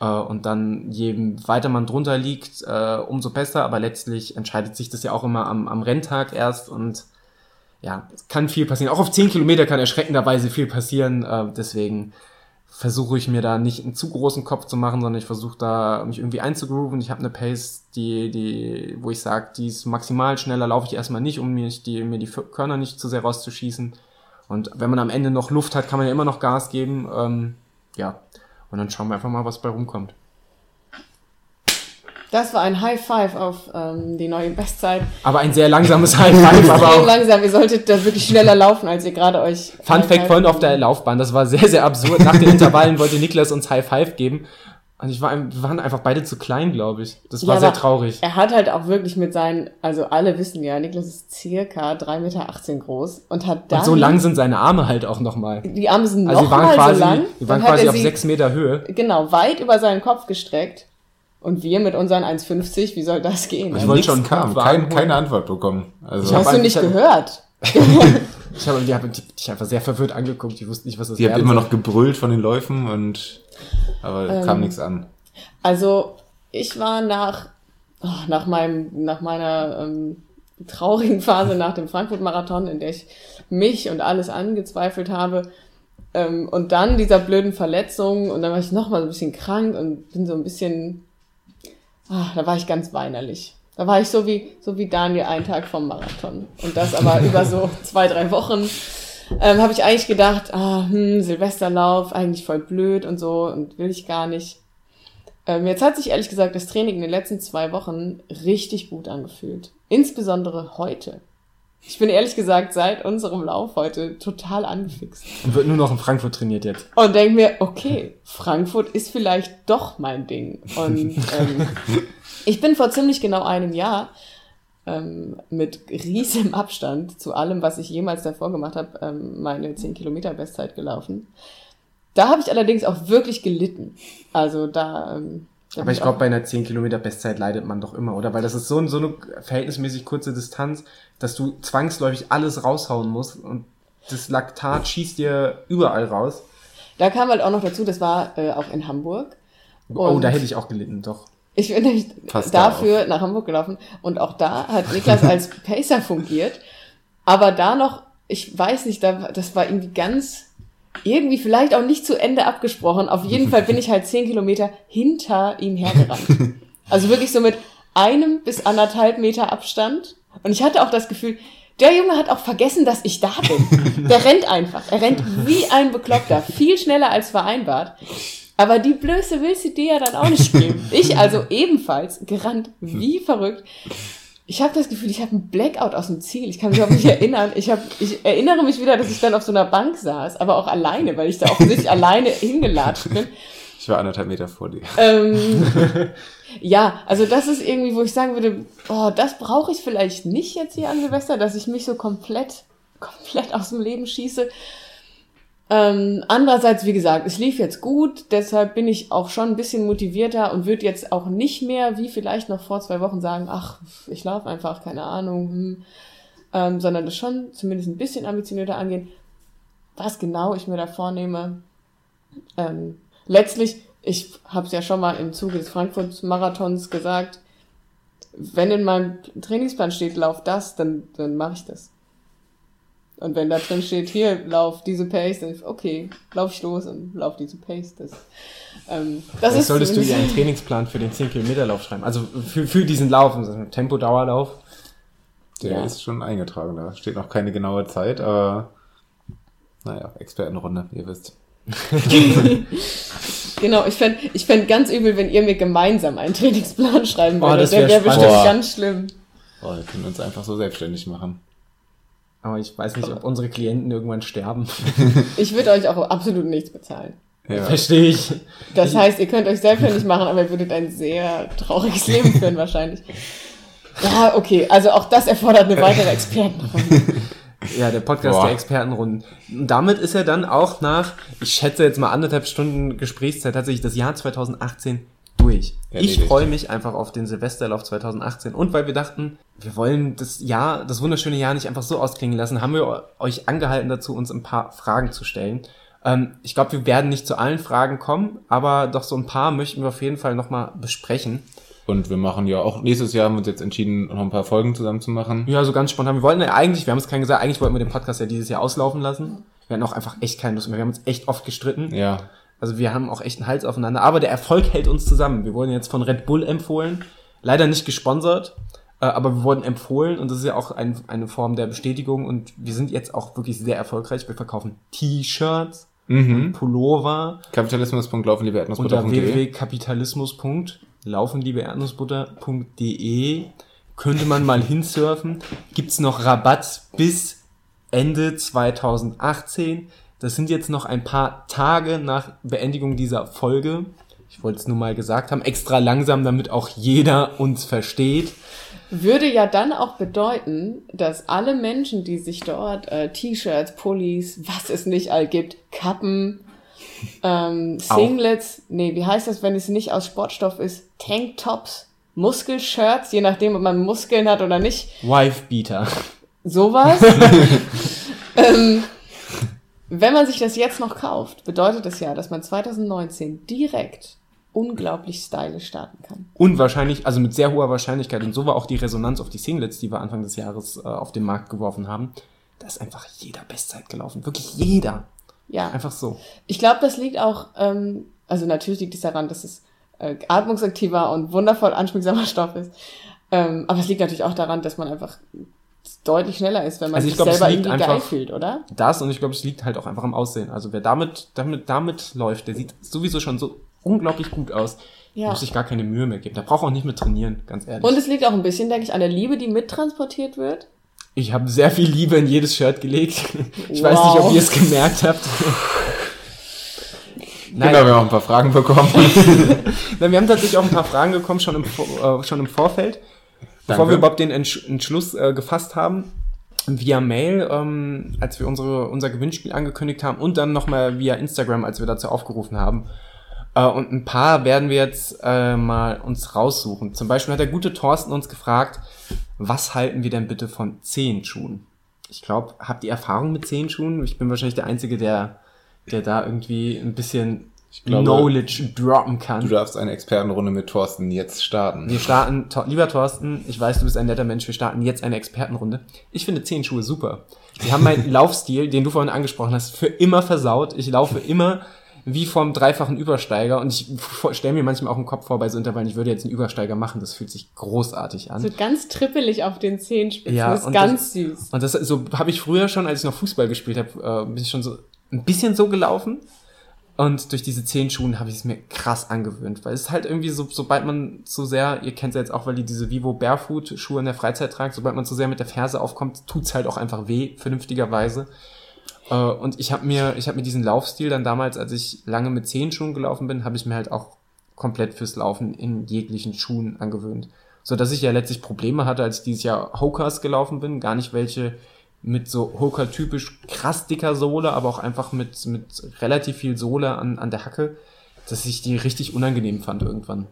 Äh, und dann, je weiter man drunter liegt, äh, umso besser, aber letztlich entscheidet sich das ja auch immer am, am Renntag erst und ja, es kann viel passieren. Auch auf 10 Kilometer kann erschreckenderweise viel passieren. Äh, deswegen versuche ich mir da nicht einen zu großen Kopf zu machen, sondern ich versuche da mich irgendwie einzugrooven. Ich habe eine Pace, die, die, wo ich sage, die ist maximal schneller, laufe ich erstmal nicht, um mir, die, mir die Körner nicht zu sehr rauszuschießen. Und wenn man am Ende noch Luft hat, kann man ja immer noch Gas geben. Ähm, ja. Und dann schauen wir einfach mal, was bei rumkommt. Das war ein High Five auf ähm, die neue Bestzeit. Aber ein sehr langsames High Five, aber auch langsam, ihr solltet da wirklich schneller laufen, als ihr gerade euch. Fun Fact vorhin auf der Laufbahn, das war sehr, sehr absurd. Nach den Intervallen wollte Niklas uns High Five geben. Und ich war, wir waren einfach beide zu klein, glaube ich. Das war Ja, sehr traurig. Er hat halt auch wirklich mit seinen, also alle wissen ja, Niklas ist circa 3,18 Meter groß und hat dann. Und so lang sind seine Arme halt auch nochmal. Die Arme sind Also noch mal quasi, so lang. die waren quasi auf sie, sechs Meter Höhe. Genau, weit über seinen Kopf gestreckt. Und wir mit unseren 1,50, wie soll das gehen? Ich wollte schon kam, kein, keine Antwort bekommen. Also, Ich hab hast du nicht gehört? Ich habe die haben dich einfach sehr verwirrt angeguckt. Ich wusste nicht, was das ihr habt werden immer noch gebrüllt von den Läufen und aber Ähm, kam nichts an. Also, ich war nach, oh, nach meinem, nach meiner ähm, traurigen Phase nach dem Frankfurt-Marathon, in der ich mich und alles angezweifelt habe, ähm, und dann dieser blöden Verletzung, und dann war ich noch mal so ein bisschen krank und bin so ein bisschen, ah, da war ich ganz weinerlich. Da war ich so wie, so wie Daniel einen Tag vom Marathon. Und das aber über so zwei, drei Wochen. Ähm, habe ich eigentlich gedacht, ah, hm, Silvesterlauf, eigentlich voll blöd und so und will ich gar nicht. Ähm, jetzt hat sich ehrlich gesagt das Training in den letzten zwei Wochen richtig gut angefühlt. Insbesondere heute. Ich bin ehrlich gesagt seit unserem Lauf heute total angefixt. Und wird nur noch in Frankfurt trainiert jetzt. Und denke mir, okay, Frankfurt ist vielleicht doch mein Ding. Und ähm, ich bin vor ziemlich genau einem Jahr ähm, mit riesigem Abstand zu allem, was ich jemals davor gemacht habe, ähm, meine 10 Kilometer Bestzeit gelaufen. Da habe ich allerdings auch wirklich gelitten. Also da. Ähm, da Aber ich glaube, bei einer 10 Kilometer Bestzeit leidet man doch immer, oder? Weil das ist so, so eine verhältnismäßig kurze Distanz, dass du zwangsläufig alles raushauen musst und das Laktat schießt dir überall raus. da kam halt auch noch dazu, das war äh, auch in Hamburg. oh, Und- da hätte ich auch gelitten, doch. Ich bin nämlich Passt da dafür nach Hamburg gelaufen und auch da hat Niklas als Pacer fungiert. Aber da noch, ich weiß nicht, da, das war irgendwie ganz, irgendwie vielleicht auch nicht zu Ende abgesprochen. Auf jeden Fall bin ich halt zehn Kilometer hinter ihm hergerannt. Also wirklich so mit einem bis anderthalb Meter Abstand. Und ich hatte auch das Gefühl, der Junge hat auch vergessen, dass ich da bin. Der rennt einfach. Er rennt wie ein Bekloppter. Viel schneller als vereinbart. Aber die Blöße willst du dir ja dann auch nicht geben. Ich also ebenfalls gerannt wie verrückt. Ich habe das Gefühl, ich habe einen Blackout aus dem Ziel. Ich kann mich auch nicht erinnern. Ich, hab, ich erinnere mich wieder, dass ich dann auf so einer Bank saß, aber auch alleine, weil ich da offensichtlich alleine hingelatscht bin. Ich war anderthalb Meter vor dir. Ähm, ja, also das ist irgendwie, wo ich sagen würde, oh, das brauche ich vielleicht nicht jetzt hier an Silvester, dass ich mich so komplett, komplett aus dem Leben schieße. Ähm, andererseits, wie gesagt, es lief jetzt gut, deshalb bin ich auch schon ein bisschen motivierter und würde jetzt auch nicht mehr, wie vielleicht noch vor zwei Wochen, sagen, ach, ich laufe einfach, keine Ahnung, hm, ähm, sondern das schon zumindest ein bisschen ambitionierter angehen. Was genau ich mir da vornehme, ähm, letztlich, ich habe es ja schon mal im Zuge des Frankfurt-Marathons gesagt, wenn in meinem Trainingsplan steht, lauf das, dann, dann mache ich das. Und wenn da drin steht, hier, lauf diese Pace, dann okay, lauf ich los und lauf diese Pace. Das, ähm, das Vielleicht ist solltest du dir zumindest- einen Trainingsplan für den 10 Kilometer Lauf schreiben. Also für, für diesen Lauf, also Tempo-Dauerlauf. Der Ja. ist schon eingetragen, da steht noch keine genaue Zeit, aber naja, Expertenrunde, ihr wisst. Genau, ich fänd ich fänd ganz übel, wenn ihr mir gemeinsam einen Trainingsplan schreiben Oh, würdet. das Der wär wäre spannend. bestimmt Boah. ganz schlimm. Oh, wir können uns einfach so selbstständig machen. Aber ich weiß nicht, ob unsere Klienten irgendwann sterben. Ich würde euch auch absolut nichts bezahlen. Ja. Verstehe ich. Das heißt, ihr könnt euch selbstständig machen, aber ihr würdet ein sehr trauriges Leben führen wahrscheinlich. Ja, okay. Also auch das erfordert eine weitere Expertenrunde. Ja, der Podcast Boah. der Expertenrunden. Und damit ist er dann auch nach, ich schätze jetzt mal anderthalb Stunden Gesprächszeit, tatsächlich das Jahr 2018 durch. Ich Erledigt. freue mich einfach auf den Silvesterlauf 2018. Und weil wir dachten, wir wollen das Jahr, das wunderschöne Jahr nicht einfach so ausklingen lassen, haben wir euch angehalten dazu, uns ein paar Fragen zu stellen. Ähm, ich glaube, wir werden nicht zu allen Fragen kommen, aber doch so ein paar möchten wir auf jeden Fall nochmal besprechen. Und wir machen ja auch nächstes Jahr haben wir uns jetzt entschieden, noch ein paar Folgen zusammen zu machen. Ja, so ganz spontan. Wir wollten ja eigentlich, wir haben es keinen gesagt, eigentlich wollten wir den Podcast ja dieses Jahr auslaufen lassen. Wir hatten auch einfach echt keine Lust mehr. Wir haben uns echt oft gestritten. Ja. Also wir haben auch echt einen Hals aufeinander. Aber der Erfolg hält uns zusammen. Wir wurden jetzt von Red Bull empfohlen. Leider nicht gesponsert, äh, aber wir wurden empfohlen und das ist ja auch ein, eine Form der Bestätigung. Und wir sind jetzt auch wirklich sehr erfolgreich. Wir verkaufen T-Shirts, Mhm. Pullover Kapitalismus.laufenliebeerdnussbutter.de unter könnte man mal hinsurfen. Gibt's noch Rabatt bis Ende 2018. Das sind jetzt noch ein paar Tage nach Beendigung dieser Folge. Ich wollte es nur mal gesagt haben, extra langsam, damit auch jeder uns versteht. Würde ja dann auch bedeuten, dass alle Menschen, die sich dort äh, T-Shirts, Pullis, was es nicht all gibt, Kappen, ähm, Auch. Singlets, nee, wie heißt das, wenn es nicht aus Sportstoff ist? Tanktops, Muskelshirts, je nachdem, ob man Muskeln hat oder nicht, Wifebeater. sowas. ähm, wenn man sich das jetzt noch kauft, bedeutet das ja, dass man 2019 direkt unglaublich stylisch starten kann. Unwahrscheinlich, also mit sehr hoher Wahrscheinlichkeit. Und so war auch die Resonanz auf die Singlets, die wir Anfang des Jahres äh, auf den Markt geworfen haben. Da ist einfach jeder Bestzeit gelaufen. Wirklich jeder. Ja. Einfach so. Ich glaube, das liegt auch, ähm, also natürlich liegt es daran, dass es äh, atmungsaktiver und wundervoll anschmiegsamer Stoff ist. Ähm, aber es liegt natürlich auch daran, dass man einfach deutlich schneller ist, wenn man Also ich sich glaub, es selber liegt irgendwie geil fühlt, oder? Das und ich glaube, es liegt halt auch einfach am Aussehen. Also wer damit, damit, damit läuft, der sieht sowieso schon so unglaublich gut aus. Ja. Muss sich gar keine Mühe mehr geben. Der braucht auch nicht mit trainieren, ganz ehrlich. Und es liegt auch ein bisschen, denke ich, an der Liebe, die mittransportiert wird. ich habe sehr viel Liebe in jedes Shirt gelegt. Ich Wow. weiß nicht, ob ihr es gemerkt habt. Nein, Genau, wir haben auch ein paar Fragen bekommen. Nein, wir haben tatsächlich auch ein paar Fragen bekommen, schon im, äh, schon im Vorfeld. Bevor Danke. wir überhaupt den Entsch Entschluss äh, gefasst haben, via Mail, ähm, als wir unsere, unser Gewinnspiel angekündigt haben und dann nochmal via Instagram, als wir dazu aufgerufen haben. Äh, und ein paar werden wir jetzt äh, mal uns raussuchen. Zum Beispiel hat der gute Thorsten uns gefragt, was halten wir denn bitte von Zehenschuhen? Ich glaube, habt ihr Erfahrung mit Zehenschuhen? Ich bin wahrscheinlich der Einzige, der, der da irgendwie ein bisschen glaube, Knowledge droppen kann. Du darfst eine Expertenrunde mit Thorsten jetzt starten. Wir starten, lieber Thorsten, ich weiß, du bist ein netter Mensch, wir starten jetzt eine Expertenrunde. Ich finde Zehenschuhe super. Sie haben meinen Laufstil, den du vorhin angesprochen hast, für immer versaut. Ich laufe immer wie vom dreifachen Übersteiger und ich stelle mir manchmal auch im Kopf vor bei so Intervallen, ich würde jetzt einen Übersteiger machen, das fühlt sich großartig an. So ganz trippelig auf den Zehenspitzen. Ja, das ist ganz süß. Und das so habe ich früher schon, als ich noch Fußball gespielt habe, äh, bin ich schon so ein bisschen so gelaufen. Und durch diese Zehenschuhen habe ich es mir krass angewöhnt, weil es halt irgendwie so, sobald man zu sehr, ihr kennt es ja jetzt auch, weil die diese Vivo Barefoot Schuhe in der Freizeit tragt, sobald man zu sehr mit der Ferse aufkommt, tut's halt auch einfach weh, vernünftigerweise. Äh, und ich habe mir, ich habe mir diesen Laufstil dann damals, als ich lange mit Zehenschuhen gelaufen bin, habe ich mir halt auch komplett fürs Laufen in jeglichen Schuhen angewöhnt. So dass ich ja letztlich Probleme hatte, als ich dieses Jahr Hokers gelaufen bin, gar nicht welche mit so Hoker-typisch krass dicker Sohle, aber auch einfach mit, mit relativ viel Sohle an, an der Hacke, dass ich die richtig unangenehm fand irgendwann.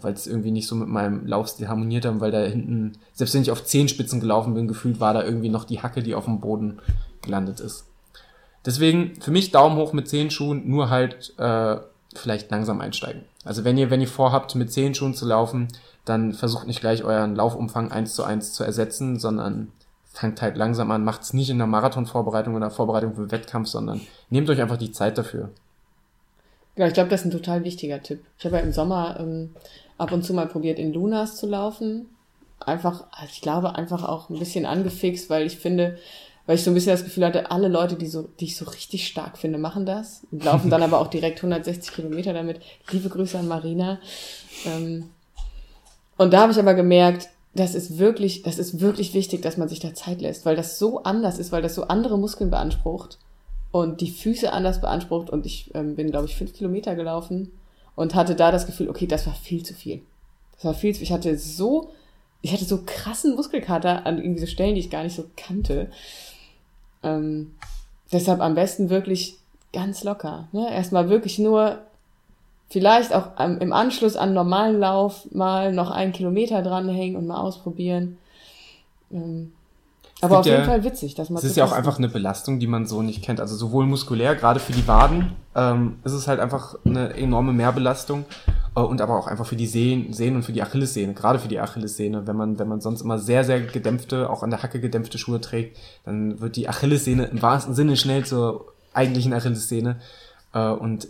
Weil es irgendwie nicht so mit meinem Laufstil harmoniert haben, weil da hinten, selbst wenn ich auf Zehenspitzen gelaufen bin, gefühlt war da irgendwie noch die Hacke, die auf dem Boden gelandet ist. Deswegen für mich Daumen hoch mit Zehenschuhen, nur halt äh, vielleicht langsam einsteigen. Also wenn ihr, wenn ihr vorhabt, mit Zehenschuhen zu laufen, dann versucht nicht gleich euren Laufumfang eins zu eins zu ersetzen, sondern fangt halt langsam an, macht's nicht in der Marathonvorbereitung oder Vorbereitung für Wettkampf, sondern nehmt euch einfach die Zeit dafür. Ja, ich glaube, das ist ein total wichtiger Tipp. Ich habe ja im Sommer ähm, ab und zu mal probiert, in Lunas zu laufen. Einfach, ich glaube, einfach auch ein bisschen angefixt, weil ich finde, weil ich so ein bisschen das Gefühl hatte, alle Leute, die so, die ich so richtig stark finde, machen das und laufen dann aber auch direkt 160 Kilometer damit. Liebe Grüße an Marina. Ähm, und da habe ich aber gemerkt, das ist wirklich, das ist wirklich wichtig, dass man sich da Zeit lässt, weil das so anders ist, weil das so andere Muskeln beansprucht und die Füße anders beansprucht. Und ich ähm, bin, glaube ich, fünf Kilometer gelaufen und hatte da das Gefühl, okay, das war viel zu viel. Das war viel zu viel. Ich hatte so, ich hatte so krassen Muskelkater an irgendwie so Stellen, die ich gar nicht so kannte. Ähm, deshalb am besten wirklich ganz locker. Ne? Erstmal wirklich nur vielleicht auch im Anschluss an normalen Lauf mal noch einen Kilometer dranhängen und mal ausprobieren. Ähm, aber auf jeden ja, Fall witzig, dass man Es ist ja auch einfach eine Belastung, die man so nicht kennt. Also sowohl muskulär, gerade für die Waden, ähm, ist es halt einfach eine enorme Mehrbelastung äh, und aber auch einfach für die Sehnen, Sehnen und für die Achillessehne, gerade für die Achillessehne. Wenn man, wenn man sonst immer sehr, sehr gedämpfte, auch an der Hacke gedämpfte Schuhe trägt, dann wird die Achillessehne im wahrsten Sinne schnell zur eigentlichen Achillessehne. Äh, und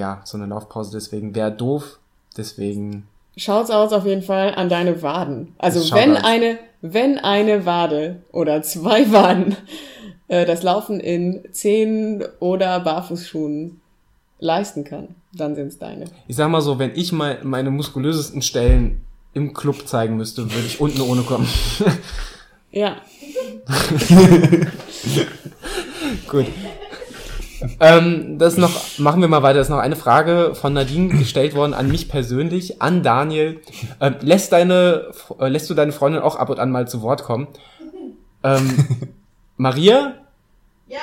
ja, so eine Laufpause deswegen wäre doof. Deswegen. Schaut's aus auf jeden Fall an deine Waden. Also wenn aus. eine, wenn eine Wade oder zwei Waden äh, das Laufen in Zehen oder Barfußschuhen leisten kann, dann sind's deine. Ich sag mal so, wenn ich mal meine muskulösesten Stellen im Club zeigen müsste, würde ich unten ohne kommen. ja. Gut ähm, das noch, machen wir mal weiter. Das ist noch eine Frage von Nadine gestellt worden an mich persönlich, an Daniel. Ähm, lässt deine, äh, lässt du deine Freundin auch ab und an mal zu Wort kommen? Ähm, Maria? Ja.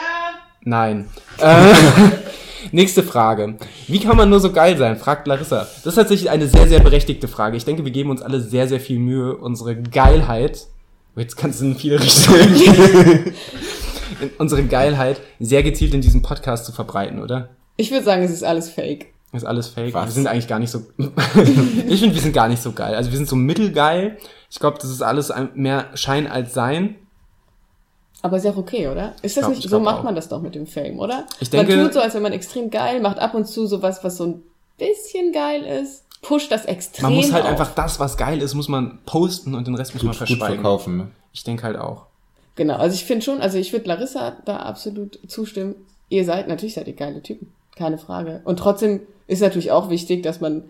Nein. Äh, nächste Frage. Wie kann man nur so geil sein? fragt Larissa. Das ist tatsächlich eine sehr, sehr berechtigte Frage. Ich denke, wir geben uns alle sehr, sehr viel Mühe, unsere Geilheit, jetzt kannst du in viele Richtungen unsere Geilheit sehr gezielt in diesem Podcast zu verbreiten, oder? Ich würde sagen, es ist alles fake. Ist alles fake. Was? Wir sind eigentlich gar nicht so. ich finde, wir sind gar nicht so geil. Also wir sind so mittelgeil. Ich glaube, das ist alles mehr Schein als Sein. Aber ist ja auch okay, oder? Ist das glaub, nicht, so macht auch. man das doch mit dem Fame, oder? Ich denke, man tut so, als wenn man extrem geil macht, ab und zu sowas, was so ein bisschen geil ist, pusht das extrem. Man muss halt auf. einfach das, was geil ist, muss man posten und den Rest muss man verschweigen. Gut verkaufen, ne? Ich denke halt auch. Genau, also ich finde schon, also ich würde Larissa da absolut zustimmen. Ihr seid, natürlich seid ihr geile Typen, keine Frage. Und trotzdem ist natürlich auch wichtig, dass man,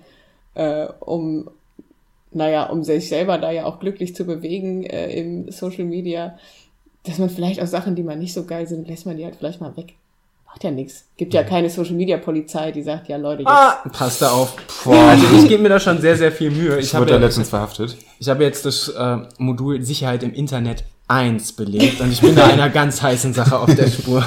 äh, um, naja, um sich selber da ja auch glücklich zu bewegen äh, im Social Media, dass man vielleicht auch Sachen, die man nicht so geil sind, lässt man die halt vielleicht mal weg. Macht ja nichts. Gibt ja keine Social Media Polizei, die sagt, ja Leute, jetzt. Ah, passt da auf. Boah. Also ich gebe mir da schon sehr, sehr viel Mühe. Ich, ich wurde ja letztens verhaftet. Ich habe jetzt das äh, Modul Sicherheit im Internet 1 belegt und ich bin da einer ganz heißen Sache auf der Spur.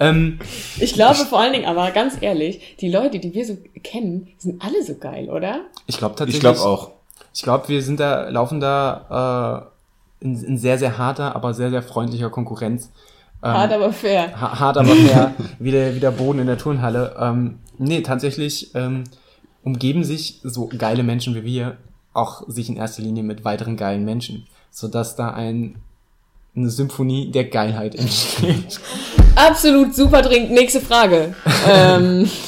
Ähm, ich glaube vor allen Dingen, aber ganz ehrlich, die Leute, die wir so kennen, sind alle so geil, oder? Ich glaube tatsächlich. Ich glaube auch. Ich glaube, wir sind da, laufen da äh, in, in sehr, sehr harter, aber sehr, sehr freundlicher Konkurrenz. Ähm, hart, aber fair. hart, aber fair, wie, der, wie der Boden in der Turnhalle. Ähm, nee, tatsächlich ähm, umgeben sich so geile Menschen wie wir auch sich in erster Linie mit weiteren geilen Menschen sodass da ein, eine Symphonie der Geilheit entsteht. Absolut super dringend. Nächste Frage. ähm.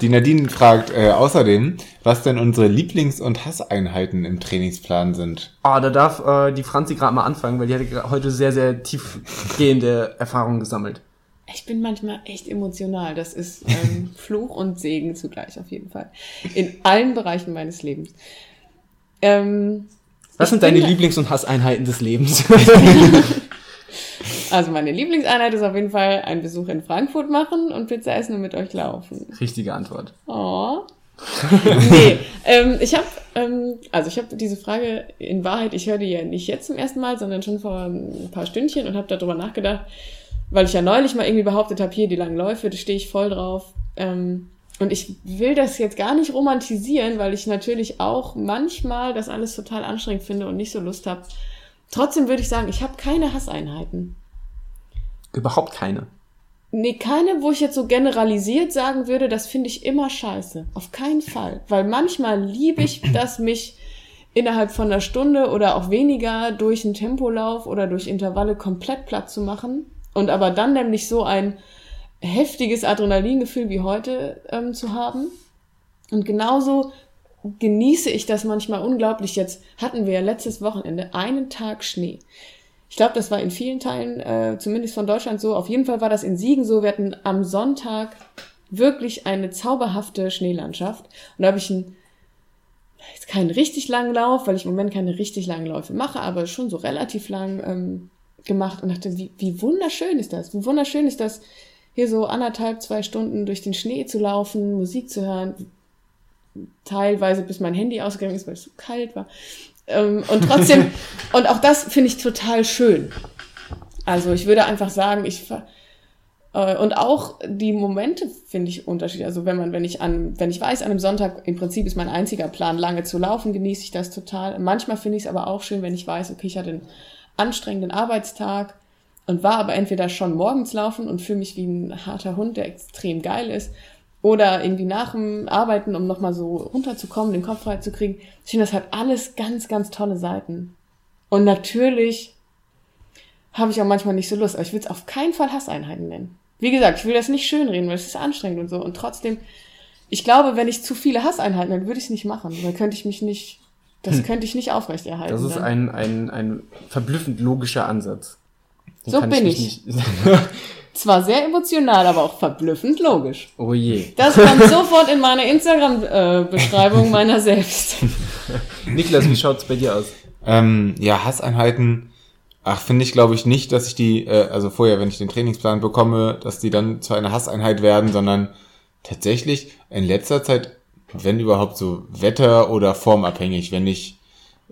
Die Nadine fragt äh, außerdem, was denn unsere Lieblings- und Hasseinheiten im Trainingsplan sind. Ah, oh, da darf äh, die Franzi gerade mal anfangen, weil die hat heute sehr, sehr tiefgehende Erfahrungen gesammelt. Ich bin manchmal echt emotional. Das ist ähm, Fluch und Segen zugleich auf jeden Fall. In allen Bereichen meines Lebens. Ähm, was sind deine Lieblings- und Hasseinheiten des Lebens? also meine Lieblingseinheit ist auf jeden Fall ein Besuch in Frankfurt machen und Pizza essen und mit euch laufen. Richtige Antwort. Oh. nee, ähm, ich habe, ähm, also ich habe diese Frage in Wahrheit, ich höre die ja nicht jetzt zum ersten Mal, sondern schon vor ein paar Stündchen und habe darüber nachgedacht, weil ich ja neulich mal irgendwie behauptet habe, hier die langen Läufe, da stehe ich voll drauf. Ähm, und ich will das jetzt gar nicht romantisieren, weil ich natürlich auch manchmal das alles total anstrengend finde und nicht so Lust habe. Trotzdem würde ich sagen, ich habe keine Hasseinheiten. Überhaupt keine. Nee, keine, wo ich jetzt so generalisiert sagen würde, das finde ich immer scheiße. Auf keinen Fall. Weil manchmal liebe ich das, mich innerhalb von einer Stunde oder auch weniger durch einen Tempolauf oder durch Intervalle komplett platt zu machen. Und aber dann nämlich so ein, heftiges Adrenalingefühl wie heute ähm, zu haben. Und genauso genieße ich das manchmal unglaublich. Jetzt hatten wir ja letztes Wochenende einen Tag Schnee. Ich glaube, das war in vielen Teilen, äh, zumindest von Deutschland so. Auf jeden Fall war das in Siegen so. Wir hatten am Sonntag wirklich eine zauberhafte Schneelandschaft. Und da habe ich ein, jetzt keinen richtig langen Lauf, weil ich im Moment keine richtig langen Läufe mache, aber schon so relativ lang ähm, gemacht und dachte, wie, wie wunderschön ist das? Wie wunderschön ist das, hier so anderthalb, zwei Stunden durch den Schnee zu laufen, Musik zu hören, teilweise bis mein Handy ausgegangen ist, weil es so kalt war. Ähm, und trotzdem, und auch das finde ich total schön. Also ich würde einfach sagen, ich äh, und auch die Momente finde ich unterschiedlich. Also wenn man, wenn ich an, wenn ich weiß, an einem Sonntag im Prinzip ist mein einziger Plan, lange zu laufen, genieße ich das total. Manchmal finde ich es aber auch schön, wenn ich weiß, okay, ich hatte einen anstrengenden Arbeitstag und war aber entweder schon morgens laufen und fühle mich wie ein harter Hund, der extrem geil ist, oder irgendwie nach dem Arbeiten, um nochmal so runterzukommen, den Kopf frei zu kriegen. Ich finde, das hat alles ganz, ganz tolle Seiten. Und natürlich habe ich auch manchmal nicht so Lust, aber ich will es auf keinen Fall Hasseinheiten nennen. Wie gesagt, ich will das nicht schönreden, weil es ist anstrengend und so. Und trotzdem, ich glaube, wenn ich zu viele Hasseinheiten hätte, würde ich es nicht machen. Dann könnte ich mich nicht, das hm. könnte ich nicht aufrechterhalten. Das ist ein, ein, ein verblüffend logischer Ansatz. Den so bin ich. ich. Zwar sehr emotional, aber auch verblüffend logisch. Oh je. Das kommt sofort in meine Instagram-Beschreibung meiner selbst. Niklas, wie schaut's bei dir aus? Ähm, ja, Hasseinheiten. Ach, finde ich, glaube ich nicht, dass ich die, äh, also vorher, wenn ich den Trainingsplan bekomme, dass die dann zu einer Hasseinheit werden, sondern tatsächlich in letzter Zeit, wenn überhaupt so Wetter- oder formabhängig, wenn ich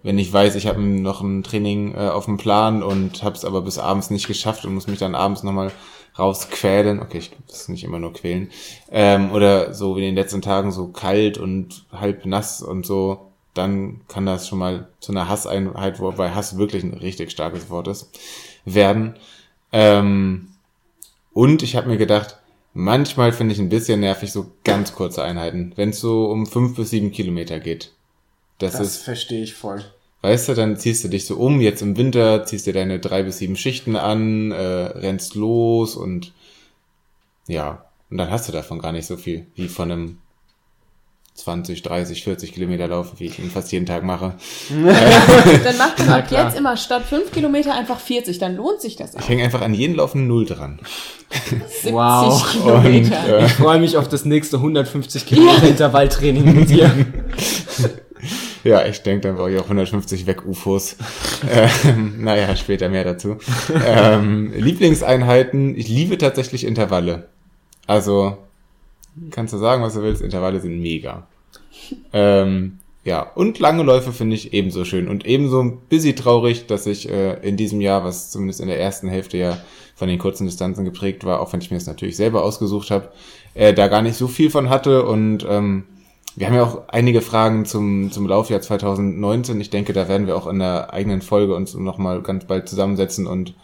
wenn ich weiß, ich habe noch ein Training äh, auf dem Plan und habe es aber bis abends nicht geschafft und muss mich dann abends nochmal rausquälen. Okay, ich das ist nicht immer nur quälen. Ähm, oder so wie in den letzten Tagen so kalt und halb nass und so, dann kann das schon mal zu einer Hasseinheit, wobei Hass wirklich ein richtig starkes Wort ist, werden. Ähm, und ich habe mir gedacht, manchmal finde ich ein bisschen nervig so ganz kurze Einheiten, wenn es so um fünf bis sieben Kilometer geht. Das, das verstehe ich voll. Weißt du, dann ziehst du dich so um, jetzt im Winter, ziehst dir deine drei bis sieben Schichten an, äh, rennst los und ja, und dann hast du davon gar nicht so viel wie von einem 20, 30, 40 Kilometer Lauf, wie ich ihn fast jeden Tag mache. dann macht man ab jetzt immer statt 5 Kilometer einfach 40, dann lohnt sich das auch. Ich hänge einfach an jeden Lauf eine Null dran. 70 wow. Kilometer. Und, äh, ich freue mich auf das nächste 150 Kilometer Intervalltraining mit dir. Ja, ich denke, dann brauche ich auch 150 Weg-UFOs. ähm, naja, später mehr dazu. Ähm, Lieblingseinheiten, ich liebe tatsächlich Intervalle. Also, kannst du sagen, was du willst, Intervalle sind mega. Ähm, ja, und lange Läufe finde ich ebenso schön und ebenso ein bisschen traurig, dass ich äh, in diesem Jahr, was zumindest in der ersten Hälfte ja von den kurzen Distanzen geprägt war, auch wenn ich mir das natürlich selber ausgesucht habe, äh, da gar nicht so viel von hatte und ähm, wir haben ja auch einige Fragen zum, zum Laufjahr 2019. Ich denke, da werden wir auch in der eigenen Folge uns nochmal ganz bald zusammensetzen und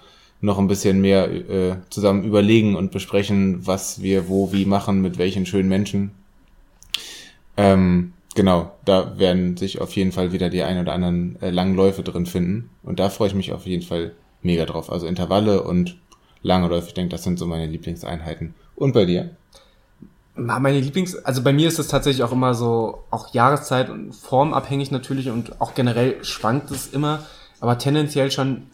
noch ein bisschen mehr äh, zusammen überlegen und besprechen, was wir wo wie machen, mit welchen schönen Menschen. Ähm, genau, da werden sich auf jeden Fall wieder die ein oder anderen äh, langen Läufe drin finden. Und da freue ich mich auf jeden Fall mega drauf. Also Intervalle und lange Läufe, ich denke, das sind so meine Lieblingseinheiten. Und bei dir? Meine Lieblings, also bei mir ist es tatsächlich auch immer so, auch Jahreszeit und formabhängig natürlich und auch generell schwankt es immer, aber tendenziell schon,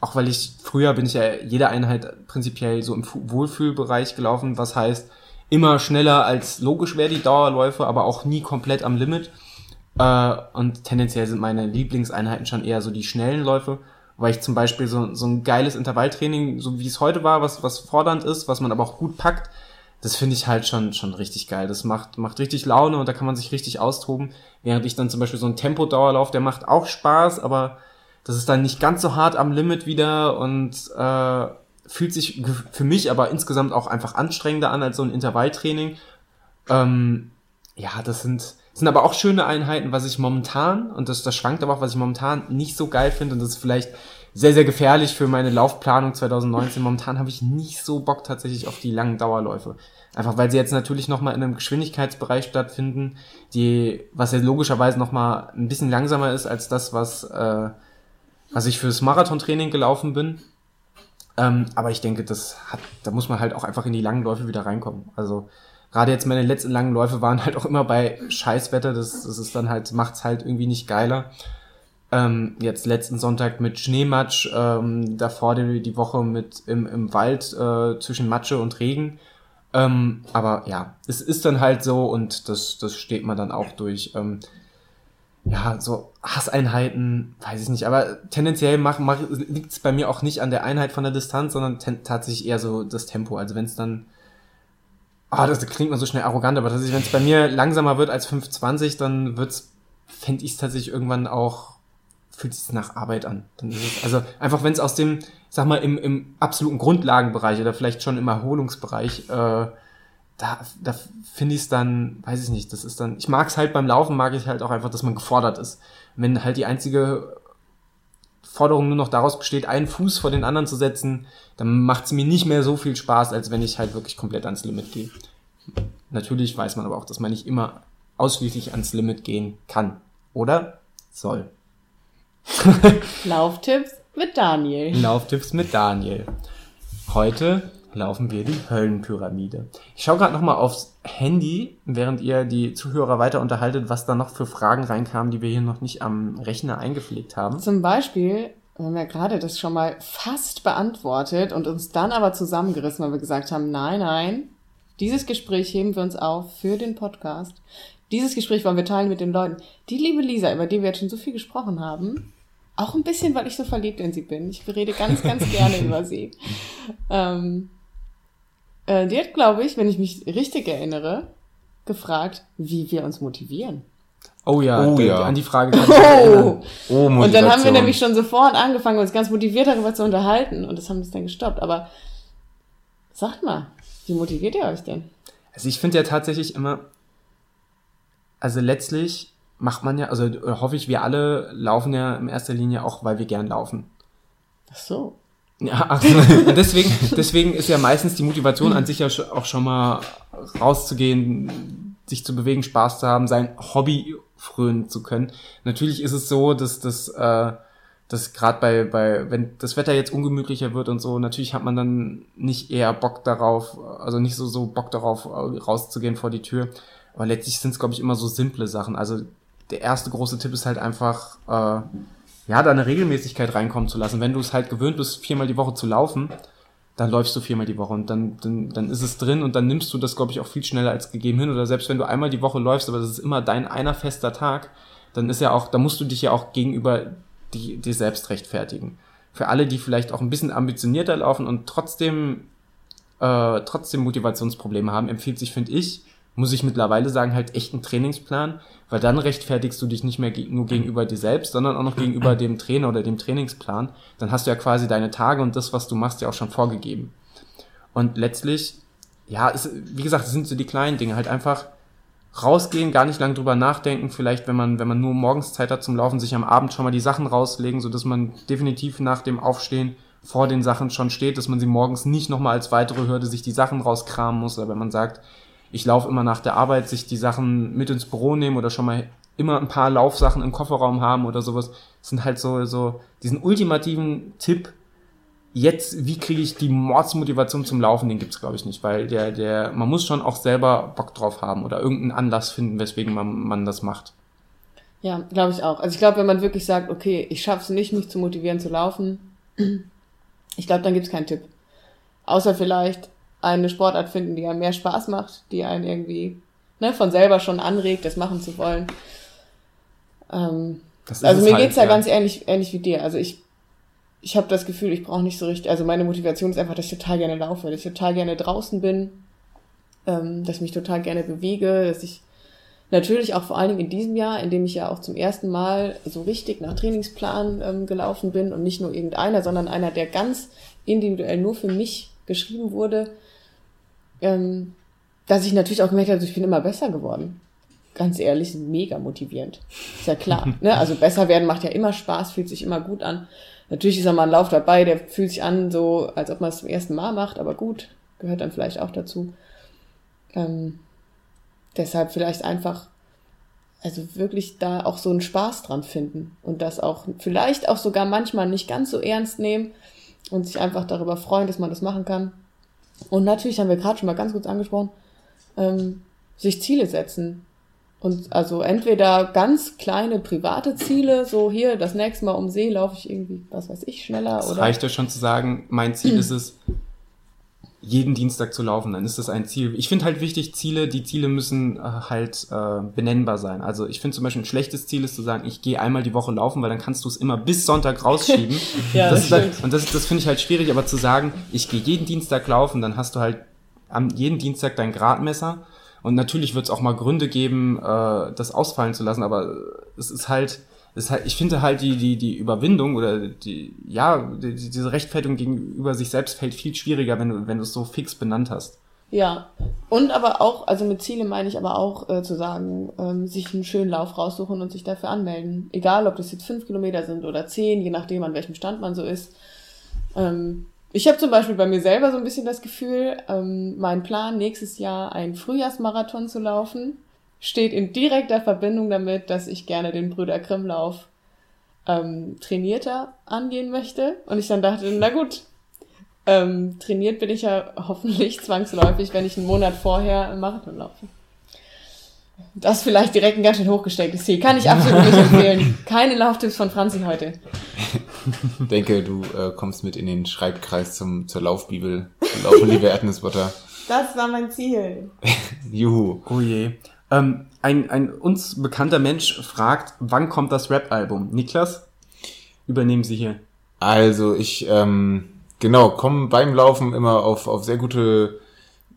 auch weil ich, früher bin ich ja jede Einheit prinzipiell so im Wohlfühlbereich gelaufen, was heißt, immer schneller als logisch wäre die Dauerläufe, aber auch nie komplett am Limit. Äh, und tendenziell sind meine Lieblingseinheiten schon eher so die schnellen Läufe, weil ich zum Beispiel so, so ein geiles Intervalltraining, so wie es heute war, was, was fordernd ist, was man aber auch gut packt, das finde ich halt schon, schon richtig geil. Das macht, macht richtig Laune und da kann man sich richtig austoben. Während ich dann zum Beispiel so ein Tempodauerlauf, der macht auch Spaß, aber das ist dann nicht ganz so hart am Limit wieder und äh, fühlt sich für mich aber insgesamt auch einfach anstrengender an als so ein Intervalltraining. Ähm, ja, das sind, sind aber auch schöne Einheiten, was ich momentan, und das, das schwankt aber auch, was ich momentan nicht so geil finde, und das ist vielleicht sehr, sehr gefährlich für meine Laufplanung 2019. Momentan habe ich nicht so Bock tatsächlich auf die langen Dauerläufe. Einfach weil sie jetzt natürlich nochmal in einem Geschwindigkeitsbereich stattfinden, die, was ja logischerweise nochmal ein bisschen langsamer ist als das, was, äh, was ich fürs Marathontraining gelaufen bin. Ähm, aber ich denke, das hat, da muss man halt auch einfach in die langen Läufe wieder reinkommen. Also gerade jetzt meine letzten langen Läufe waren halt auch immer bei Scheißwetter. Das, das ist dann halt, macht's halt irgendwie nicht geiler. Ähm, jetzt letzten Sonntag mit Schneematsch, ähm, davor die, die Woche mit im, im Wald äh, zwischen Matsche und Regen. Ähm, aber ja, es ist dann halt so und das, das steht man dann auch durch. Ähm, ja, so Hasseinheiten, weiß ich nicht, aber tendenziell mach, mach, liegt es bei mir auch nicht an der Einheit von der Distanz, sondern tatsächlich eher so das Tempo. Also wenn es dann, ah, oh, das klingt man so schnell arrogant, aber wenn es bei mir langsamer wird als 5,20, dann wird's, fände ich es tatsächlich irgendwann auch, fühlt sich nach Arbeit an. Es, also einfach wenn es aus dem, sag mal, im, im absoluten Grundlagenbereich oder vielleicht schon im Erholungsbereich, äh, da, da finde ich es dann, weiß ich nicht, das ist dann, ich mag es halt beim Laufen, mag ich halt auch einfach, dass man gefordert ist. Wenn halt die einzige Forderung nur noch daraus besteht, einen Fuß vor den anderen zu setzen, dann macht es mir nicht mehr so viel Spaß, als wenn ich halt wirklich komplett ans Limit gehe. Natürlich weiß man aber auch, dass man nicht immer ausschließlich ans Limit gehen kann. Oder soll. Lauftipps mit Daniel. Lauftipps mit Daniel. Heute laufen wir die Höllenpyramide. Ich schaue gerade nochmal aufs Handy, während ihr die Zuhörer weiter unterhaltet, was da noch für Fragen reinkamen, die wir hier noch nicht am Rechner eingepflegt haben. Zum Beispiel wir haben ja gerade das schon mal fast beantwortet und uns dann aber zusammengerissen, weil wir gesagt haben, nein, nein, dieses Gespräch heben wir uns auf für den Podcast. Dieses Gespräch wollen wir teilen mit den Leuten. Die liebe Lisa, über die wir jetzt schon so viel gesprochen haben, auch ein bisschen, weil ich so verliebt in sie bin. Ich rede ganz, ganz gerne über sie. Ähm, äh, die hat, glaube ich, wenn ich mich richtig erinnere, gefragt, wie wir uns motivieren. Oh ja, Oh ja. an die Frage kann ich mich erinnern. Oh, Und dann haben wir Motivation. nämlich schon sofort angefangen, uns ganz motiviert darüber zu unterhalten. Und das haben wir dann gestoppt. Aber sagt mal, wie motiviert ihr euch denn? Also ich finde ja tatsächlich immer, also letztlich macht man ja, also äh, hoffe ich, wir alle laufen ja in erster Linie auch, weil wir gern laufen. Ach so. Ja, ach, und deswegen, deswegen ist ja meistens die Motivation an sich ja auch schon mal rauszugehen, sich zu bewegen, Spaß zu haben, sein Hobby frönen zu können. Natürlich ist es so, dass das, äh, dass gerade bei, bei, wenn das Wetter jetzt ungemütlicher wird und so, natürlich hat man dann nicht eher Bock darauf, also nicht so, so Bock darauf, äh, rauszugehen vor die Tür. Aber letztlich sind es, glaube ich, immer so simple Sachen. Also der erste große Tipp ist halt einfach, äh, ja, da eine Regelmäßigkeit reinkommen zu lassen. Wenn du es halt gewöhnt bist, viermal die Woche zu laufen, dann läufst du viermal die Woche und dann, dann, dann ist es drin und dann nimmst du das, glaube ich, auch viel schneller als gegeben hin. Oder selbst wenn du einmal die Woche läufst, aber das ist immer dein einer fester Tag, dann ist ja auch, da musst du dich ja auch gegenüber dir selbst rechtfertigen. Für alle, die vielleicht auch ein bisschen ambitionierter laufen und trotzdem, äh, trotzdem Motivationsprobleme haben, empfiehlt sich, finde ich, muss ich mittlerweile sagen, halt echt einen Trainingsplan, weil dann rechtfertigst du dich nicht mehr nur gegenüber dir selbst, sondern auch noch gegenüber dem Trainer oder dem Trainingsplan. Dann hast du ja quasi deine Tage und das, was du machst, ja auch schon vorgegeben. Und letztlich, ja, ist, wie gesagt, es sind so die kleinen Dinge, halt einfach rausgehen, gar nicht lang drüber nachdenken, vielleicht, wenn man, wenn man nur morgens Zeit hat zum Laufen, sich am Abend schon mal die Sachen rauslegen, so dass man definitiv nach dem Aufstehen vor den Sachen schon steht, dass man sie morgens nicht nochmal als weitere Hürde sich die Sachen rauskramen muss, oder wenn man sagt, ich laufe immer nach der Arbeit, sich die Sachen mit ins Büro nehmen oder schon mal immer ein paar Laufsachen im Kofferraum haben oder sowas, das sind halt so, so diesen ultimativen Tipp, jetzt, wie kriege ich die Mordsmotivation zum Laufen, den gibt's glaube ich nicht, weil der, der, man muss schon auch selber Bock drauf haben oder irgendeinen Anlass finden, weswegen man, man das macht. Ja, glaube ich auch. Also ich glaube, wenn man wirklich sagt, okay, ich schaffe es nicht, mich zu motivieren zu laufen, ich glaube, dann gibt's keinen Tipp. Außer vielleicht eine Sportart finden, die einem mehr Spaß macht, die einen irgendwie ne, von selber schon anregt, das machen zu wollen. Ähm, also mir halt, geht's ja, ganz ähnlich, ähnlich wie dir. Also ich, ich habe das Gefühl, ich brauche nicht so richtig, also meine Motivation ist einfach, dass ich total gerne laufe, dass ich total gerne draußen bin, ähm, dass ich mich total gerne bewege, dass ich natürlich auch vor allen Dingen in diesem Jahr, in dem ich ja auch zum ersten Mal so richtig nach Trainingsplan ähm, gelaufen bin und nicht nur irgendeiner, sondern einer, der ganz individuell nur für mich geschrieben wurde, ähm, dass ich natürlich auch gemerkt habe, ich bin immer besser geworden. Ganz ehrlich, mega motivierend. Ist ja klar. ne? Also besser werden macht ja immer Spaß, fühlt sich immer gut an. Natürlich ist auch mal ein Lauf dabei, der fühlt sich an, so als ob man es zum ersten Mal macht, aber gut, gehört dann vielleicht auch dazu. Ähm, deshalb vielleicht einfach, also wirklich da auch so einen Spaß dran finden und das auch vielleicht auch sogar manchmal nicht ganz so ernst nehmen und sich einfach darüber freuen, dass man das machen kann. Und natürlich haben wir gerade schon mal ganz kurz angesprochen, ähm, sich Ziele setzen. Und also entweder ganz kleine private Ziele, so hier, das nächste Mal um See laufe ich irgendwie, was weiß ich, schneller Es oder. reicht ja schon zu sagen, mein Ziel ist es, jeden Dienstag zu laufen, dann ist das ein Ziel. Ich finde halt wichtig, Ziele, die Ziele müssen äh, halt äh, benennbar sein. Also ich finde zum Beispiel ein schlechtes Ziel ist zu sagen, ich gehe einmal die Woche laufen, weil dann kannst du es immer bis Sonntag rausschieben. Ja, das das ist halt, und das, das finde ich halt schwierig, aber zu sagen, ich gehe jeden Dienstag laufen, dann hast du halt am jeden Dienstag dein Gradmesser. Und natürlich wird es auch mal Gründe geben, äh, das ausfallen zu lassen, aber es ist halt, ist halt ich finde halt die, die, die Überwindung oder die, ja, die, die- diese Rechtfertigung gegenüber sich selbst fällt viel schwieriger, wenn du, wenn du es so fix benannt hast. Ja, und aber auch, also mit Ziele meine ich aber auch äh, zu sagen, ähm, sich einen schönen Lauf raussuchen und sich dafür anmelden. Egal, ob das jetzt fünf Kilometer sind oder zehn, je nachdem, an welchem Stand man so ist. Ähm, ich habe zum Beispiel bei mir selber so ein bisschen das Gefühl, ähm, mein Plan, nächstes Jahr einen Frühjahrsmarathon zu laufen, steht in direkter Verbindung damit, dass ich gerne den Brüder Grimm-Lauf ähm, trainierter angehen möchte. Und ich dann dachte, na gut, ähm, trainiert bin ich ja hoffentlich zwangsläufig, wenn ich einen Monat vorher einen Marathon laufe. Das ist vielleicht direkt ein ganz schön hochgestecktes Ziel. Kann ich absolut nicht empfehlen. Keine Lauftipps von Franzi heute. Ich denke, du äh, kommst mit in den Schreibkreis zum, zur Laufbibel. Laufen, liebe Erdnussbutter. Das war mein Ziel. Juhu. Oh je. Ähm, ein, ein uns bekannter Mensch fragt, wann kommt das Rap-Album? Niklas, übernehmen Sie hier. Also ich, ähm, genau, komme beim Laufen immer auf, auf sehr gute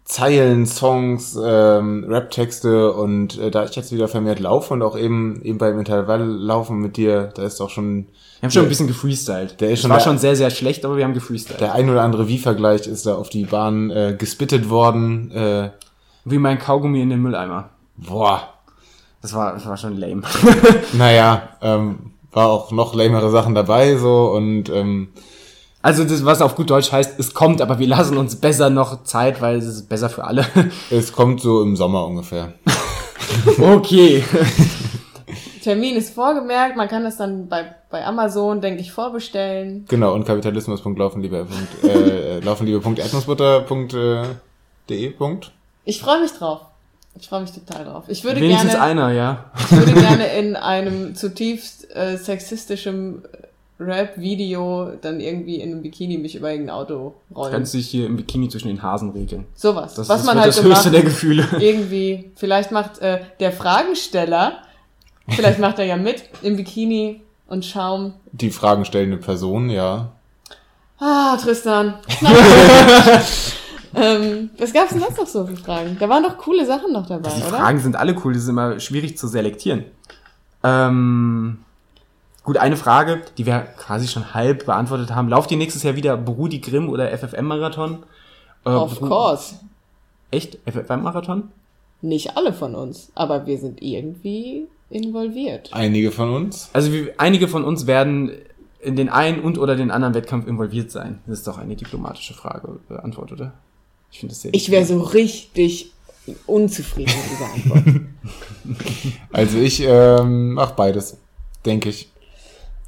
Zeilen, Songs, ähm, Rap-Texte und äh, da ich jetzt wieder vermehrt laufe und auch eben, eben beim Intervalllaufen mit dir, da ist auch schon Wir haben schon ein bisschen gefreestylt. Der ist Es schon war der- schon sehr, sehr schlecht, aber wir haben gefreestylt. der ein oder andere Wie-Vergleich ist da auf die Bahn äh, gespittet worden. Äh, Wie mein Kaugummi in den Mülleimer. Boah, Das war, das war schon lame. naja, ähm, war auch noch lamere Sachen dabei so und ähm, Also das, was auf gut Deutsch heißt, es kommt, aber wir lassen uns besser noch Zeit, weil es ist besser für alle. es kommt so im Sommer ungefähr. okay. Termin ist vorgemerkt, man kann das dann bei, bei Amazon, denke ich, vorbestellen. Genau, und kapitalismus.laufenliebe. Äh, laufenliebe.erdnussbutter.de. Punkt. Ich freue mich drauf. Ich freue mich total drauf. Ich würde Wenigstens gerne, einer, ja. ich würde gerne in einem zutiefst äh, sexistischem Rap-Video dann irgendwie in einem Bikini mich über irgendein Auto rollen. Kannst dich hier im Bikini zwischen den Hasen regeln. Sowas. Das, was das man halt das so höchste macht. der Gefühle. irgendwie, vielleicht macht äh, der Fragensteller, vielleicht macht er ja mit im Bikini und Schaum. Die fragenstellende Person, ja. Ah, Tristan. ähm, was gab's denn sonst noch so für Fragen? Da waren doch coole Sachen noch dabei, Die oder? Fragen sind alle cool, die sind immer schwierig zu selektieren. Ähm, gut, eine Frage, die wir quasi schon halb beantwortet haben. Lauft ihr nächstes Jahr wieder Brudi Grimm oder FFM-Marathon? Äh, Of Bru- course. Echt? FFM-Marathon? Nicht alle von uns, aber wir sind irgendwie involviert. Einige von uns. Also wir, einige von uns werden in den einen und oder den anderen Wettkampf involviert sein. Das ist doch eine diplomatische Frage, Antwort, oder? Ich finde das sehr Ich wäre so richtig unzufrieden mit dieser Antwort. Also ich ähm, mach beides, denke ich.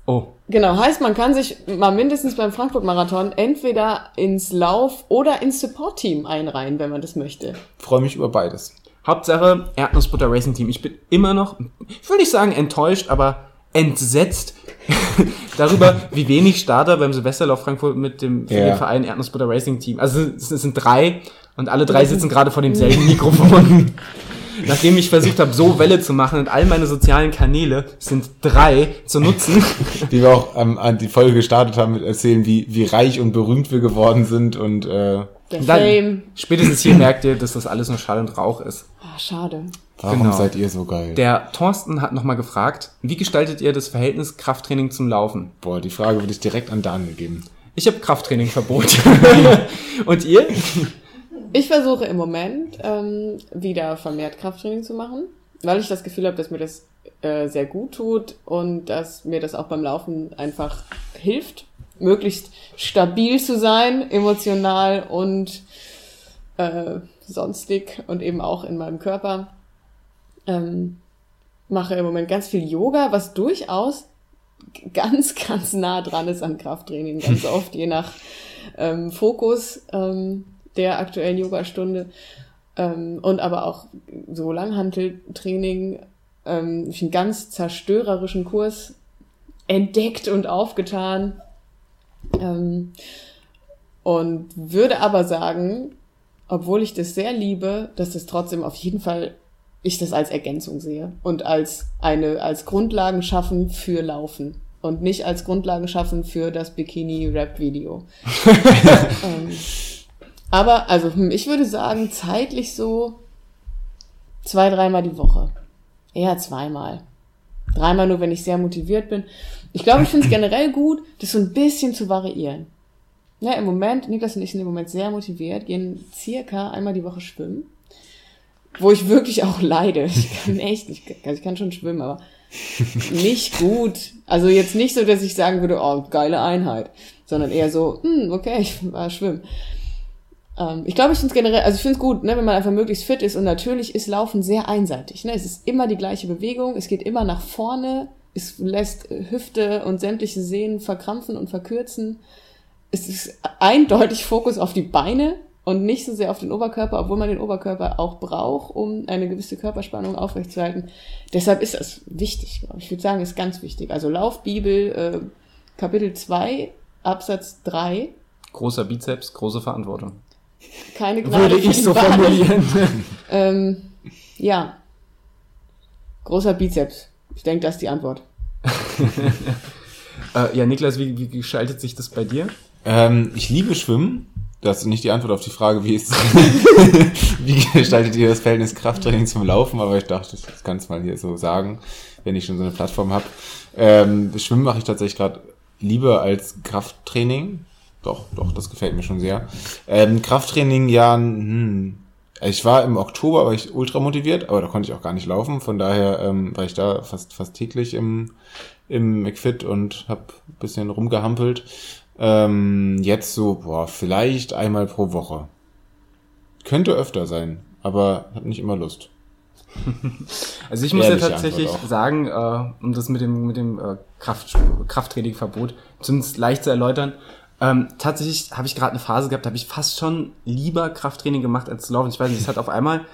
Oh, genau, heißt, man kann sich mal mindestens beim Frankfurt-Marathon entweder ins Lauf- oder ins Support-Team einreihen, wenn man das möchte. Freue mich über beides. Hauptsache Erdnussbutter Racing Team. Ich bin immer noch, ich will nicht sagen enttäuscht, aber entsetzt darüber, wie wenig Starter beim Silvesterlauf Frankfurt mit dem, Ja. Verein Erdnussbutter Racing Team. Also es sind drei und alle drei sitzen gerade vor demselben Mikrofon. Nachdem ich versucht habe, so Welle zu machen und all meine sozialen Kanäle sind drei zu nutzen. Wie wir auch ähm, an die Folge gestartet haben mit erzählen, wie, wie reich und berühmt wir geworden sind und äh, Der Dann- Fame. Spätestens hier merkt ihr, dass das alles nur Schall und Rauch ist. Ah, schade. warum Genau. seid ihr so geil? Der Thorsten hat nochmal gefragt, wie gestaltet ihr das Verhältnis Krafttraining zum Laufen? Boah, die Frage würde ich direkt an Daniel geben. Ich habe Krafttraining-Verbot. Und ihr? Ich versuche im Moment ähm, wieder vermehrt Krafttraining zu machen, weil ich das Gefühl habe, dass mir das äh, sehr gut tut und dass mir das auch beim Laufen einfach hilft, möglichst stabil zu sein, emotional und äh, sonstig und eben auch in meinem Körper. Ähm, mache im Moment ganz viel Yoga, was durchaus ganz, ganz nah dran ist an Krafttraining, ganz oft, je nach ähm, Fokus ähm, der aktuellen Yogastunde. Ähm, und aber auch so Langhanteltraining, ähm, ich einen ganz zerstörerischen Kurs entdeckt und aufgetan. Ähm, Und würde aber sagen, obwohl ich das sehr liebe, dass das trotzdem auf jeden Fall ich das als Ergänzung sehe und als eine, als Grundlagen schaffen für Laufen und nicht als Grundlage schaffen für das Bikini-Rap-Video. ähm, aber, also, hm, ich würde sagen, zeitlich so zwei, dreimal die Woche. Eher zweimal. Dreimal nur, wenn ich sehr motiviert bin. Ich glaube, ich finde es generell gut, das so ein bisschen zu variieren. Ja, im Moment, Niklas und ich sind im Moment sehr motiviert, gehen circa einmal die Woche schwimmen. Wo ich wirklich auch leide. Ich kann echt nicht, also ich kann schon schwimmen, aber nicht gut. Also jetzt nicht so, dass ich sagen würde, oh, geile Einheit, sondern eher so, hm, okay, ich war schwimmen. Ähm, ich glaube, ich finde es generell, also ich finde es gut, ne, wenn man einfach möglichst fit ist und natürlich ist Laufen sehr einseitig. Ne? Es ist immer die gleiche Bewegung, es geht immer nach vorne, es lässt Hüfte und sämtliche Sehnen verkrampfen und verkürzen. Es ist eindeutig Fokus auf die Beine und nicht so sehr auf den Oberkörper, obwohl man den Oberkörper auch braucht, um eine gewisse Körperspannung aufrechtzuerhalten. Deshalb ist das wichtig, glaube ich. Ich würde sagen, ist ganz wichtig. Also Laufbibel, äh, Kapitel 2, Absatz 3. Großer Bizeps, große Verantwortung. Keine Gnade Würde ich so formulieren. Ähm, ja. Großer Bizeps. Ich denke, das ist die Antwort. äh, ja, Niklas, wie, wie gestaltet sich das bei dir? Ähm, ich liebe Schwimmen. Das ist nicht die Antwort auf die Frage, wie, ist, wie gestaltet ihr das Verhältnis Krafttraining zum Laufen, aber ich dachte, das kann es mal hier so sagen, wenn ich schon so eine Plattform habe. Ähm, Schwimmen mache ich tatsächlich gerade lieber als Krafttraining. Doch, doch, das gefällt mir schon sehr. Ähm, Krafttraining, ja, hm, ich war im Oktober, war ich ultra motiviert, aber da konnte ich auch gar nicht laufen. Von daher ähm, war ich da fast fast täglich im im McFit und habe bisschen rumgehampelt. Ähm, jetzt so, boah, vielleicht einmal pro Woche. Könnte öfter sein, aber hab nicht immer Lust. Also ich muss Ehrliche ja tatsächlich sagen, äh, um das mit dem, mit dem äh, Kraft, Krafttrainingverbot zumindest leicht zu erläutern, ähm, tatsächlich habe ich gerade eine Phase gehabt, da habe ich fast schon lieber Krafttraining gemacht als Laufen. Ich weiß nicht, es hat auf einmal,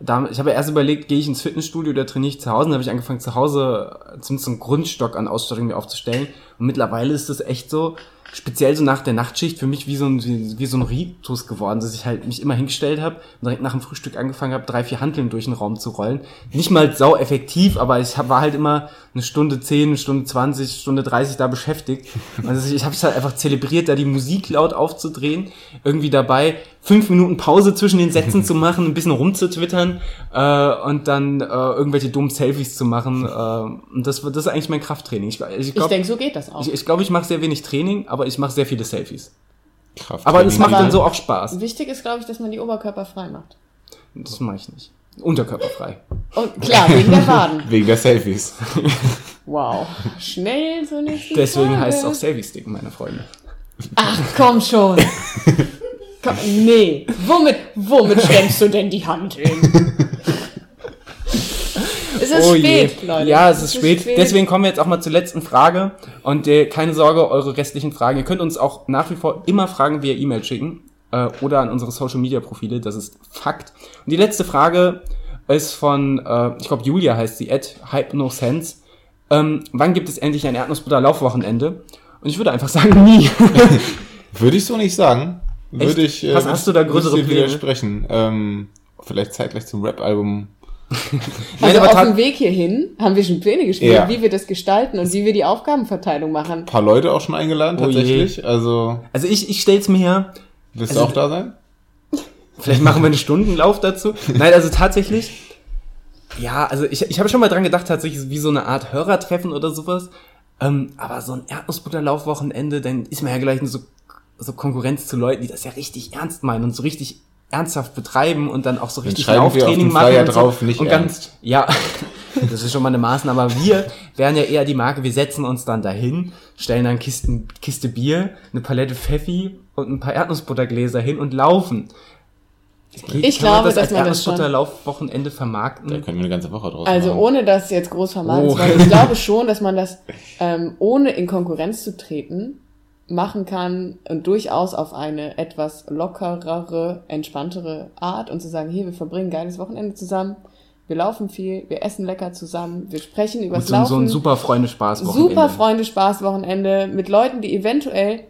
da, ich habe erst überlegt, gehe ich ins Fitnessstudio oder trainiere ich zu Hause, dann habe ich angefangen zu Hause zumindest einen Grundstock an Ausstattung mir aufzustellen und mittlerweile ist das echt so, speziell so nach der Nachtschicht für mich wie so ein, wie, wie so ein Ritus geworden, dass ich halt mich immer hingestellt habe und direkt nach dem Frühstück angefangen habe, drei, vier Hanteln durch den Raum zu rollen. Nicht mal sau effektiv, aber ich hab, war halt immer eine Stunde zehn, eine Stunde zwanzig, Stunde dreißig da beschäftigt. Also ich habe es halt einfach zelebriert, da die Musik laut aufzudrehen, irgendwie dabei fünf Minuten Pause zwischen den Sätzen zu machen, ein bisschen rumzutwittern äh, und dann äh, irgendwelche dummen Selfies zu machen. Äh, und das, das ist eigentlich mein Krafttraining. Ich, ich Ich glaube, denke, so geht das auch. ich, ich, glaub, ich mache sehr wenig Training, aber ich mache sehr viele Selfies. Krafttraining. Aber es macht Aber- dann so auch Spaß. Wichtig ist, glaube ich, dass man die Oberkörper frei macht. Das mache ich nicht. Unterkörperfrei. Und klar, wegen der Waden. Wegen der Selfies. Wow. Schnell zur nächsten Deswegen Frage. heißt es auch Selfie-Stick, meine Freunde. Ach, komm schon. Komm, nee. Womit, womit stemmst du denn die Hand hin? Es ist Oh spät, je. Leute. Ja, es ist spät. Deswegen kommen wir jetzt auch mal zur letzten Frage. Und äh, keine Sorge, eure restlichen Fragen. Ihr könnt uns auch nach wie vor immer Fragen via E-Mail schicken äh, oder an unsere Social Media Profile. Das ist Fakt. Und die letzte Frage ist von, äh, ich glaube, Julia heißt sie, at Hypnosense. Ähm, wann gibt es endlich ein Erdnussbutter-Laufwochenende? Und ich würde einfach sagen, nie. Würde ich so nicht sagen. Würde ich. äh, Was würde hast du da größere dir Pläne? widersprechen. Ähm, vielleicht zeitgleich zum Rap-Album. Nein, Also aber auf dem Weg hierhin haben wir schon Pläne gespielt, Ja. wie wir das gestalten und wie wir die Aufgabenverteilung machen. Ein paar Leute auch schon eingeladen, Oh je. tatsächlich. Also, Also ich, ich stell's mir her, willst Also- du auch da sein? Vielleicht machen wir einen Stundenlauf dazu. Nein, also tatsächlich. Ja, also ich, ich habe schon mal dran gedacht, tatsächlich wie so eine Art Hörertreffen oder sowas. Ähm, aber so ein Erdnussbutterlaufwochenende, dann ist man ja gleich so, so Konkurrenz zu Leuten, die das ja richtig ernst meinen und so richtig ernsthaft betreiben und dann auch so richtig auf Lauftraining machen. Und so. drauf, nicht und ganz, ernst. Ja, das ist schon mal eine Maßnahme. Aber wir wären ja eher die Marke, wir setzen uns dann dahin, stellen dann Kisten, Kiste Bier, eine Palette Pfeffi und ein paar Erdnussbuttergläser hin und laufen. Ich Kann glaube, das dass man das schon- Da vermarkten. können wir eine ganze Woche draus Also machen. ohne das jetzt groß vermarkten Oh. zu wollen, ich glaube schon, dass man das ähm, ohne in Konkurrenz zu treten machen kann und durchaus auf eine etwas lockerere, entspanntere Art und zu sagen, hier, wir verbringen ein geiles Wochenende zusammen, wir laufen viel, wir essen lecker zusammen, wir sprechen über Und so, so ein Laufen. super Freunde-Spaß. super Freunde Spaß Wochenende mit Leuten, die eventuell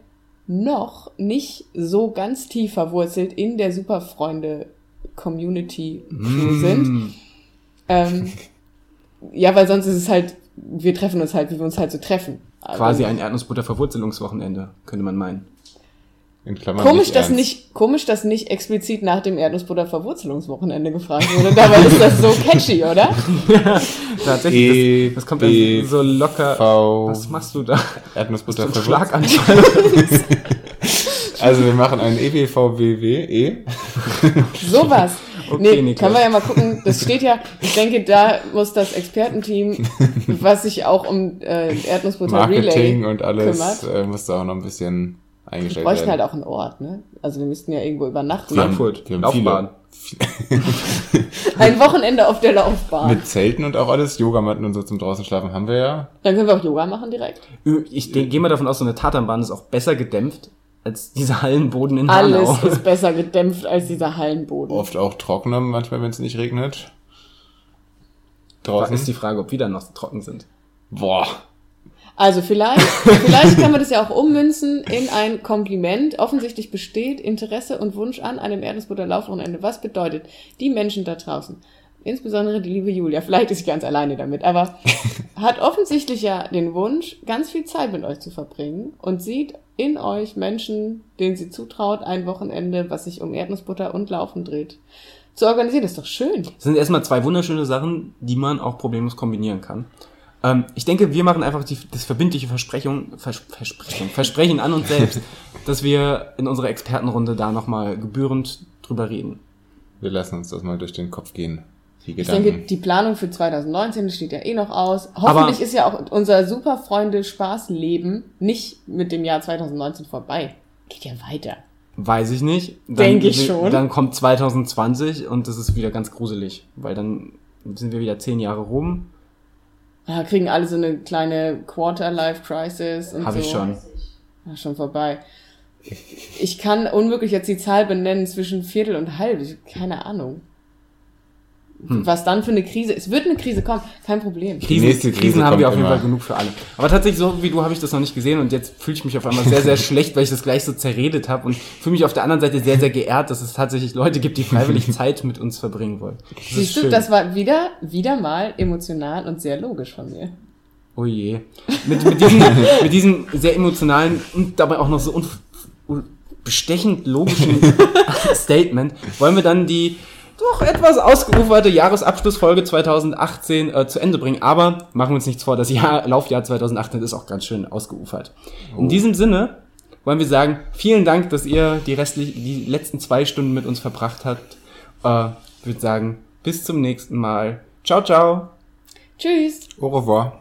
noch nicht so ganz tief verwurzelt in der Superfreunde-Community Mm. sind. Ähm, ja, weil sonst ist es halt, wir treffen uns halt, wie wir uns halt so treffen. Also, Quasi ein Erdnussbutter-Verwurzelungswochenende, könnte man meinen. In Klammern Komisch, nicht dass ernst. nicht, komisch, dass nicht explizit nach dem Erdnussbutter-Verwurzelungswochenende gefragt wurde. Dabei ist das so catchy, oder? Tatsächlich, E, das, das kommt dann so locker. V, Was machst du da? Erdnussbutter So ein verwurzelt. Schlaganfall. Also wir machen ein EBVWWE. Sowas. Okay, nee, Niklas. können wir ja mal gucken. Das steht ja, ich denke, da muss das Expertenteam, was sich auch um äh, Erdnussbutter Marketing Relay und alles kümmert. äh, musste auch noch ein bisschen Wir eingestellt bräuchten werden. halt auch einen Ort, ne? Also wir müssten ja irgendwo übernachten. Wir Frankfurt, wir haben Laufbahn. Ein Wochenende auf der Laufbahn. Mit Zelten und auch alles, Yogamatten und so zum draußen schlafen haben wir ja. Dann können wir auch Yoga machen direkt. Ich gehe mal davon aus, so eine Tatanbahn ist auch besser gedämpft als dieser Hallenboden in Alles Hanau. ist besser gedämpft als dieser Hallenboden. Oft auch trockener, manchmal, wenn es nicht regnet. Draußen. ist die Frage, ob wir dann noch trocken sind. Boah. Also vielleicht, vielleicht kann man das ja auch ummünzen in ein Kompliment. Offensichtlich besteht Interesse und Wunsch an einem Erdnussbutter-Laufwochenende. Was bedeutet, die Menschen da draußen, insbesondere die liebe Julia, vielleicht ist sie ganz alleine damit, aber hat offensichtlich ja den Wunsch, ganz viel Zeit mit euch zu verbringen und sieht in euch Menschen, denen sie zutraut, ein Wochenende, was sich um Erdnussbutter und Laufen dreht, zu organisieren. Das ist doch schön. Das sind erstmal zwei wunderschöne Sachen, die man auch problemlos kombinieren kann. Ähm, ich denke, wir machen einfach die, das verbindliche Versprechung, Vers, Versprechung, Versprechen an uns selbst, dass wir in unserer Expertenrunde da nochmal gebührend drüber reden. Wir lassen uns das mal durch den Kopf gehen. Die Ich Gedanken. denke, die Planung für 2019 steht ja eh noch aus. Hoffentlich Aber- ist ja auch unser super Freunde Spaßleben nicht mit dem Jahr 2019 vorbei. Geht ja weiter. Weiß ich nicht. Denke ich schon. Dann kommt 2020 und das ist wieder ganz gruselig, weil dann sind wir wieder zehn Jahre rum. Da kriegen alle so eine kleine Quarter-Life-Crisis und Habe so. ich schon. Ja, schon vorbei. Ich kann unmöglich jetzt die Zahl benennen zwischen Viertel und halb. Ich, keine Ahnung. Hm. Was dann für eine Krise. Es wird eine Krise kommen, kein Problem. Krisen, nächste Krise Krisen haben wir auf jeden immer. Fall genug für alle. Aber tatsächlich, so wie du, habe ich das noch nicht gesehen und jetzt fühle ich mich auf einmal sehr, sehr schlecht, weil ich das gleich so zerredet habe und fühle mich auf der anderen Seite sehr, sehr geehrt, dass es tatsächlich Leute gibt, die freiwillig Zeit mit uns verbringen wollen. Das Siehst du, das war wieder, wieder mal emotional und sehr logisch von mir. Oh je. Mit, mit, diesem, mit diesem sehr emotionalen und dabei auch noch so bestechend logischen Statement wollen wir dann die doch etwas ausgeuferte Jahresabschlussfolge 2018 äh, zu Ende bringen. Aber machen wir uns nichts vor, das Jahr, Laufjahr 2018 ist auch ganz schön ausgeufert. In diesem Sinne wollen wir sagen, vielen Dank, dass ihr die restlich, die letzten zwei Stunden mit uns verbracht habt. Äh, ich würde sagen, bis zum nächsten Mal. Ciao, ciao. Tschüss. Au revoir.